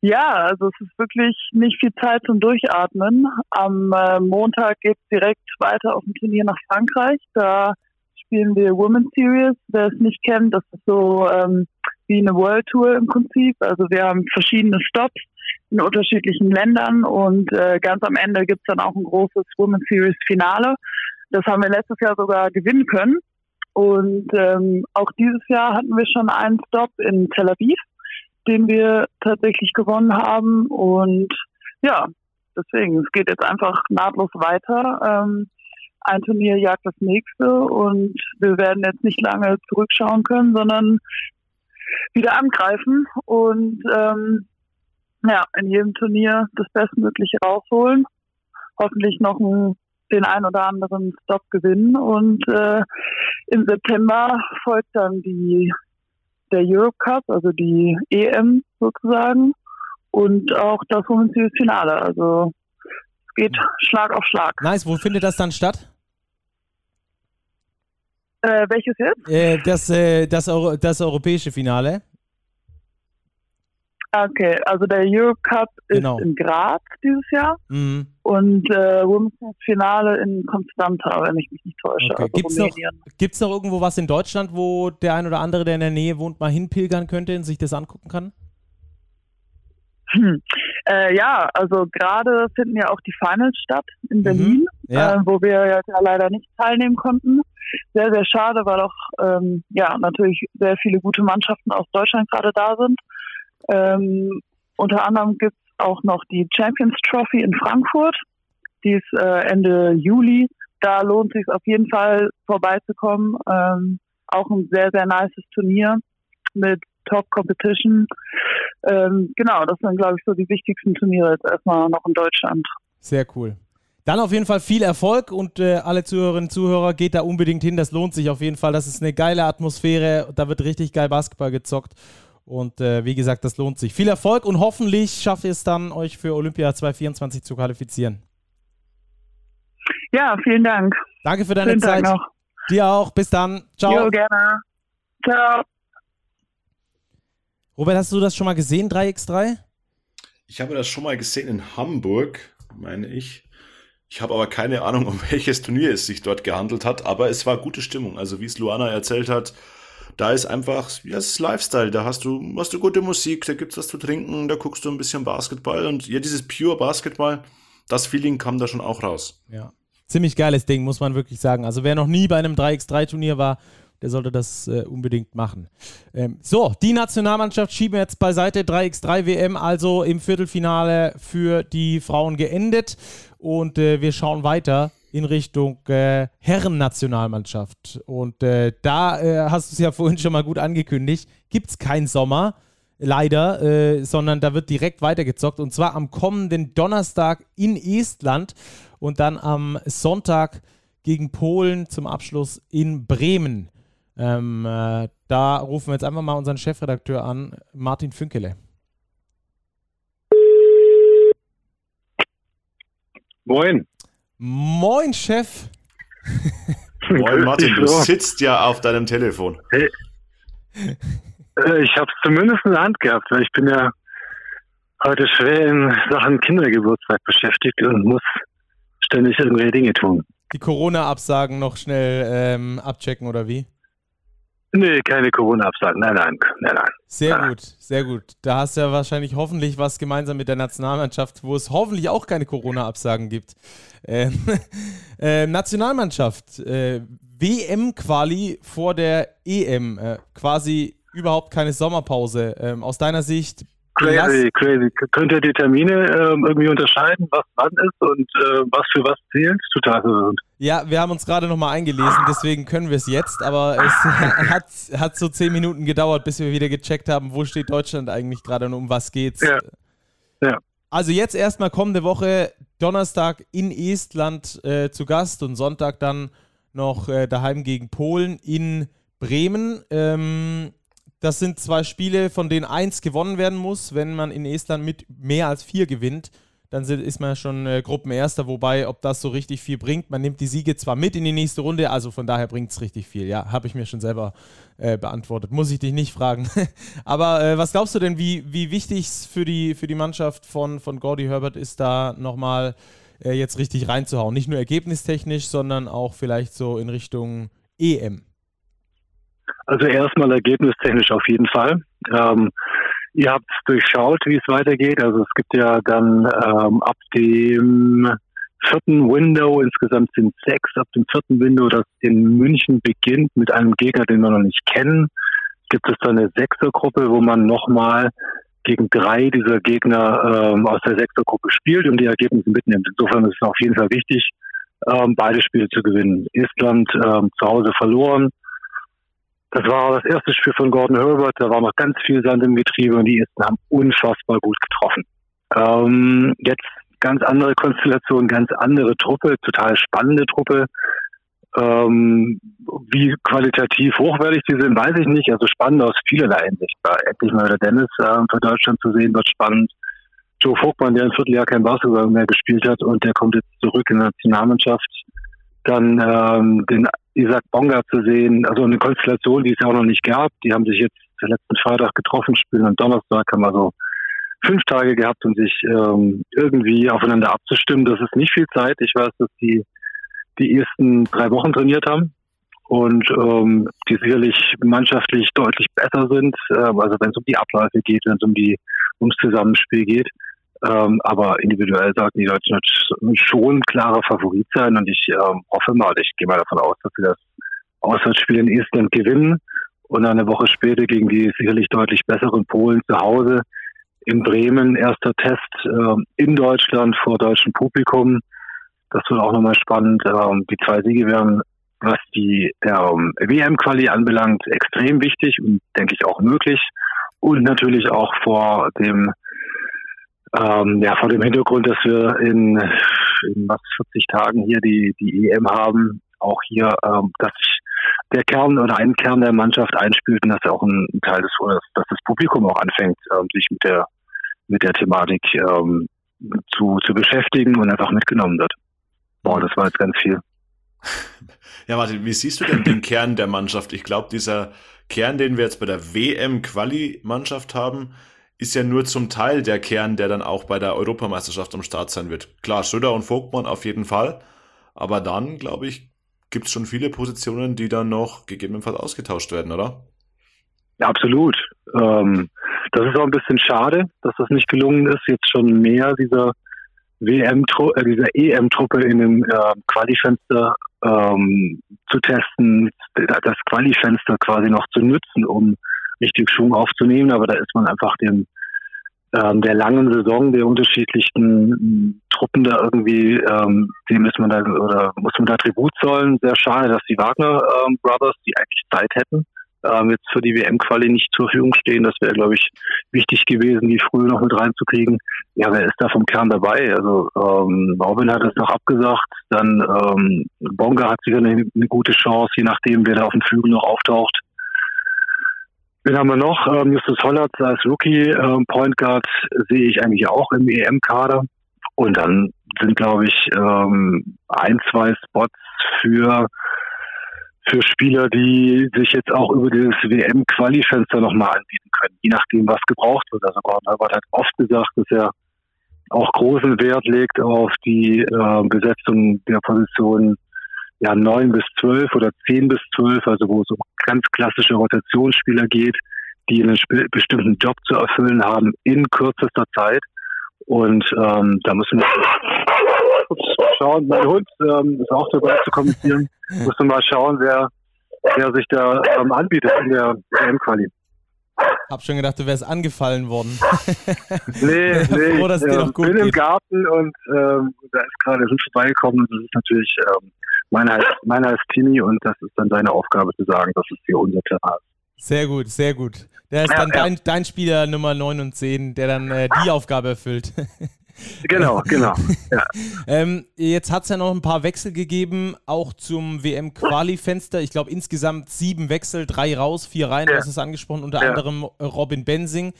Ja, also es ist wirklich nicht viel Zeit zum Durchatmen. Am äh, Montag geht es direkt weiter auf ein Turnier nach Frankreich. Da spielen wir Women's Series. Wer es nicht kennt, das ist so ähm, wie eine World Tour im Prinzip. Also wir haben verschiedene Stops in unterschiedlichen Ländern und äh, ganz am Ende gibt's dann auch ein großes Women's Series Finale. Das haben wir letztes Jahr sogar gewinnen können. Und ähm, auch dieses Jahr hatten wir schon einen Stop in Tel Aviv, den wir tatsächlich gewonnen haben. Und ja, deswegen, es geht jetzt einfach nahtlos weiter. Ähm, ein Turnier jagt das nächste und wir werden jetzt nicht lange zurückschauen können, sondern wieder angreifen und ähm, ja, in jedem Turnier das Bestmögliche rausholen. Hoffentlich noch ein, den ein oder anderen Stop gewinnen und äh, im September folgt dann die der Europe Cup, also die EM sozusagen und auch das Women's Finale. Also es geht Schlag auf Schlag. Nice, wo findet das dann statt? Äh, welches jetzt? Äh, das, äh, das, Euro das europäische Finale. Okay, also der Europe Cup ist Genau. in Graz dieses Jahr Mhm. und äh, Women's Finale in Constanta, wenn ich mich nicht täusche. Okay. Also Gibt's noch, Rumänien. gibt's noch irgendwo was in Deutschland, wo der ein oder andere, der in der Nähe wohnt, mal hinpilgern könnte und sich das angucken kann? Hm. Äh, ja, also gerade finden ja auch die Finals statt in Berlin, Mhm. Ja. äh, wo wir ja leider nicht teilnehmen konnten. Sehr, sehr schade, weil auch ähm, ja natürlich sehr viele gute Mannschaften aus Deutschland gerade da sind. Ähm, unter anderem gibt es auch noch die Champions Trophy in Frankfurt. Die ist äh, Ende Juli. Da lohnt sich auf jeden Fall vorbeizukommen. Ähm, auch ein sehr, sehr nices Turnier mit Top Competition. Ähm, genau, das sind, glaube ich, so die wichtigsten Turniere jetzt erstmal noch in Deutschland. Sehr cool. Dann auf jeden Fall viel Erfolg und äh, alle Zuhörerinnen und Zuhörer geht da unbedingt hin. Das lohnt sich auf jeden Fall. Das ist eine geile Atmosphäre. Da wird richtig geil Basketball gezockt. Und äh, wie gesagt, das lohnt sich. Viel Erfolg und hoffentlich schafft ihr es dann, euch für Olympia 2024 zu qualifizieren. Ja, vielen Dank. Danke für deine Schönen Zeit. Tag noch. Dir auch. Bis dann. Ciao. Jo, gerne. Ciao. Robert, hast du das schon mal gesehen, 3x3? Ich habe das schon mal gesehen in Hamburg, meine ich. Ich habe aber keine Ahnung, um welches Turnier es sich dort gehandelt hat, aber es war gute Stimmung. Also wie es Luana erzählt hat, da ist einfach, ja, es ist Lifestyle. Da hast du, hast du gute Musik, da gibt's was zu trinken, da guckst du ein bisschen Basketball und ja, dieses Pure Basketball, das Feeling kam da schon auch raus. Ja. Ziemlich geiles Ding, muss man wirklich sagen. Also wer noch nie bei einem 3x3-Turnier war, der sollte das äh, unbedingt machen. Ähm, so, die Nationalmannschaft schieben wir jetzt beiseite. 3x3 WM, also im Viertelfinale für die Frauen geendet. Und äh, wir schauen weiter in Richtung äh, Herren-Nationalmannschaft. Und äh, da äh, hast du es ja vorhin schon mal gut angekündigt, gibt es keinen Sommer. Leider, äh, sondern da wird direkt weitergezockt und zwar am kommenden Donnerstag in Estland und dann am Sonntag gegen Polen zum Abschluss in Bremen. Ähm, äh, da rufen wir jetzt einfach mal unseren Chefredakteur an, Martin Fünkele. Moin. Moin, Chef. Moin Martin, du sitzt ja auf deinem Telefon. Äh, Ich habe zumindest in der Hand gehabt, weil ich bin ja heute schwer in Sachen Kindergeburtstag beschäftigt und muss ständig irgendwelche Dinge tun. Die Corona-Absagen noch schnell ähm, abchecken oder wie? Nee, keine Corona-Absagen. Nein, nein, nein, nein. Sehr Ah. gut, sehr gut. Da hast du ja wahrscheinlich hoffentlich was gemeinsam mit der Nationalmannschaft, wo es hoffentlich auch keine Corona-Absagen gibt. Ähm, äh, Nationalmannschaft, äh, WM-Quali vor der EM, äh, quasi überhaupt keine Sommerpause. Ähm, aus deiner Sicht, Crazy, crazy. Könnt ihr die Termine ähm, irgendwie unterscheiden, was wann ist und äh, was für was zählt? Total verwirrend. ja, wir haben uns gerade nochmal eingelesen, deswegen können wir es jetzt, aber es hat, hat so zehn Minuten gedauert, bis wir wieder gecheckt haben, wo steht Deutschland eigentlich gerade und um was geht's. Ja. Ja. Also jetzt erstmal kommende Woche Donnerstag in Estland äh, zu Gast und Sonntag dann noch äh, daheim gegen Polen in Bremen. Ähm, das sind zwei Spiele, von denen eins gewonnen werden muss. Wenn man in Estland mit mehr als vier gewinnt, dann ist man schon äh, Gruppenerster. Wobei, ob das so richtig viel bringt, man nimmt die Siege zwar mit in die nächste Runde, also von daher bringt es richtig viel. Ja, habe ich mir schon selber äh, beantwortet. Muss ich dich nicht fragen. Aber äh, was glaubst du denn, wie, wie wichtig es für die, für die Mannschaft von, von Gordy Herbert ist, da nochmal äh, jetzt richtig reinzuhauen? Nicht nur ergebnistechnisch, sondern auch vielleicht so in Richtung EM. Also erstmal ergebnistechnisch auf jeden Fall. Ähm, Ihr habt durchschaut, wie es weitergeht. Also es gibt ja dann ähm, ab dem vierten Window, insgesamt sind sechs, ab dem vierten Window, das in München beginnt mit einem Gegner, den wir noch nicht kennen, gibt es dann eine Sechsergruppe, wo man nochmal gegen drei dieser Gegner ähm, aus der Sechsergruppe spielt und die Ergebnisse mitnimmt. Insofern ist es auf jeden Fall wichtig, ähm, beide Spiele zu gewinnen. Estland ähm, zu Hause verloren. Das war das erste Spiel von Gordon Herbert. Da war noch ganz viel Sand im Getriebe und die Esten haben unfassbar gut getroffen. Ähm, jetzt ganz andere Konstellation, ganz andere Truppe, total spannende Truppe. Ähm, wie qualitativ hochwertig die sind, weiß ich nicht. Also spannend aus vielerlei Hinsicht. Endlich mal wieder Dennis äh, für Deutschland zu sehen, wird spannend. Joe Vogtmann, der ein Vierteljahr kein Basketball mehr gespielt hat und der kommt jetzt zurück in der Nationalmannschaft. Dann ähm, den Isaac Bonga zu sehen, also eine Konstellation, die es ja auch noch nicht gab. Die haben sich jetzt letzten Freitag getroffen, spielen am Donnerstag, haben also fünf Tage gehabt, um sich ähm, irgendwie aufeinander abzustimmen. Das ist nicht viel Zeit. Ich weiß, dass die die ersten drei Wochen trainiert haben und ähm, die sicherlich mannschaftlich deutlich besser sind, äh, also wenn es um die Abläufe geht, wenn es um die ums Zusammenspiel geht. Ähm, aber individuell sollten die Deutschen schon klarer Favorit sein und ich ähm, hoffe mal, ich gehe mal davon aus, dass sie das Auswärtsspiel in Estland gewinnen und eine Woche später gegen die sicherlich deutlich besseren Polen zu Hause in Bremen erster Test äh, in Deutschland vor deutschem Publikum. Das wird auch nochmal spannend. Ähm, die zwei Siege wären, was die ähm, WM-Quali anbelangt, extrem wichtig und denke ich auch möglich. Und natürlich auch vor dem ähm, ja, vor dem Hintergrund, dass wir in, in was 40 Tagen hier die, die EM haben, auch hier, ähm, dass sich der Kern oder ein Kern der Mannschaft einspielt und dass auch ein, Teil des, dass das Publikum auch anfängt, ähm, sich mit der mit der Thematik ähm, zu, zu beschäftigen und einfach mitgenommen wird. Boah, das war jetzt ganz viel. Ja, Martin, wie siehst du denn den Kern der Mannschaft? Ich glaube, dieser Kern, den wir jetzt bei der WM-Quali-Mannschaft haben, ist ja nur zum Teil der Kern, der dann auch bei der Europameisterschaft am Start sein wird. Klar, Schröder und Vogtmann auf jeden Fall. Aber dann, glaube ich, gibt es schon viele Positionen, die dann noch gegebenenfalls ausgetauscht werden, oder? Ja, absolut. Ähm, das ist auch ein bisschen schade, dass das nicht gelungen ist, jetzt schon mehr dieser WM, äh, dieser EM-Truppe in dem äh, Qualifenster ähm, zu testen, das Qualifenster quasi noch zu nutzen, um richtig Schwung aufzunehmen. Aber da ist man einfach dem ähm, der langen Saison der unterschiedlichen ähm, Truppen da irgendwie, ähm, dem ist man da oder muss man da Tribut zollen. Sehr schade, dass die Wagner ähm, Brothers, die eigentlich Zeit hätten, ähm, jetzt für die WM-Quali nicht zur Verfügung stehen. Das wäre, glaube ich, wichtig gewesen, die früh noch mit reinzukriegen. Ja, wer ist da vom Kern dabei? Also ähm, Robin hat es noch abgesagt, dann ähm, Bonga hat sicher eine, eine gute Chance, je nachdem, wer da auf dem Flügel noch auftaucht. Wen haben wir noch? Ähm, Justus Hollatz als Rookie ähm, Point Guard sehe ich eigentlich auch im EM-Kader. Und dann sind, glaube ich, ähm, ein, zwei Spots für für Spieler, die sich jetzt auch über dieses WM-Quali-Fenster nochmal anbieten können, je nachdem, was gebraucht wird. Also Gordon Herbert hat oft gesagt, dass er auch großen Wert legt auf die äh, Besetzung der Position ja, 9 bis 12 oder 10 bis 12, also wo es um ganz klassische Rotationsspieler geht, die einen bestimmten Job zu erfüllen haben in kürzester Zeit. Und ähm, da müssen wir schauen, mein Hund ähm, ist auch dabei zu kommentieren. Müssen wir mal schauen, wer, wer sich da ähm, anbietet in der WM-Quali. Hab schon gedacht, du wärst angefallen worden. nee, nee. Froh, dass ich ähm, bin geht. im Garten und ähm, da ist gerade Hund vorbeigekommen und das ist natürlich ähm, meiner heißt, meiner heißt Tini und das ist dann deine Aufgabe zu sagen, dass es hier unser Terrain ist. Sehr gut, sehr gut. Der ist ja, dann ja. Dein, dein, Spieler Nummer 9 und 10, der dann äh, die Aufgabe erfüllt. Genau, genau. Ja. ähm, jetzt hat es ja noch ein paar Wechsel gegeben, auch zum WM-Quali-Fenster. Ich glaube insgesamt sieben Wechsel, drei raus, vier rein, ja. das ist angesprochen, unter ja. anderem Robin Bensing.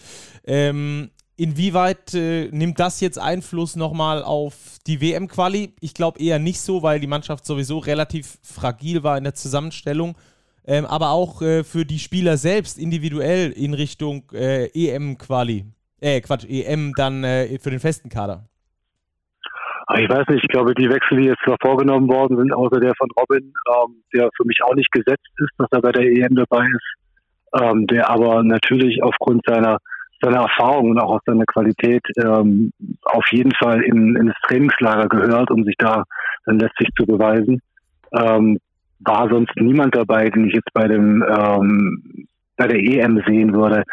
Ähm, Inwieweit äh, nimmt das jetzt Einfluss nochmal auf die WM-Quali? Ich glaube eher nicht so, weil die Mannschaft sowieso relativ fragil war in der Zusammenstellung. Ähm, aber auch äh, für die Spieler selbst individuell in Richtung äh, EM-Quali. Äh, Quatsch, EM dann äh, für den festen Kader. Ah, ich weiß nicht, ich glaube, die Wechsel, die jetzt zwar vorgenommen worden sind, außer der von Robin, ähm, der für mich auch nicht gesetzt ist, dass er bei der EM dabei ist, ähm, der aber natürlich aufgrund seiner seiner Erfahrung und auch aus seiner Qualität ähm, auf jeden Fall in, in das Trainingslager gehört, um sich da dann letztlich zu beweisen. Ähm, war sonst niemand dabei, den ich jetzt bei dem ähm, bei der EM sehen würde.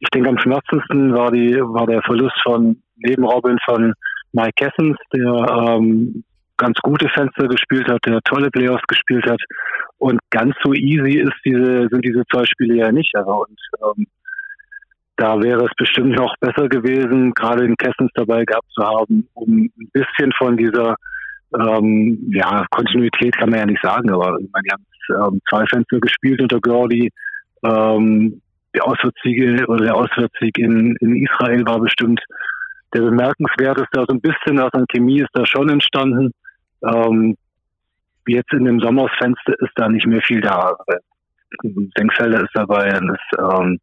Ich denke, am schmerzendsten war die war der Verlust von neben Robin von Mike Kessens, der ähm, ganz gute Fenster gespielt hat, der tolle Playoffs gespielt hat. Und ganz so easy ist diese, sind diese zwei Spiele ja nicht. Also und ähm, da wäre es bestimmt noch besser gewesen, gerade den Kessens dabei gehabt zu haben, um ein bisschen von dieser ähm, ja, Kontinuität kann man ja nicht sagen, aber ich meine, die haben ähm, zwei Fenster gespielt unter Gordy. Ähm, die Auswärtssiege oder der Auswärtssieg in, in Israel war bestimmt der bemerkenswerteste. Also ein bisschen aus an Chemie ist da schon entstanden. Ähm, jetzt in dem Sommersfenster ist da nicht mehr viel da. Denkfelder ist dabei, dann ist ähm,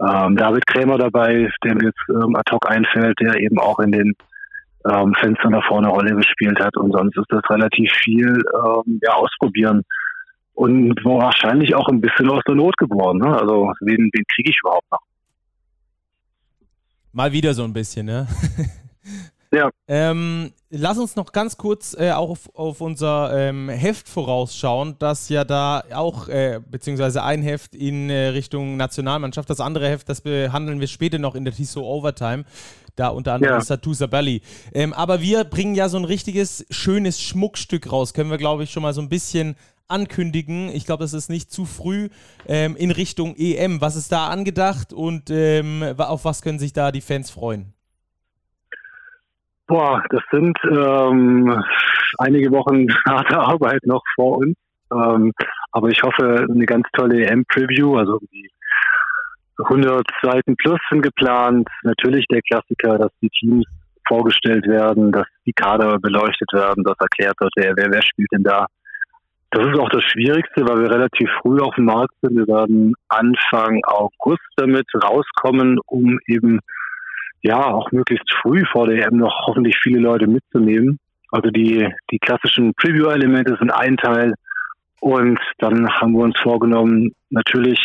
ähm, David Krämer dabei, der mir jetzt ähm, ad hoc einfällt, der eben auch in den ähm, Fenstern da vorne Rolle gespielt hat. Und sonst ist das relativ viel ähm, ja, ausprobieren. Und wahrscheinlich auch ein bisschen aus der Not geboren. Ne? Also wen, wen kriege ich überhaupt noch? Mal wieder so ein bisschen, ne? Ja. Ähm, lass uns noch ganz kurz äh, auch auf, auf unser ähm, Heft vorausschauen, das ja da auch, äh, beziehungsweise ein Heft in äh, Richtung Nationalmannschaft, das andere Heft, das behandeln wir später noch in der TISO Overtime, da unter anderem ja. Satu Sabelli. Ähm, aber wir bringen ja so ein richtiges, schönes Schmuckstück raus, können wir, glaube ich, schon mal so ein bisschen ankündigen. Ich glaube, das ist nicht zu früh ähm, in Richtung EM. Was ist da angedacht und ähm, auf was können sich da die Fans freuen? Boah, das sind ähm, einige Wochen harte Arbeit noch vor uns. Ähm, aber ich hoffe, eine ganz tolle EM-Preview, also die 100 Seiten plus sind geplant. Natürlich der Klassiker, dass die Teams vorgestellt werden, dass die Kader beleuchtet werden, dass erklärt wird, wer, wer, wer spielt denn da. Das ist auch das Schwierigste, weil wir relativ früh auf dem Markt sind. Wir werden Anfang August damit rauskommen, um eben ja, auch möglichst früh vor der EM noch hoffentlich viele Leute mitzunehmen. Also die, die klassischen Preview-Elemente sind ein Teil. Und dann haben wir uns vorgenommen, natürlich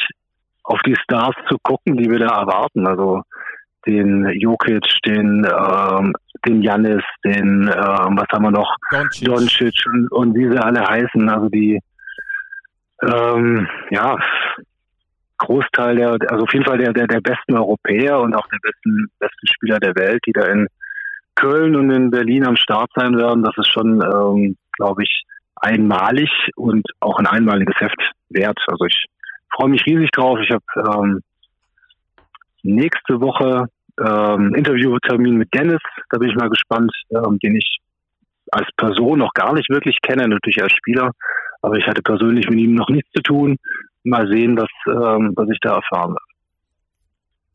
auf die Stars zu gucken, die wir da erwarten. Also den Jokic, den, ähm, den Janis, den, ähm, was haben wir noch? Doncic, Doncic und, und wie sie alle heißen. Also die, ähm, ja, Großteil der, also auf jeden Fall der, der, der besten Europäer und auch der besten, besten Spieler der Welt, die da in Köln und in Berlin am Start sein werden. Das ist schon, ähm, glaube ich, einmalig und auch ein einmaliges Heft wert. Also ich freue mich riesig drauf. Ich habe ähm, nächste Woche ähm, Interviewtermin mit Dennis. Da bin ich mal gespannt, ähm, den ich als Person noch gar nicht wirklich kenne, natürlich als Spieler. Aber ich hatte persönlich mit ihm noch nichts zu tun mal sehen, was, ähm, was ich da erfahren habe.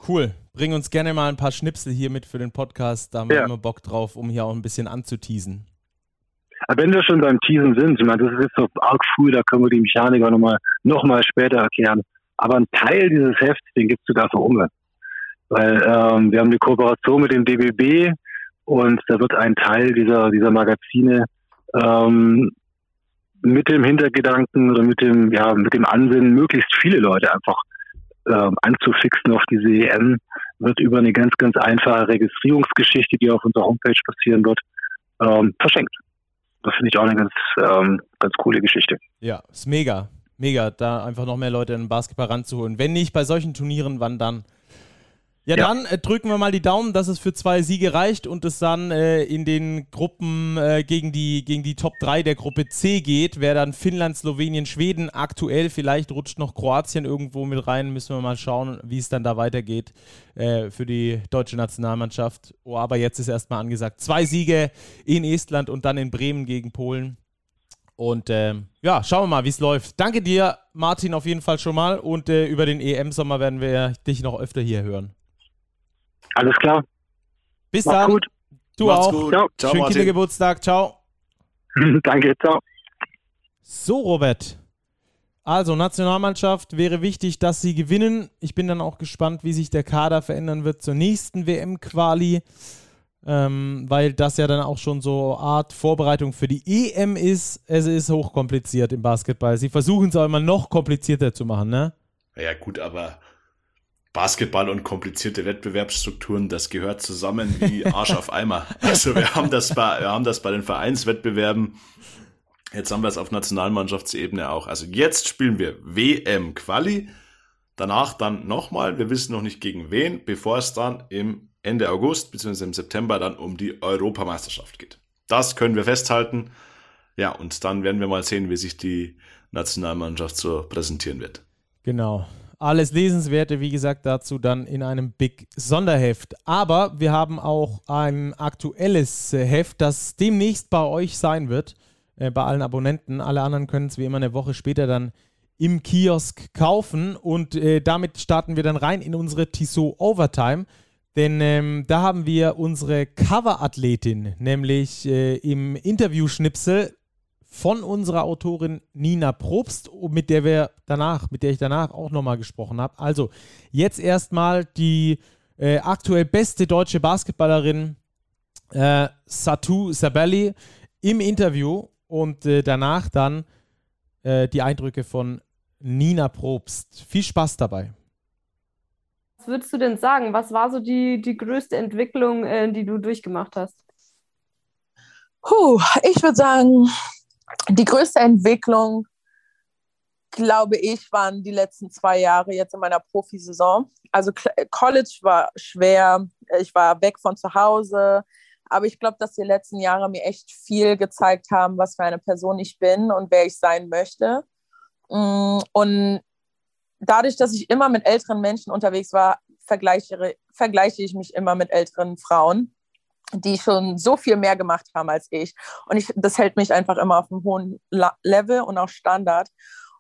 Cool. Bring uns gerne mal ein paar Schnipsel hier mit für den Podcast. Da haben wir immer Bock drauf, um hier auch ein bisschen anzuteasen. Aber wenn wir schon beim Teasen sind, ich meine, das ist jetzt so arg früh, da können wir die Mechaniker nochmal noch mal später erklären. Aber ein Teil dieses Hefts, den gibt es sogar für Umme. Weil ähm, wir haben eine Kooperation mit dem DBB und da wird ein Teil dieser, dieser Magazine ähm, mit dem Hintergedanken oder mit dem, ja, mit dem Ansinnen, möglichst viele Leute einfach äh, anzufixen auf diese EM, wird über eine ganz, ganz einfache Registrierungsgeschichte, die auf unserer Homepage passieren wird, ähm, verschenkt. Das finde ich auch eine ganz, ähm, ganz coole Geschichte. Ja, ist mega. Mega, da einfach noch mehr Leute in den Basketball ranzuholen. Wenn nicht bei solchen Turnieren, wann dann? Ja, ja, dann äh, drücken wir mal die Daumen, dass es für zwei Siege reicht und es dann äh, in den Gruppen äh, gegen, die, gegen die Top 3 der Gruppe C geht. Wer dann Finnland, Slowenien, Schweden aktuell, vielleicht rutscht noch Kroatien irgendwo mit rein, müssen wir mal schauen, wie es dann da weitergeht äh, für die deutsche Nationalmannschaft. Oh, aber jetzt ist erstmal angesagt, zwei Siege in Estland und dann in Bremen gegen Polen. Und ähm, ja, schauen wir mal, wie es läuft. Danke dir, Martin, auf jeden Fall schon mal. Und äh, über den EM-Sommer werden wir dich noch öfter hier hören. Alles klar. Bis Mach's dann. Gut. Du Macht's auch. Gut. Ciao. Ciao, Schönen Kindergeburtstag. Ciao. Danke, ciao. So, Robert. Also, Nationalmannschaft wäre wichtig, dass sie gewinnen. Ich bin dann auch gespannt, wie sich der Kader verändern wird zur nächsten WM-Quali, ähm, weil das ja dann auch schon so Art Vorbereitung für die EM ist. Es ist hochkompliziert im Basketball. Sie versuchen es auch immer noch komplizierter zu machen, ne? Ja, gut, aber Basketball und komplizierte Wettbewerbsstrukturen, das gehört zusammen wie Arsch auf Eimer. Also wir haben das bei, wir haben das bei den Vereinswettbewerben. Jetzt haben wir es auf Nationalmannschaftsebene auch. Also jetzt spielen wir WM Quali. Danach dann nochmal. Wir wissen noch nicht gegen wen, bevor es dann im Ende August bzw. im September dann um die Europameisterschaft geht. Das können wir festhalten. Ja, und dann werden wir mal sehen, wie sich die Nationalmannschaft so präsentieren wird. Genau. Alles Lesenswerte, wie gesagt, dazu dann in einem Big Sonderheft. Aber wir haben auch ein aktuelles Heft, das demnächst bei euch sein wird, äh, bei allen Abonnenten. Alle anderen können es wie immer eine Woche später dann im Kiosk kaufen. Und äh, damit starten wir dann rein in unsere Tissot Overtime. Denn ähm, da haben wir unsere Cover-Athletin, nämlich äh, im Interview-Schnipsel von unserer Autorin Nina Probst, mit der wir danach, mit der ich danach auch nochmal gesprochen habe. Also jetzt erstmal die äh, aktuell beste deutsche Basketballerin äh, Satu Sabelli im Interview und äh, danach dann äh, die Eindrücke von Nina Probst. Viel Spaß dabei. Was würdest du denn sagen? Was war so die, die größte Entwicklung, äh, die du durchgemacht hast? Puh, ich würde sagen, die größte Entwicklung, glaube ich, waren die letzten zwei Jahre jetzt in meiner Profisaison. Also College war schwer, ich war weg von zu Hause, aber ich glaube, dass die letzten Jahre mir echt viel gezeigt haben, was für eine Person ich bin und wer ich sein möchte. Mm, und dadurch, dass ich immer mit älteren Menschen unterwegs war, vergleiche, vergleiche ich mich immer mit älteren Frauen die schon so viel mehr gemacht haben als ich. Und ich, das hält mich einfach immer auf einem hohen Level und auch Standard.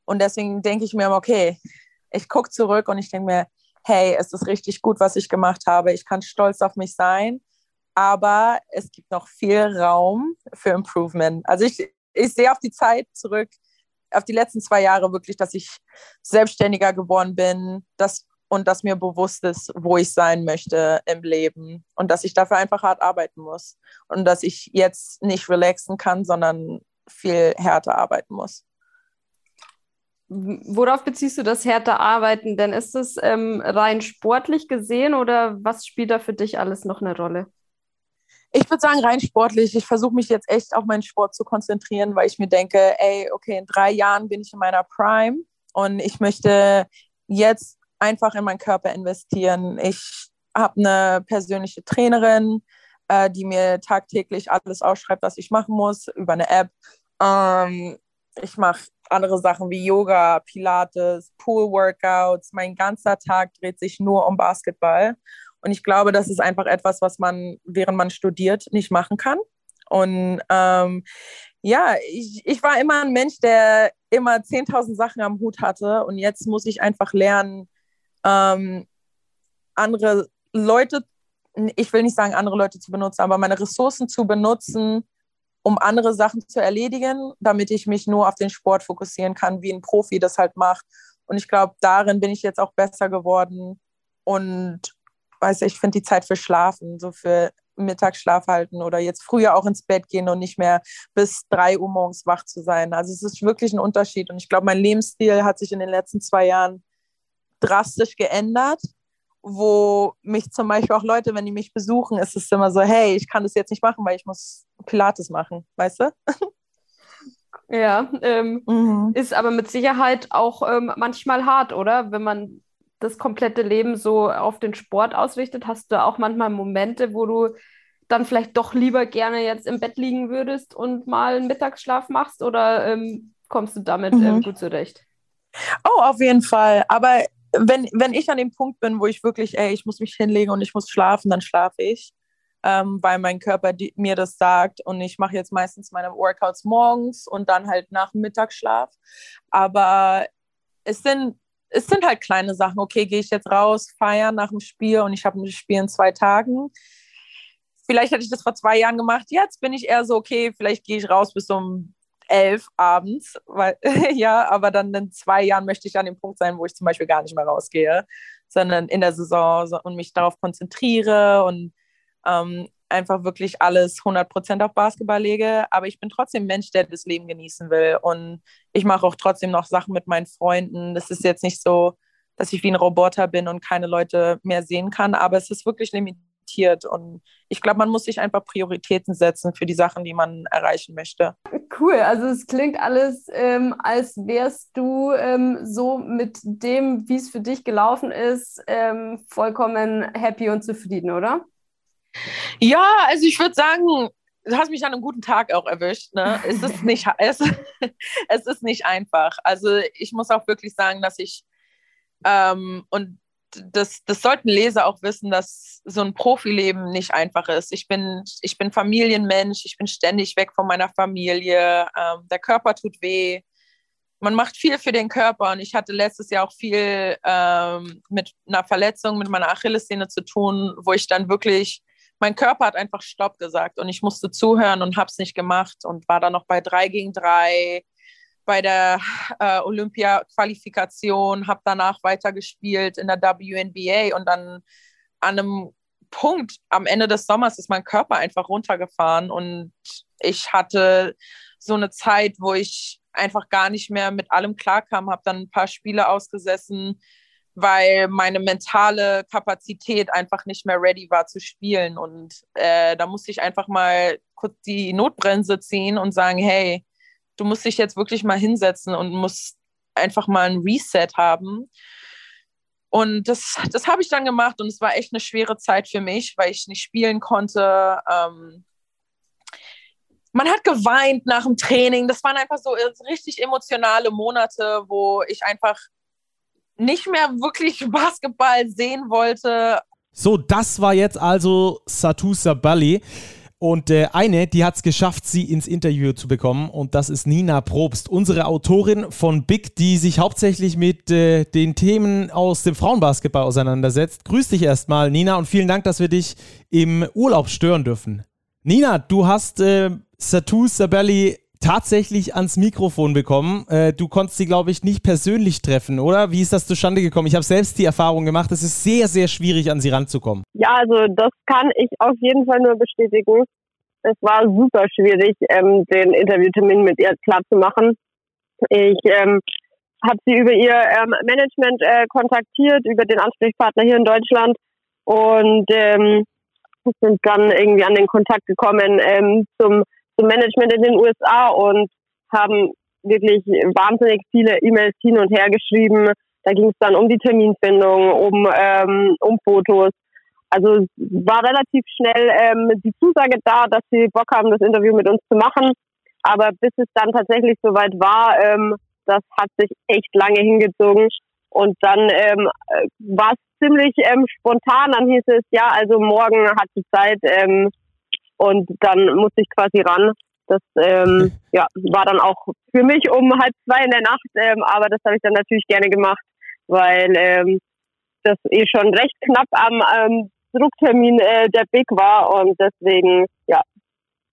Und deswegen denke ich mir immer, okay, ich gucke zurück und ich denke mir, hey, es ist richtig gut, was ich gemacht habe. Ich kann stolz auf mich sein, aber es gibt noch viel Raum für Improvement. Also ich, ich sehe auf die Zeit zurück, auf die letzten zwei Jahre wirklich, dass ich selbstständiger geworden bin, dass und dass mir bewusst ist, wo ich sein möchte im Leben und dass ich dafür einfach hart arbeiten muss und dass ich jetzt nicht relaxen kann, sondern viel härter arbeiten muss. Worauf beziehst du das härter arbeiten? Denn ist es ähm, rein sportlich gesehen oder was spielt da für dich alles noch eine Rolle? Ich würde sagen, rein sportlich. Ich versuche mich jetzt echt auf meinen Sport zu konzentrieren, weil ich mir denke, ey, okay, in drei Jahren bin ich in meiner Prime und ich möchte jetzt einfach in meinen Körper investieren. Ich habe eine persönliche Trainerin, äh, die mir tagtäglich alles ausschreibt, was ich machen muss, über eine App. Ähm, ich mache andere Sachen wie Yoga, Pilates, Pool-Workouts. Mein ganzer Tag dreht sich nur um Basketball. Und ich glaube, das ist einfach etwas, was man, während man studiert, nicht machen kann. Und ähm, ja, ich, ich war immer ein Mensch, der immer 10.000 Sachen am Hut hatte. Und jetzt muss ich einfach lernen, ähm, andere Leute, ich will nicht sagen, andere Leute zu benutzen, aber meine Ressourcen zu benutzen, um andere Sachen zu erledigen, damit ich mich nur auf den Sport fokussieren kann, wie ein Profi das halt macht. Und ich glaube, darin bin ich jetzt auch besser geworden. Und weiß ich finde die Zeit für Schlafen, so für Mittagsschlaf halten oder jetzt früher auch ins Bett gehen und nicht mehr bis drei Uhr morgens wach zu sein. Also es ist wirklich ein Unterschied. Und ich glaube, mein Lebensstil hat sich in den letzten zwei Jahren drastisch geändert, wo mich zum Beispiel auch Leute, wenn die mich besuchen, ist es immer so, hey, ich kann das jetzt nicht machen, weil ich muss Pilates machen, weißt du? Ja, ähm, mhm. ist aber mit Sicherheit auch ähm, manchmal hart, oder? Wenn man das komplette Leben so auf den Sport ausrichtet, hast du auch manchmal Momente, wo du dann vielleicht doch lieber gerne jetzt im Bett liegen würdest und mal einen Mittagsschlaf machst oder ähm, kommst du damit ähm, mhm. gut zurecht? Oh, auf jeden Fall. Aber wenn, wenn ich an dem Punkt bin, wo ich wirklich, ey, ich muss mich hinlegen und ich muss schlafen, dann schlafe ich, ähm, weil mein Körper die, mir das sagt. Und ich mache jetzt meistens meine Workouts morgens und dann halt nach dem Mittagsschlaf. Aber es sind, es sind halt kleine Sachen. Okay, gehe ich jetzt raus, feiern nach dem Spiel und ich habe ein Spiel in zwei Tagen. Vielleicht hätte ich das vor zwei Jahren gemacht. Jetzt bin ich eher so, okay, vielleicht gehe ich raus bis um elf abends, weil, ja, aber dann in zwei Jahren möchte ich an dem Punkt sein, wo ich zum Beispiel gar nicht mehr rausgehe, sondern in der Saison so, und mich darauf konzentriere und ähm, einfach wirklich alles 100% auf Basketball lege. Aber ich bin trotzdem Mensch, der das Leben genießen will und ich mache auch trotzdem noch Sachen mit meinen Freunden. Das ist jetzt nicht so, dass ich wie ein Roboter bin und keine Leute mehr sehen kann. Aber es ist wirklich limitiert und ich glaube, man muss sich einfach Prioritäten setzen für die Sachen, die man erreichen möchte. Cool, also es klingt alles, ähm, als wärst du ähm, so mit dem, wie es für dich gelaufen ist, ähm, vollkommen happy und zufrieden, oder? Ja, also ich würde sagen, du hast mich an einem guten Tag auch erwischt. Ne? Es, ist nicht, es, es ist nicht einfach. Also ich muss auch wirklich sagen, dass ich, ähm, und das, das sollten Leser auch wissen, dass so ein Profileben nicht einfach ist. Ich bin, ich bin Familienmensch, ich bin ständig weg von meiner Familie, ähm, der Körper tut weh. Man macht viel für den Körper und ich hatte letztes Jahr auch viel ähm, mit einer Verletzung, mit meiner Achillessehne zu tun, wo ich dann wirklich mein Körper hat einfach Stopp gesagt und ich musste zuhören und habe es nicht gemacht und war dann noch bei drei gegen drei bei der äh, Olympia-Qualifikation, habe danach weitergespielt in der WNBA und dann an einem Punkt am Ende des Sommers ist mein Körper einfach runtergefahren und ich hatte so eine Zeit, wo ich einfach gar nicht mehr mit allem klarkam, habe dann ein paar Spiele ausgesessen, weil meine mentale Kapazität einfach nicht mehr ready war zu spielen. Und äh, da musste ich einfach mal kurz die Notbremse ziehen und sagen, hey, du musst dich jetzt wirklich mal hinsetzen und musst einfach mal ein Reset haben. Und das, das habe ich dann gemacht und es war echt eine schwere Zeit für mich, weil ich nicht spielen konnte. Ähm, man hat geweint nach dem Training. Das waren einfach so richtig emotionale Monate, wo ich einfach nicht mehr wirklich Basketball sehen wollte. So, das war jetzt also Satu Sabali. Und äh, eine, die hat es geschafft, sie ins Interview zu bekommen. Und das ist Nina Probst, unsere Autorin von Big, die sich hauptsächlich mit äh, den Themen aus dem Frauenbasketball auseinandersetzt. Grüß dich erstmal, Nina, und vielen Dank, dass wir dich im Urlaub stören dürfen. Nina, du hast äh, Satu Sabelli tatsächlich ans Mikrofon bekommen. Äh, du konntest sie, glaube ich, nicht persönlich treffen, oder? Wie ist das zustande gekommen? Ich habe selbst die Erfahrung gemacht, es ist sehr, sehr schwierig, an sie ranzukommen. Ja, also das kann ich auf jeden Fall nur bestätigen. Es war super schwierig, ähm, den Interviewtermin mit ihr klar zu machen. Ich ähm, habe sie über ihr ähm, Management äh, kontaktiert, über den Ansprechpartner hier in Deutschland und ähm, sind dann irgendwie an den Kontakt gekommen ähm, zum zum Management in den USA und haben wirklich wahnsinnig viele E-Mails hin und her geschrieben. Da ging es dann um die Terminfindung, um, ähm, um Fotos. Also war relativ schnell ähm, die Zusage da, dass sie Bock haben, das Interview mit uns zu machen. Aber bis es dann tatsächlich soweit war, ähm, das hat sich echt lange hingezogen. Und dann ähm, war es ziemlich ähm, spontan. Dann hieß es, ja, also morgen hat sie Zeit, ähm, und dann musste ich quasi ran. Das ähm, ja, war dann auch für mich um halb zwei in der Nacht, ähm, aber das habe ich dann natürlich gerne gemacht, weil ähm, das eh schon recht knapp am ähm, Drucktermin äh, der Big war und deswegen, ja,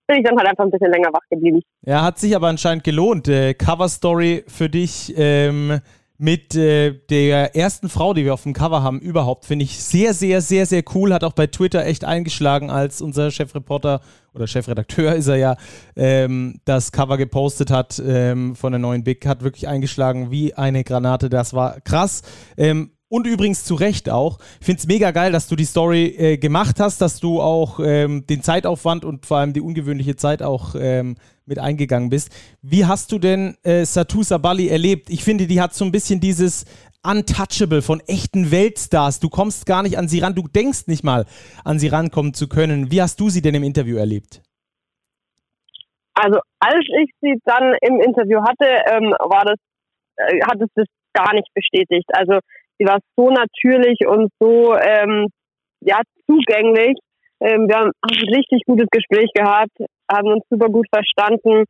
bin ich dann halt einfach ein bisschen länger wach geblieben. Ja, hat sich aber anscheinend gelohnt. Äh, Cover Story für dich. Ähm mit äh, der ersten Frau, die wir auf dem Cover haben, überhaupt, finde ich sehr, sehr, sehr, sehr cool. Hat auch bei Twitter echt eingeschlagen, als unser Chefreporter oder Chefredakteur ist er ja, ähm, das Cover gepostet hat ähm, von der neuen Big, hat wirklich eingeschlagen wie eine Granate. Das war krass. Ähm, und übrigens zu Recht auch. Ich finde es mega geil, dass du die Story äh, gemacht hast, dass du auch ähm, den Zeitaufwand und vor allem die ungewöhnliche Zeit auch ähm, mit eingegangen bist. Wie hast du denn äh, Satu Sabali erlebt? Ich finde, die hat so ein bisschen dieses Untouchable von echten Weltstars. Du kommst gar nicht an sie ran, du denkst nicht mal an sie rankommen zu können. Wie hast du sie denn im Interview erlebt? Also als ich sie dann im Interview hatte, ähm, war das, äh, hat es das gar nicht bestätigt. Also sie war so natürlich und so ähm, ja, zugänglich. Ähm, wir haben ein richtig gutes Gespräch gehabt, haben uns super gut verstanden,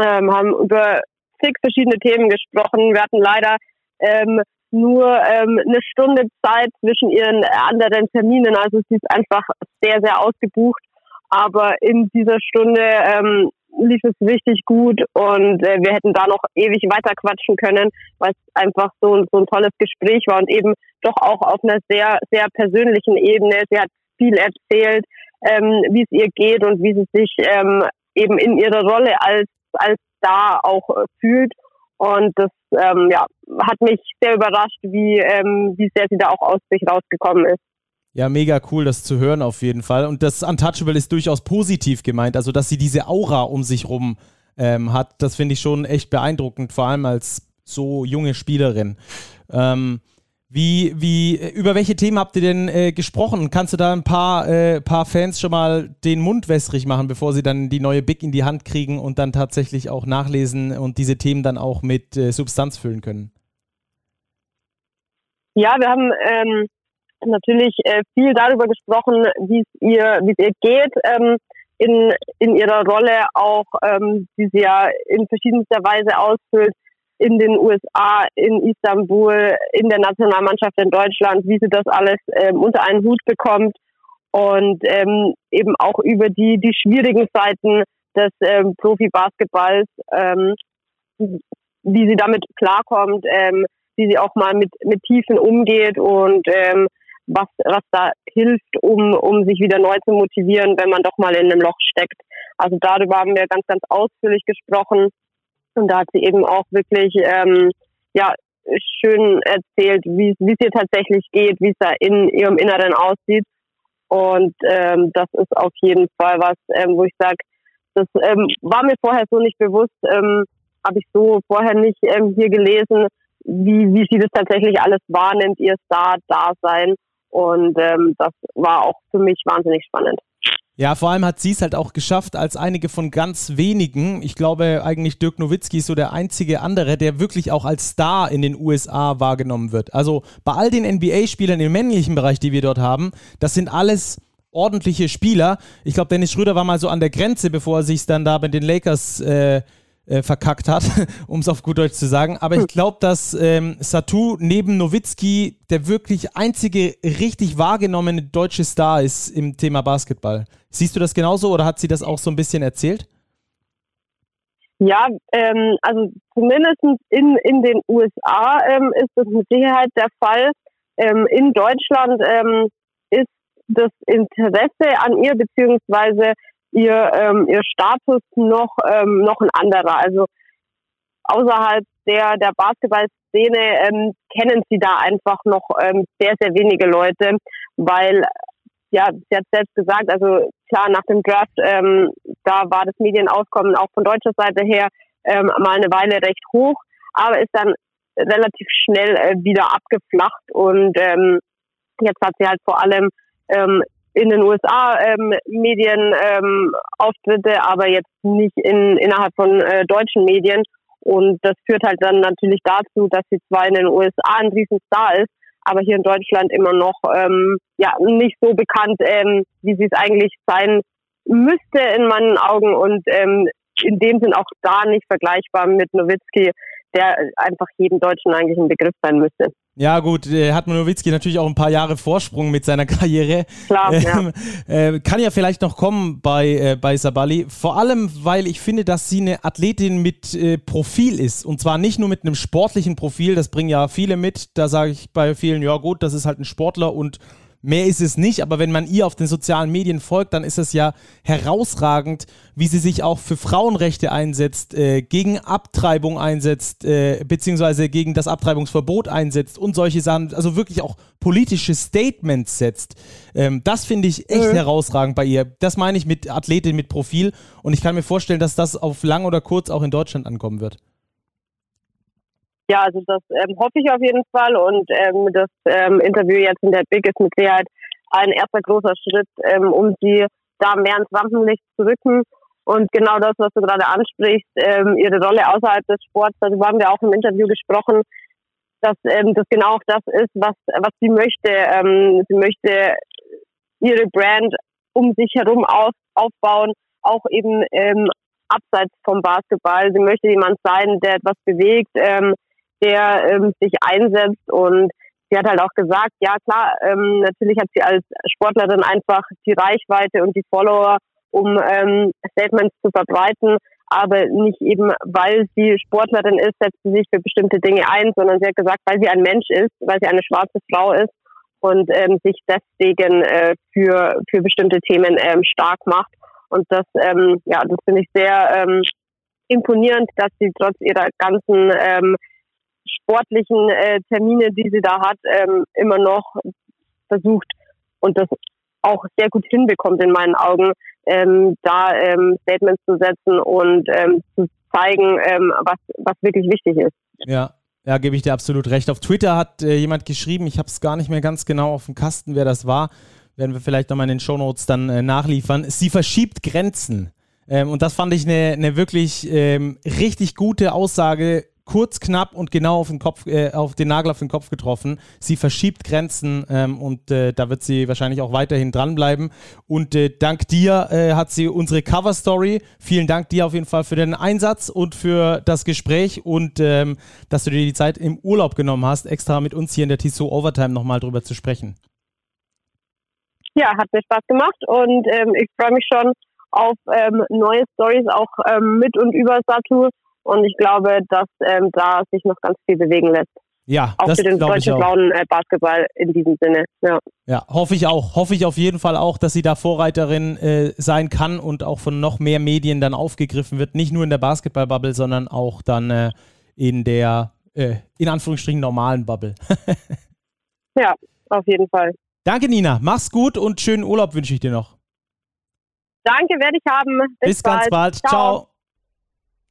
ähm, haben über zig verschiedene Themen gesprochen. Wir hatten leider ähm, nur ähm, eine Stunde Zeit zwischen ihren anderen Terminen, also sie ist einfach sehr, sehr ausgebucht. Aber in dieser Stunde ähm, lief es richtig gut und äh, wir hätten da noch ewig weiter quatschen können, weil es einfach so, so ein tolles Gespräch war und eben doch auch auf einer sehr, sehr persönlichen Ebene. Sie hat viel erzählt, ähm, wie es ihr geht und wie sie sich ähm, eben in ihrer Rolle als, als Star auch äh, fühlt. Und das ähm, ja, hat mich sehr überrascht, wie, ähm, wie sehr sie da auch aus sich rausgekommen ist. Ja, mega cool, das zu hören auf jeden Fall. Und das Untouchable ist durchaus positiv gemeint, also dass sie diese Aura um sich rum ähm, hat. Das finde ich schon echt beeindruckend, vor allem als so junge Spielerin. Ähm, wie, wie, über welche Themen habt ihr denn äh, gesprochen? Kannst du da ein paar, äh, paar Fans schon mal den Mund wässrig machen, bevor sie dann die neue Big in die Hand kriegen und dann tatsächlich auch nachlesen und diese Themen dann auch mit äh, Substanz füllen können? Ja, wir haben ähm, natürlich äh, viel darüber gesprochen, wie es ihr, wie es ihr geht ähm, in, in ihrer Rolle auch, ähm, die sie ja in verschiedenster Weise ausfüllt in den USA, in Istanbul, in der Nationalmannschaft in Deutschland, wie sie das alles ähm, unter einen Hut bekommt und ähm, eben auch über die, die schwierigen Seiten des ähm, Profi-Basketballs, ähm, wie sie damit klarkommt, ähm, wie sie auch mal mit, mit Tiefen umgeht und ähm, was, was da hilft, um, um sich wieder neu zu motivieren, wenn man doch mal in einem Loch steckt. Also darüber haben wir ganz, ganz ausführlich gesprochen. Und da hat sie eben auch wirklich ähm, ja, schön erzählt, wie es ihr tatsächlich geht, wie es da in ihrem Inneren aussieht. Und ähm, das ist auf jeden Fall was, ähm, wo ich sage, das ähm, war mir vorher so nicht bewusst, ähm, habe ich so vorher nicht ähm, hier gelesen, wie, wie sie das tatsächlich alles wahrnimmt, ihr Star-Dasein. Und ähm, das war auch für mich wahnsinnig spannend. Ja, vor allem hat sie es halt auch geschafft, als einige von ganz wenigen. Ich glaube, eigentlich Dirk Nowitzki ist so der einzige andere, der wirklich auch als Star in den USA wahrgenommen wird. Also bei all den NBA-Spielern im männlichen Bereich, die wir dort haben, das sind alles ordentliche Spieler. Ich glaube, Dennis Schröder war mal so an der Grenze, bevor er sich dann da bei den Lakers äh, äh, verkackt hat, um es auf gut Deutsch zu sagen. Aber ich hm. glaube, dass ähm, Satu neben Nowitzki der wirklich einzige richtig wahrgenommene deutsche Star ist im Thema Basketball. Siehst du das genauso oder hat sie das auch so ein bisschen erzählt? Ja, ähm, also zumindest in, in den USA ähm, ist das mit Sicherheit der Fall. Ähm, in Deutschland ähm, ist das Interesse an ihr beziehungsweise ihr, ähm, ihr Status noch, ähm, noch ein anderer. Also außerhalb der, der Basketballszene ähm, kennen sie da einfach noch ähm, sehr, sehr wenige Leute, weil, ja, sie hat selbst gesagt, also klar, nach dem Draft, ähm, da war das Medienauskommen auch von deutscher Seite her ähm, mal eine Weile recht hoch, aber ist dann relativ schnell äh, wieder abgeflacht und ähm, jetzt hat sie halt vor allem ähm, in den USA ähm, Medien ähm, Auftritte, aber jetzt nicht in, innerhalb von äh, deutschen Medien. Und das führt halt dann natürlich dazu, dass sie zwar in den USA ein Riesenstar ist, aber hier in Deutschland immer noch ähm, ja nicht so bekannt, ähm, wie sie es eigentlich sein müsste in meinen Augen und ähm, in dem Sinn auch da nicht vergleichbar mit Nowitzki, der einfach jedem Deutschen eigentlich ein Begriff sein müsste. Ja, gut, äh, hat Nowitzki natürlich auch ein paar Jahre Vorsprung mit seiner Karriere. Klar, ähm, ja. Äh, kann ja vielleicht noch kommen bei, äh, bei Sabali. Vor allem, weil ich finde, dass sie eine Athletin mit äh, Profil ist. Und zwar nicht nur mit einem sportlichen Profil, das bringen ja viele mit. Da sage ich bei vielen, ja gut, das ist halt ein Sportler und Mehr ist es nicht, aber wenn man ihr auf den sozialen Medien folgt, dann ist es ja herausragend, wie sie sich auch für Frauenrechte einsetzt, äh, gegen Abtreibung einsetzt, äh, beziehungsweise gegen das Abtreibungsverbot einsetzt und solche Sachen, also wirklich auch politische Statements setzt. Ähm, das finde ich echt mhm. herausragend bei ihr. Das meine ich mit Athletin mit Profil und ich kann mir vorstellen, dass das auf lang oder kurz auch in Deutschland ankommen wird ja, also das ähm, hoffe ich auf jeden Fall und ähm, das ähm, Interview jetzt in der Big ist mit Sicherheit ein erster großer Schritt, ähm, um sie da mehr ins Rampenlicht zu rücken. Und genau das, was du gerade ansprichst, ähm, ihre Rolle außerhalb des Sports, darüber haben wir auch im Interview gesprochen, dass ähm, das genau auch das ist, was, was sie möchte. Ähm, sie möchte ihre Brand um sich herum auf, aufbauen, auch eben ähm, abseits vom Basketball. Sie möchte jemand sein, der etwas bewegt, ähm, der ähm, sich einsetzt und sie hat halt auch gesagt, ja klar, ähm, natürlich hat sie als Sportlerin einfach die Reichweite und die Follower, um ähm, Statements zu verbreiten, aber nicht eben, weil sie Sportlerin ist, setzt sie sich für bestimmte Dinge ein, sondern sie hat gesagt, weil sie ein Mensch ist, weil sie eine schwarze Frau ist und ähm, sich deswegen äh, für, für bestimmte Themen ähm, stark macht. Und das, ähm, ja, das finde ich sehr, ähm, imponierend, dass sie trotz ihrer ganzen ähm, sportlichen äh, Termine, die sie da hat, ähm, immer noch versucht und das auch sehr gut hinbekommt in meinen Augen, ähm, da ähm, Statements zu setzen und ähm, zu zeigen, ähm, was, was wirklich wichtig ist. Ja, ja, gebe ich dir absolut recht. Auf Twitter hat äh, jemand geschrieben, ich habe es gar nicht mehr ganz genau auf dem Kasten, wer das war. Werden wir vielleicht nochmal in den Shownotes dann äh, nachliefern. Sie verschiebt Grenzen. Ähm, und das fand ich eine ne wirklich ähm, richtig gute Aussage kurz, knapp und genau auf den Kopf, äh, auf den Nagel auf den Kopf getroffen. Sie verschiebt Grenzen ähm, und äh, da wird sie wahrscheinlich auch weiterhin dranbleiben. Und äh, dank dir äh, hat sie unsere Cover Story. Vielen Dank dir auf jeden Fall für den Einsatz und für das Gespräch und ähm, dass du dir die Zeit im Urlaub genommen hast, extra mit uns hier in der Tissot Overtime nochmal drüber zu sprechen. Ja, hat mir Spaß gemacht und ähm, ich freue mich schon auf ähm, neue Stories auch ähm, mit und über Satu und ich glaube, dass ähm, da sich noch ganz viel bewegen lässt. Ja, auch das für den deutschen blauen äh, Basketball in diesem Sinne. Ja. ja, hoffe ich auch. Hoffe ich auf jeden Fall auch, dass sie da Vorreiterin äh, sein kann und auch von noch mehr Medien dann aufgegriffen wird. Nicht nur in der Basketball-Bubble, sondern auch dann äh, in der, äh, in Anführungsstrichen, normalen Bubble. ja, auf jeden Fall. Danke, Nina. Mach's gut und schönen Urlaub wünsche ich dir noch. Danke, werde ich haben. Bis, Bis bald. ganz bald. Ciao. Ciao.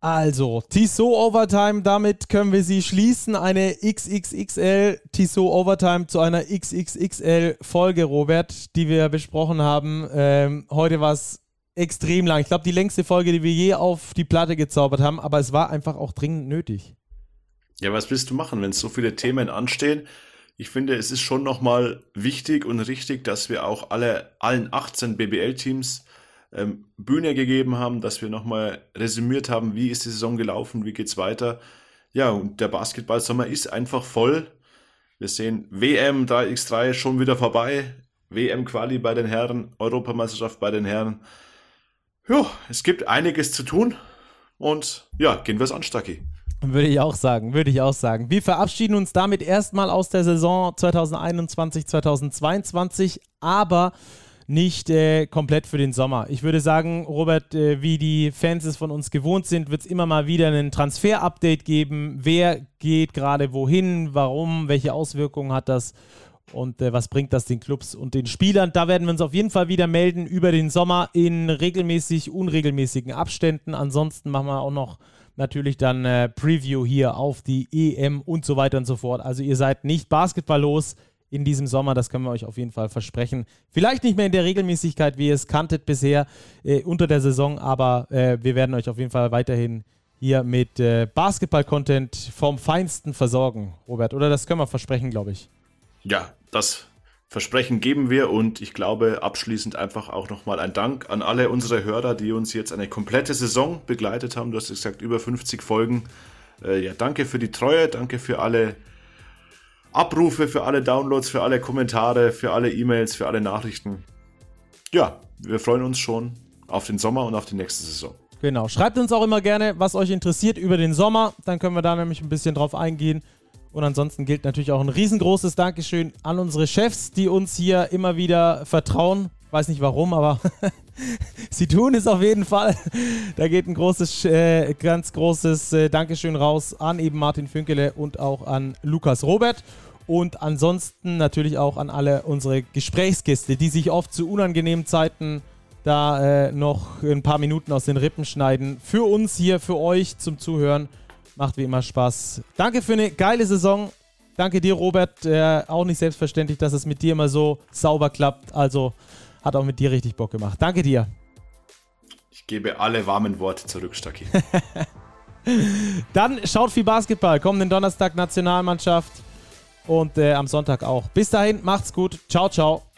Also, Tissot Overtime, damit können wir sie schließen. Eine XXXL Tissot Overtime zu einer XXXL Folge, Robert, die wir besprochen haben. Ähm, heute war es extrem lang. Ich glaube, die längste Folge, die wir je auf die Platte gezaubert haben, aber es war einfach auch dringend nötig. Ja, was willst du machen, wenn so viele Themen anstehen? Ich finde, es ist schon nochmal wichtig und richtig, dass wir auch alle, allen 18 BBL-Teams ähm, Bühne gegeben haben, dass wir nochmal resümiert haben, wie ist die Saison gelaufen, wie geht's weiter. Ja, und der Basketballsommer ist einfach voll. Wir sehen WM 3x3 schon wieder vorbei. WM-Quali bei den Herren, Europameisterschaft bei den Herren. Ja, es gibt einiges zu tun. Und ja, gehen wir es an, Stacki. Würde ich auch sagen, würde ich auch sagen. Wir verabschieden uns damit erstmal aus der Saison 2021, 2022, aber nicht äh, komplett für den Sommer. Ich würde sagen, Robert, äh, wie die Fans es von uns gewohnt sind, wird es immer mal wieder ein Transfer-Update geben. Wer geht gerade wohin, warum, welche Auswirkungen hat das und äh, was bringt das den Clubs und den Spielern. Da werden wir uns auf jeden Fall wieder melden über den Sommer in regelmäßig, unregelmäßigen Abständen. Ansonsten machen wir auch noch natürlich dann äh, Preview hier auf die EM und so weiter und so fort. Also ihr seid nicht basketballlos in diesem Sommer. Das können wir euch auf jeden Fall versprechen. Vielleicht nicht mehr in der Regelmäßigkeit, wie ihr es kanntet bisher äh, unter der Saison, aber äh, wir werden euch auf jeden Fall weiterhin hier mit äh, Basketball-Content vom Feinsten versorgen, Robert. Oder das können wir versprechen, glaube ich. Ja, das Versprechen geben wir und ich glaube abschließend einfach auch nochmal ein Dank an alle unsere Hörer, die uns jetzt eine komplette Saison begleitet haben. Du hast gesagt, über 50 Folgen. Äh, ja, danke für die Treue, danke für alle Abrufe, für alle Downloads, für alle Kommentare, für alle E-Mails, für alle Nachrichten. Ja, wir freuen uns schon auf den Sommer und auf die nächste Saison. Genau. Schreibt uns auch immer gerne, was euch interessiert über den Sommer. Dann können wir da nämlich ein bisschen drauf eingehen. Und ansonsten gilt natürlich auch ein riesengroßes Dankeschön an unsere Chefs, die uns hier immer wieder vertrauen. Weiß nicht warum, aber sie tun es auf jeden Fall. Da geht ein großes, äh, ganz großes äh, Dankeschön raus an eben Martin Fünkele und auch an Lukas Robert. Und ansonsten natürlich auch an alle unsere Gesprächsgäste, die sich oft zu unangenehmen Zeiten da äh, noch ein paar Minuten aus den Rippen schneiden. Für uns hier, für euch zum Zuhören. Macht wie immer Spaß. Danke für eine geile Saison. Danke dir, Robert. Äh, auch nicht selbstverständlich, dass es mit dir immer so sauber klappt. Also hat auch mit dir richtig Bock gemacht. Danke dir. Ich gebe alle warmen Worte zurück, Stacki. Dann schaut viel Basketball. Kommenden Donnerstag Nationalmannschaft und äh, am Sonntag auch. Bis dahin, macht's gut. Ciao, ciao.